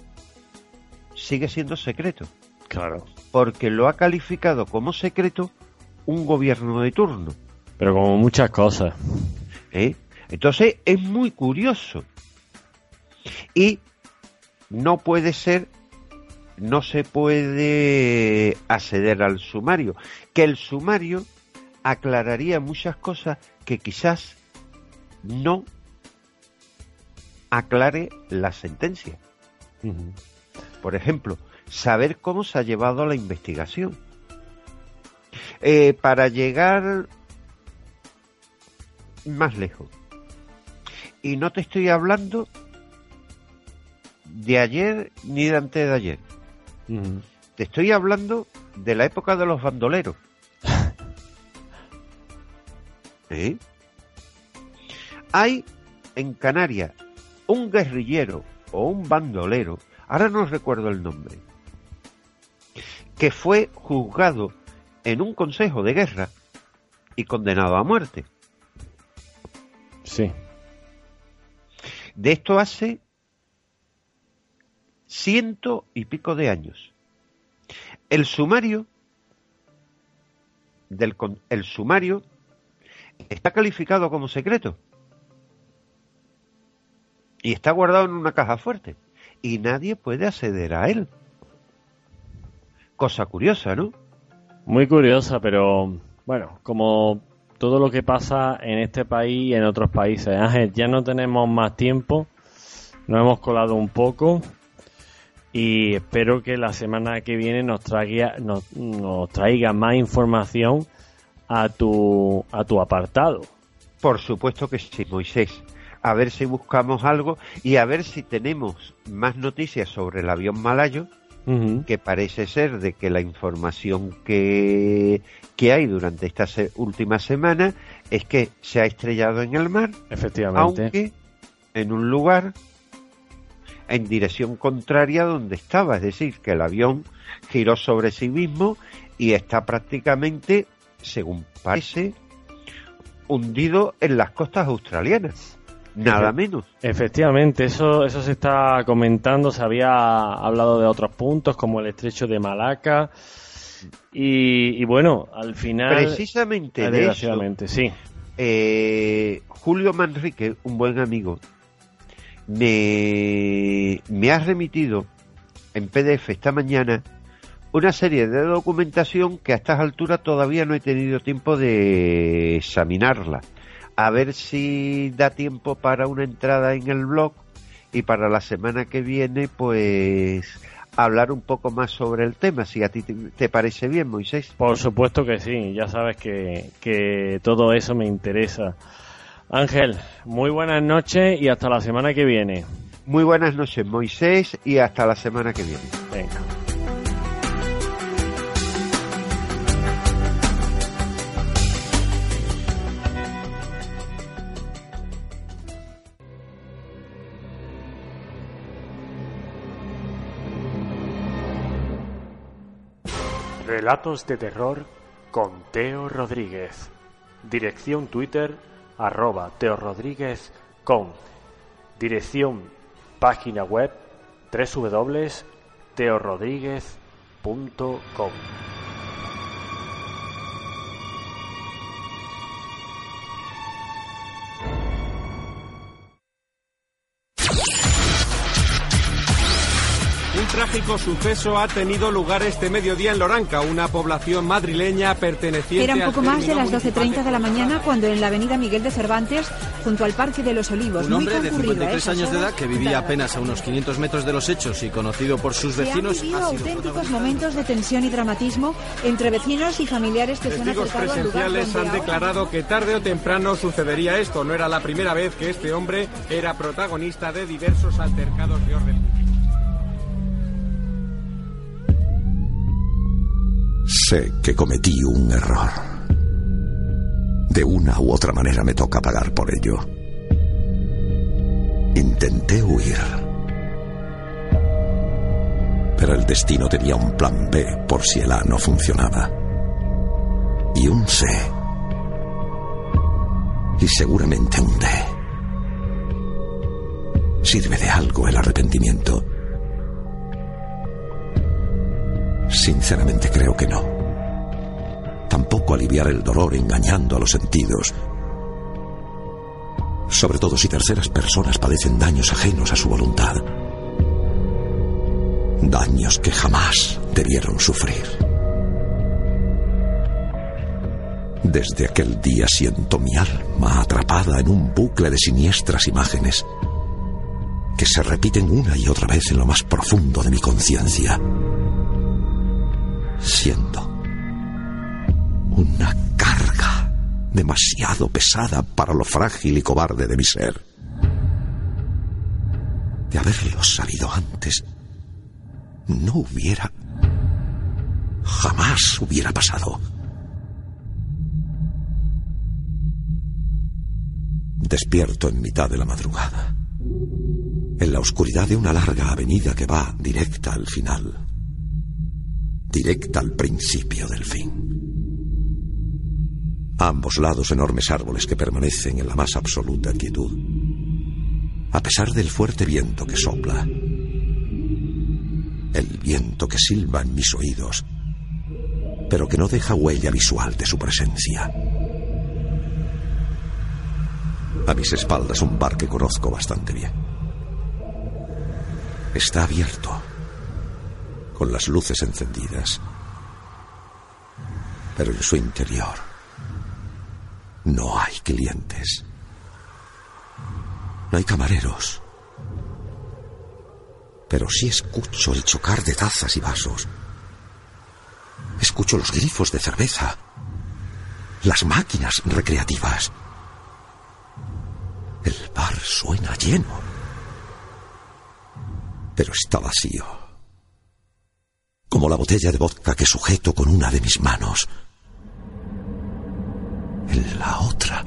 sigue siendo secreto. Claro. Porque lo ha calificado como secreto un gobierno de turno. Pero como muchas cosas. ¿Eh? Entonces es muy curioso. Y no puede ser, no se puede acceder al sumario. Que el sumario aclararía muchas cosas que quizás no aclare la sentencia. Por ejemplo, saber cómo se ha llevado la investigación. Eh, para llegar más lejos. Y no te estoy hablando de ayer ni de antes de ayer. Te estoy hablando de la época de los bandoleros. ¿Eh? Hay en Canarias un guerrillero o un bandolero, ahora no recuerdo el nombre, que fue juzgado en un consejo de guerra y condenado a muerte. Sí. De esto hace ciento y pico de años. El sumario del el sumario está calificado como secreto y está guardado en una caja fuerte y nadie puede acceder a él. Cosa curiosa, ¿no? Muy curiosa, pero bueno, como todo lo que pasa en este país y en otros países. Ángel, ya no tenemos más tiempo, nos hemos colado un poco y espero que la semana que viene nos traiga, nos, traiga más información a tu, a tu apartado. Por supuesto que sí, Moisés. A ver si buscamos algo y a ver si tenemos más noticias sobre el avión malayo que parece ser de que la información que, que hay durante esta última semana es que se ha estrellado en el mar. Efectivamente. Aunque en un lugar en dirección contraria a donde estaba, es decir, que el avión giró sobre sí mismo y está prácticamente, según parece, hundido en las costas australianas. Nada menos. Efectivamente, eso, eso se está comentando. Se había hablado de otros puntos como el estrecho de Malaca. Y, bueno, al final. Precisamente de sí. Eh, Julio Manrique, un buen amigo, me, me ha remitido en PDF esta mañana una serie de documentación que a estas alturas todavía no he tenido tiempo de examinarla a ver si da tiempo para una entrada en el blog y para la semana que viene pues hablar un poco más sobre el tema, si a ti te, parece bien, Moisés. Por supuesto que sí, ya sabes que, que todo eso me interesa. Ángel, muy buenas noches y hasta la semana que viene. Muy buenas noches, Moisés, y hasta la semana que viene. Venga. Relatos de terror con Teo Rodríguez. Dirección Twitter arroba Teo Rodríguez con. Dirección página web www.teorodríguez.com. trágico suceso ha tenido lugar este mediodía en Loranca, una población madrileña perteneciente Era un poco más de las 12.30 de la mañana cuando en la avenida Miguel de Cervantes, junto al Parque de los Olivos, un hombre de 53 años de edad que vivía apenas a unos 500 metros de los hechos y conocido por sus vecinos. Se han auténticos momentos de tensión y dramatismo entre vecinos y familiares que Testigos se han presenciales han declarado que tarde o temprano sucedería esto. No era la primera vez que este hombre era protagonista de diversos altercados de orden. Sé que cometí un error. De una u otra manera me toca pagar por ello. Intenté huir. Pero el destino tenía un plan B por si el A no funcionaba. Y un C. Y seguramente un D. ¿Sirve de algo el arrepentimiento? Sinceramente creo que no. Tampoco aliviar el dolor engañando a los sentidos. Sobre todo si terceras personas padecen daños ajenos a su voluntad. Daños que jamás debieron sufrir. Desde aquel día siento mi alma atrapada en un bucle de siniestras imágenes que se repiten una y otra vez en lo más profundo de mi conciencia siendo una carga demasiado pesada para lo frágil y cobarde de mi ser. De haberlo sabido antes, no hubiera... jamás hubiera pasado. Despierto en mitad de la madrugada, en la oscuridad de una larga avenida que va directa al final directa al principio del fin. A ambos lados enormes árboles que permanecen en la más absoluta quietud, a pesar del fuerte viento que sopla, el viento que silba en mis oídos pero que no deja huella visual de su presencia. A mis espaldas un bar que conozco bastante bien. Está abierto, con las luces encendidas, pero en su interior no hay clientes. No hay camareros. Pero sí escucho el chocar de tazas y vasos. Escucho los grifos de cerveza. Las máquinas recreativas. El bar suena lleno. Pero está vacío. Como la botella de vodka que sujeto con una de mis manos. En la otra.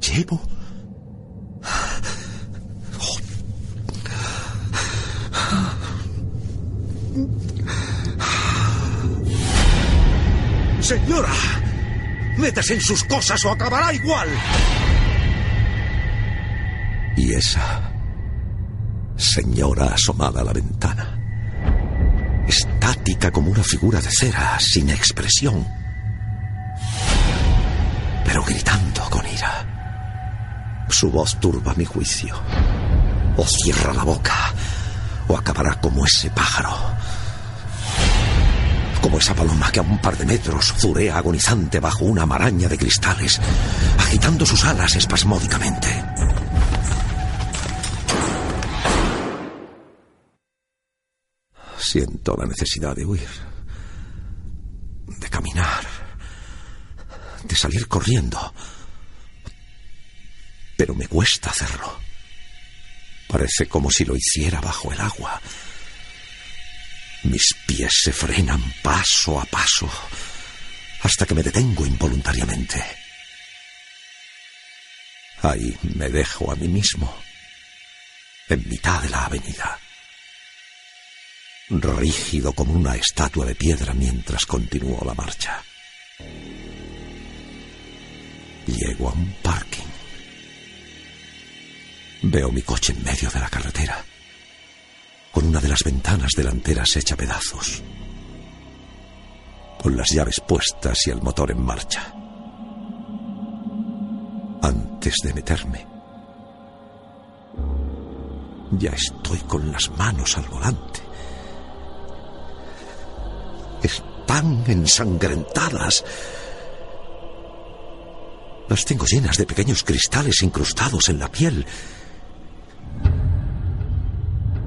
Llevo Señora, métase en sus cosas o acabará igual. Y esa señora asomada a la ventana, estática como una figura de cera, sin expresión, pero gritando con ira. Su voz turba mi juicio. O cierra la boca, o acabará como ese pájaro como esa paloma que a un par de metros zurea agonizante bajo una maraña de cristales, agitando sus alas espasmódicamente. Siento la necesidad de huir, de caminar, de salir corriendo, pero me cuesta hacerlo. Parece como si lo hiciera bajo el agua. Mis pies se frenan paso a paso hasta que me detengo involuntariamente. Ahí me dejo a mí mismo, en mitad de la avenida, rígido como una estatua de piedra mientras continúo la marcha. Llego a un parking. Veo mi coche en medio de la carretera con una de las ventanas delanteras hecha pedazos, con las llaves puestas y el motor en marcha. Antes de meterme, ya estoy con las manos al volante. Están ensangrentadas. Las tengo llenas de pequeños cristales incrustados en la piel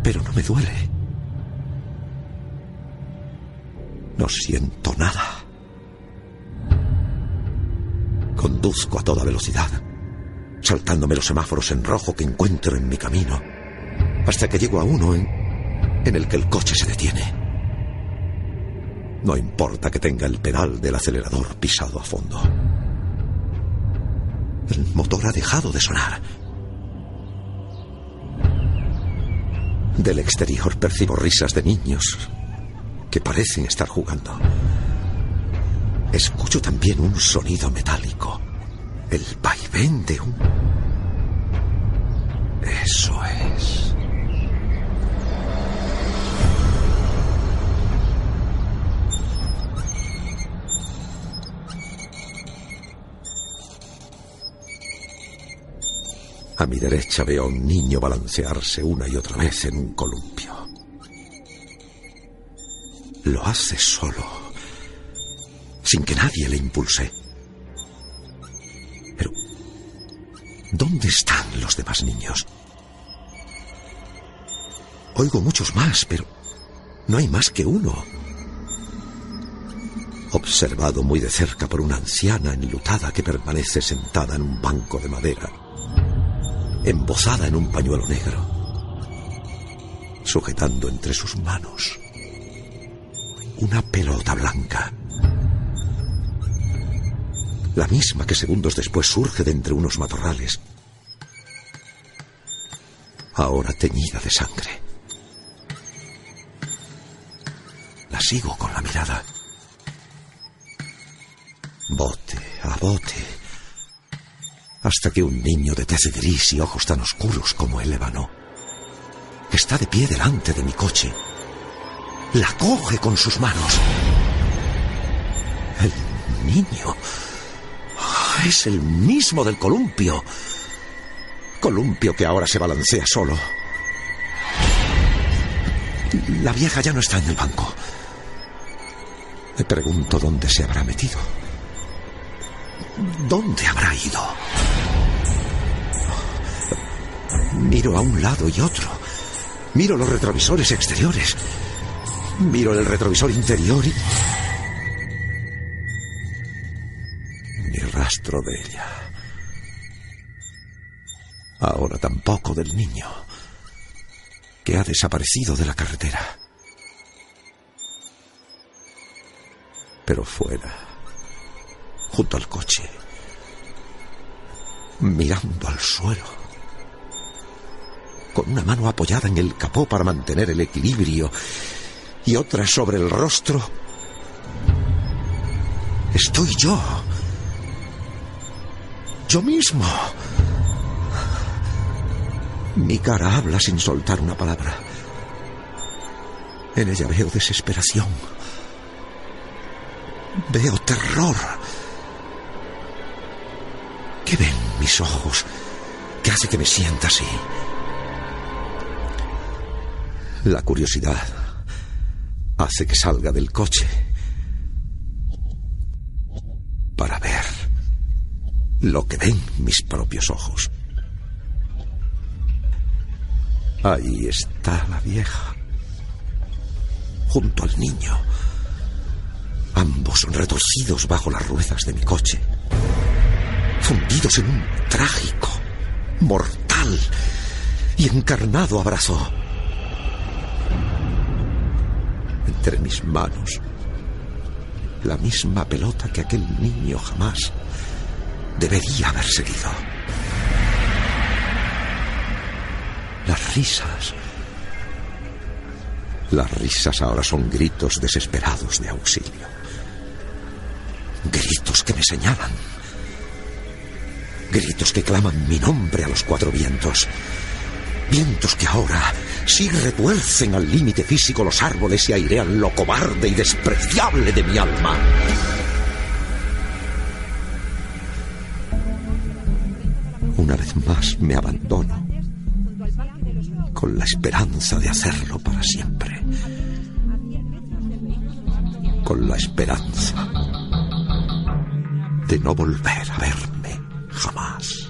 pero no me duele. No siento nada. Conduzco a toda velocidad, saltándome los semáforos en rojo que encuentro en mi camino, hasta que llego a uno en, el que el coche se detiene. No importa que tenga el pedal del acelerador pisado a fondo. El motor ha dejado de sonar Del exterior percibo risas de niños que parecen estar jugando. Escucho también un sonido metálico. El vaivén de un... Eso es. A mi derecha veo a un niño balancearse una y otra vez en un columpio. Lo hace solo, sin que nadie le impulse. Pero, ¿dónde están los demás niños? Oigo muchos más, pero no hay más que uno. Observado muy de cerca por una anciana enlutada que permanece sentada en un banco de madera embozada en un pañuelo negro, sujetando entre sus manos una pelota blanca, la misma que segundos después surge de entre unos matorrales, ahora teñida de sangre. La sigo con la mirada. Bote a bote hasta que un niño de tez gris y ojos tan oscuros como el ébano, está de pie delante de mi coche, la coge con sus manos El niño. Ah, Es el mismo del columpio. Columpio que ahora se balancea solo. La vieja ya no está en el banco. Me pregunto dónde se habrá metido. ¿Dónde habrá ido? Miro a un lado y otro. Miro los retrovisores exteriores. Miro el retrovisor interior y... Ni rastro de ella. Ahora tampoco del niño, que ha desaparecido de la carretera. Pero fuera, junto al coche, mirando al suelo, con una mano apoyada en el capó para mantener el equilibrio y otra sobre el rostro, estoy yo. Yo mismo. Mi cara habla sin soltar una palabra. En ella veo desesperación. Veo terror. ¿Qué ven mis ojos que hace que me sienta así? La curiosidad hace que salga del coche para ver lo que ven mis propios ojos. Ahí está la vieja, junto al niño, ambos retorcidos bajo las ruedas de mi coche, fundidos en un trágico, mortal y encarnado abrazo. Entre mis manos, la misma pelota que aquel niño jamás debería haber seguido. Las risas. Las risas ahora son gritos desesperados de auxilio. Gritos que me señalan. Gritos que claman mi nombre a los cuatro vientos. Vientos que ahora sí retuercen al límite físico los árboles y airean lo cobarde y despreciable de mi alma. Una vez más me abandono con la esperanza de hacerlo para siempre. Con la esperanza de no volver a verme jamás.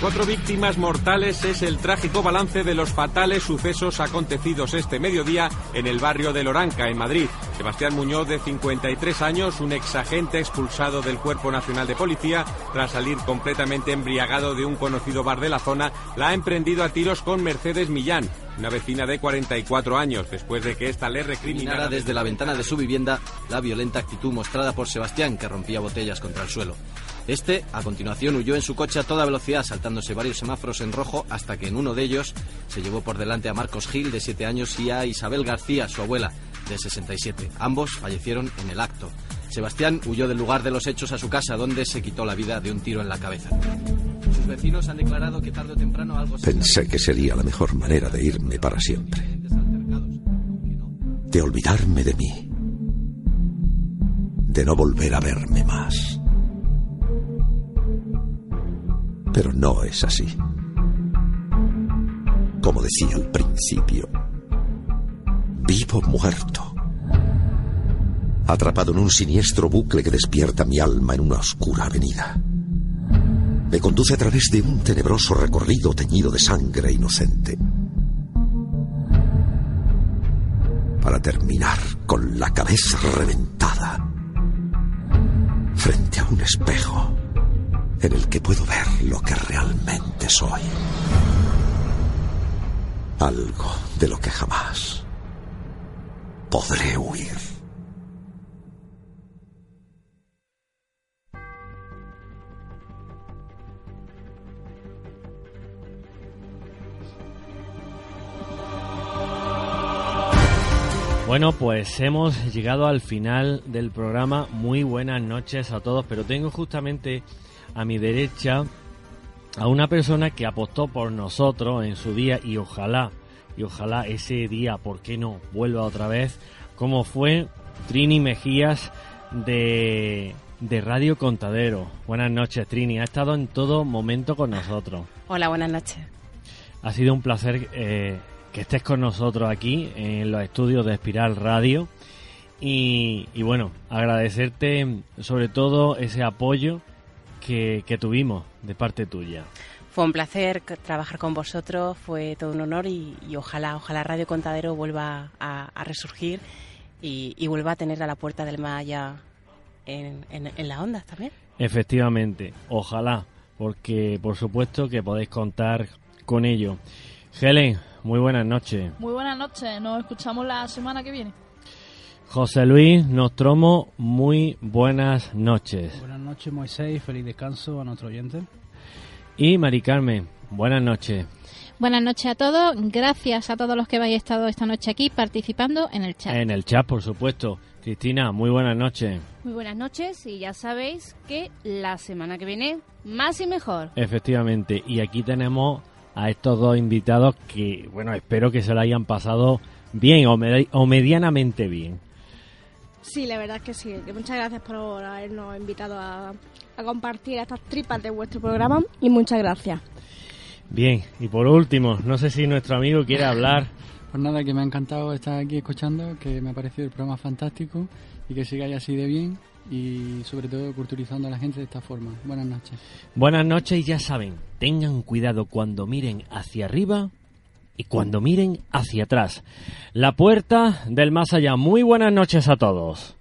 Cuatro víctimas mortales es el trágico balance de los fatales sucesos acontecidos este mediodía en el barrio de Loranca, en Madrid. Sebastián Muñoz, de 53 años, un exagente expulsado del Cuerpo Nacional de Policía tras salir completamente embriagado de un conocido bar de la zona, la ha emprendido a tiros con Mercedes Millán, una vecina de 44 años, después de que ésta le recriminara Criminara desde la ventana de su vivienda la violenta actitud mostrada por Sebastián, que rompía botellas contra el suelo. Este, a continuación, huyó en su coche a toda velocidad, saltándose varios semáforos en rojo, hasta que en uno de ellos se llevó por delante a Marcos Gil, de 7 años, y a Isabel García, su abuela, de 67. Ambos fallecieron en el acto. Sebastián huyó del lugar de los hechos a su casa, donde se quitó la vida de un tiro en la cabeza. Sus vecinos han declarado que tarde o temprano algo se... Pensé que sería la mejor manera de irme para siempre. De olvidarme de mí. De no volver a verme más. Pero no es así. Como decía al principio, vivo muerto. Atrapado en un siniestro bucle que despierta mi alma en una oscura avenida. Me conduce a través de un tenebroso recorrido teñido de sangre inocente. Para terminar con la cabeza reventada frente a un espejo en el que puedo ver lo que realmente soy. Algo de lo que jamás podré huir. Bueno, pues hemos llegado al final del programa. Muy buenas noches a todos, pero tengo justamente a mi derecha a una persona que apostó por nosotros en su día y ojalá, y ojalá ese día, ¿por qué no?, vuelva otra vez, como fue Trini Mejías de, de Radio Contadero. Buenas noches, Trini. Ha estado en todo momento con nosotros. Hola, buenas noches. Ha sido un placer eh, que estés con nosotros aquí en los estudios de Espiral Radio. Y, y bueno, agradecerte sobre todo ese apoyo que, que tuvimos de parte tuya. Fue un placer trabajar con vosotros, fue todo un honor y, y ojalá, ojalá Radio Contadero vuelva a, a resurgir y, y vuelva a tener a la puerta del Maya en, en, en las ondas también. Efectivamente, ojalá, porque por supuesto que podéis contar con ello. Helen, muy buenas noches. Muy buenas noches, nos escuchamos la semana que viene. José Luis Nostromo, muy buenas noches. Buenas noches, Moisés, y feliz descanso a nuestro oyente. Y Mari Carmen, buenas noches. Buenas noches a todos. Gracias a todos los que habéis estado esta noche aquí participando en el chat. En el chat, por supuesto. Cristina, muy buenas noches. Muy buenas noches y ya sabéis que la semana que viene más y mejor. Efectivamente. Y aquí tenemos a estos dos invitados que, bueno, espero que se lo hayan pasado bien o, medi- o medianamente bien. Sí, la verdad es que sí. Que muchas gracias por habernos invitado a, a compartir estas tripas de vuestro programa y muchas gracias. Bien, y por último, no sé si nuestro amigo quiere hablar. Pues nada, que me ha encantado estar aquí escuchando, que me ha parecido el programa fantástico y que sigáis así de bien y sobre todo culturizando a la gente de esta forma. Buenas noches. Buenas noches y ya saben, tengan cuidado cuando miren hacia arriba y cuando miren hacia atrás. La puerta del más allá. Muy buenas noches a todos.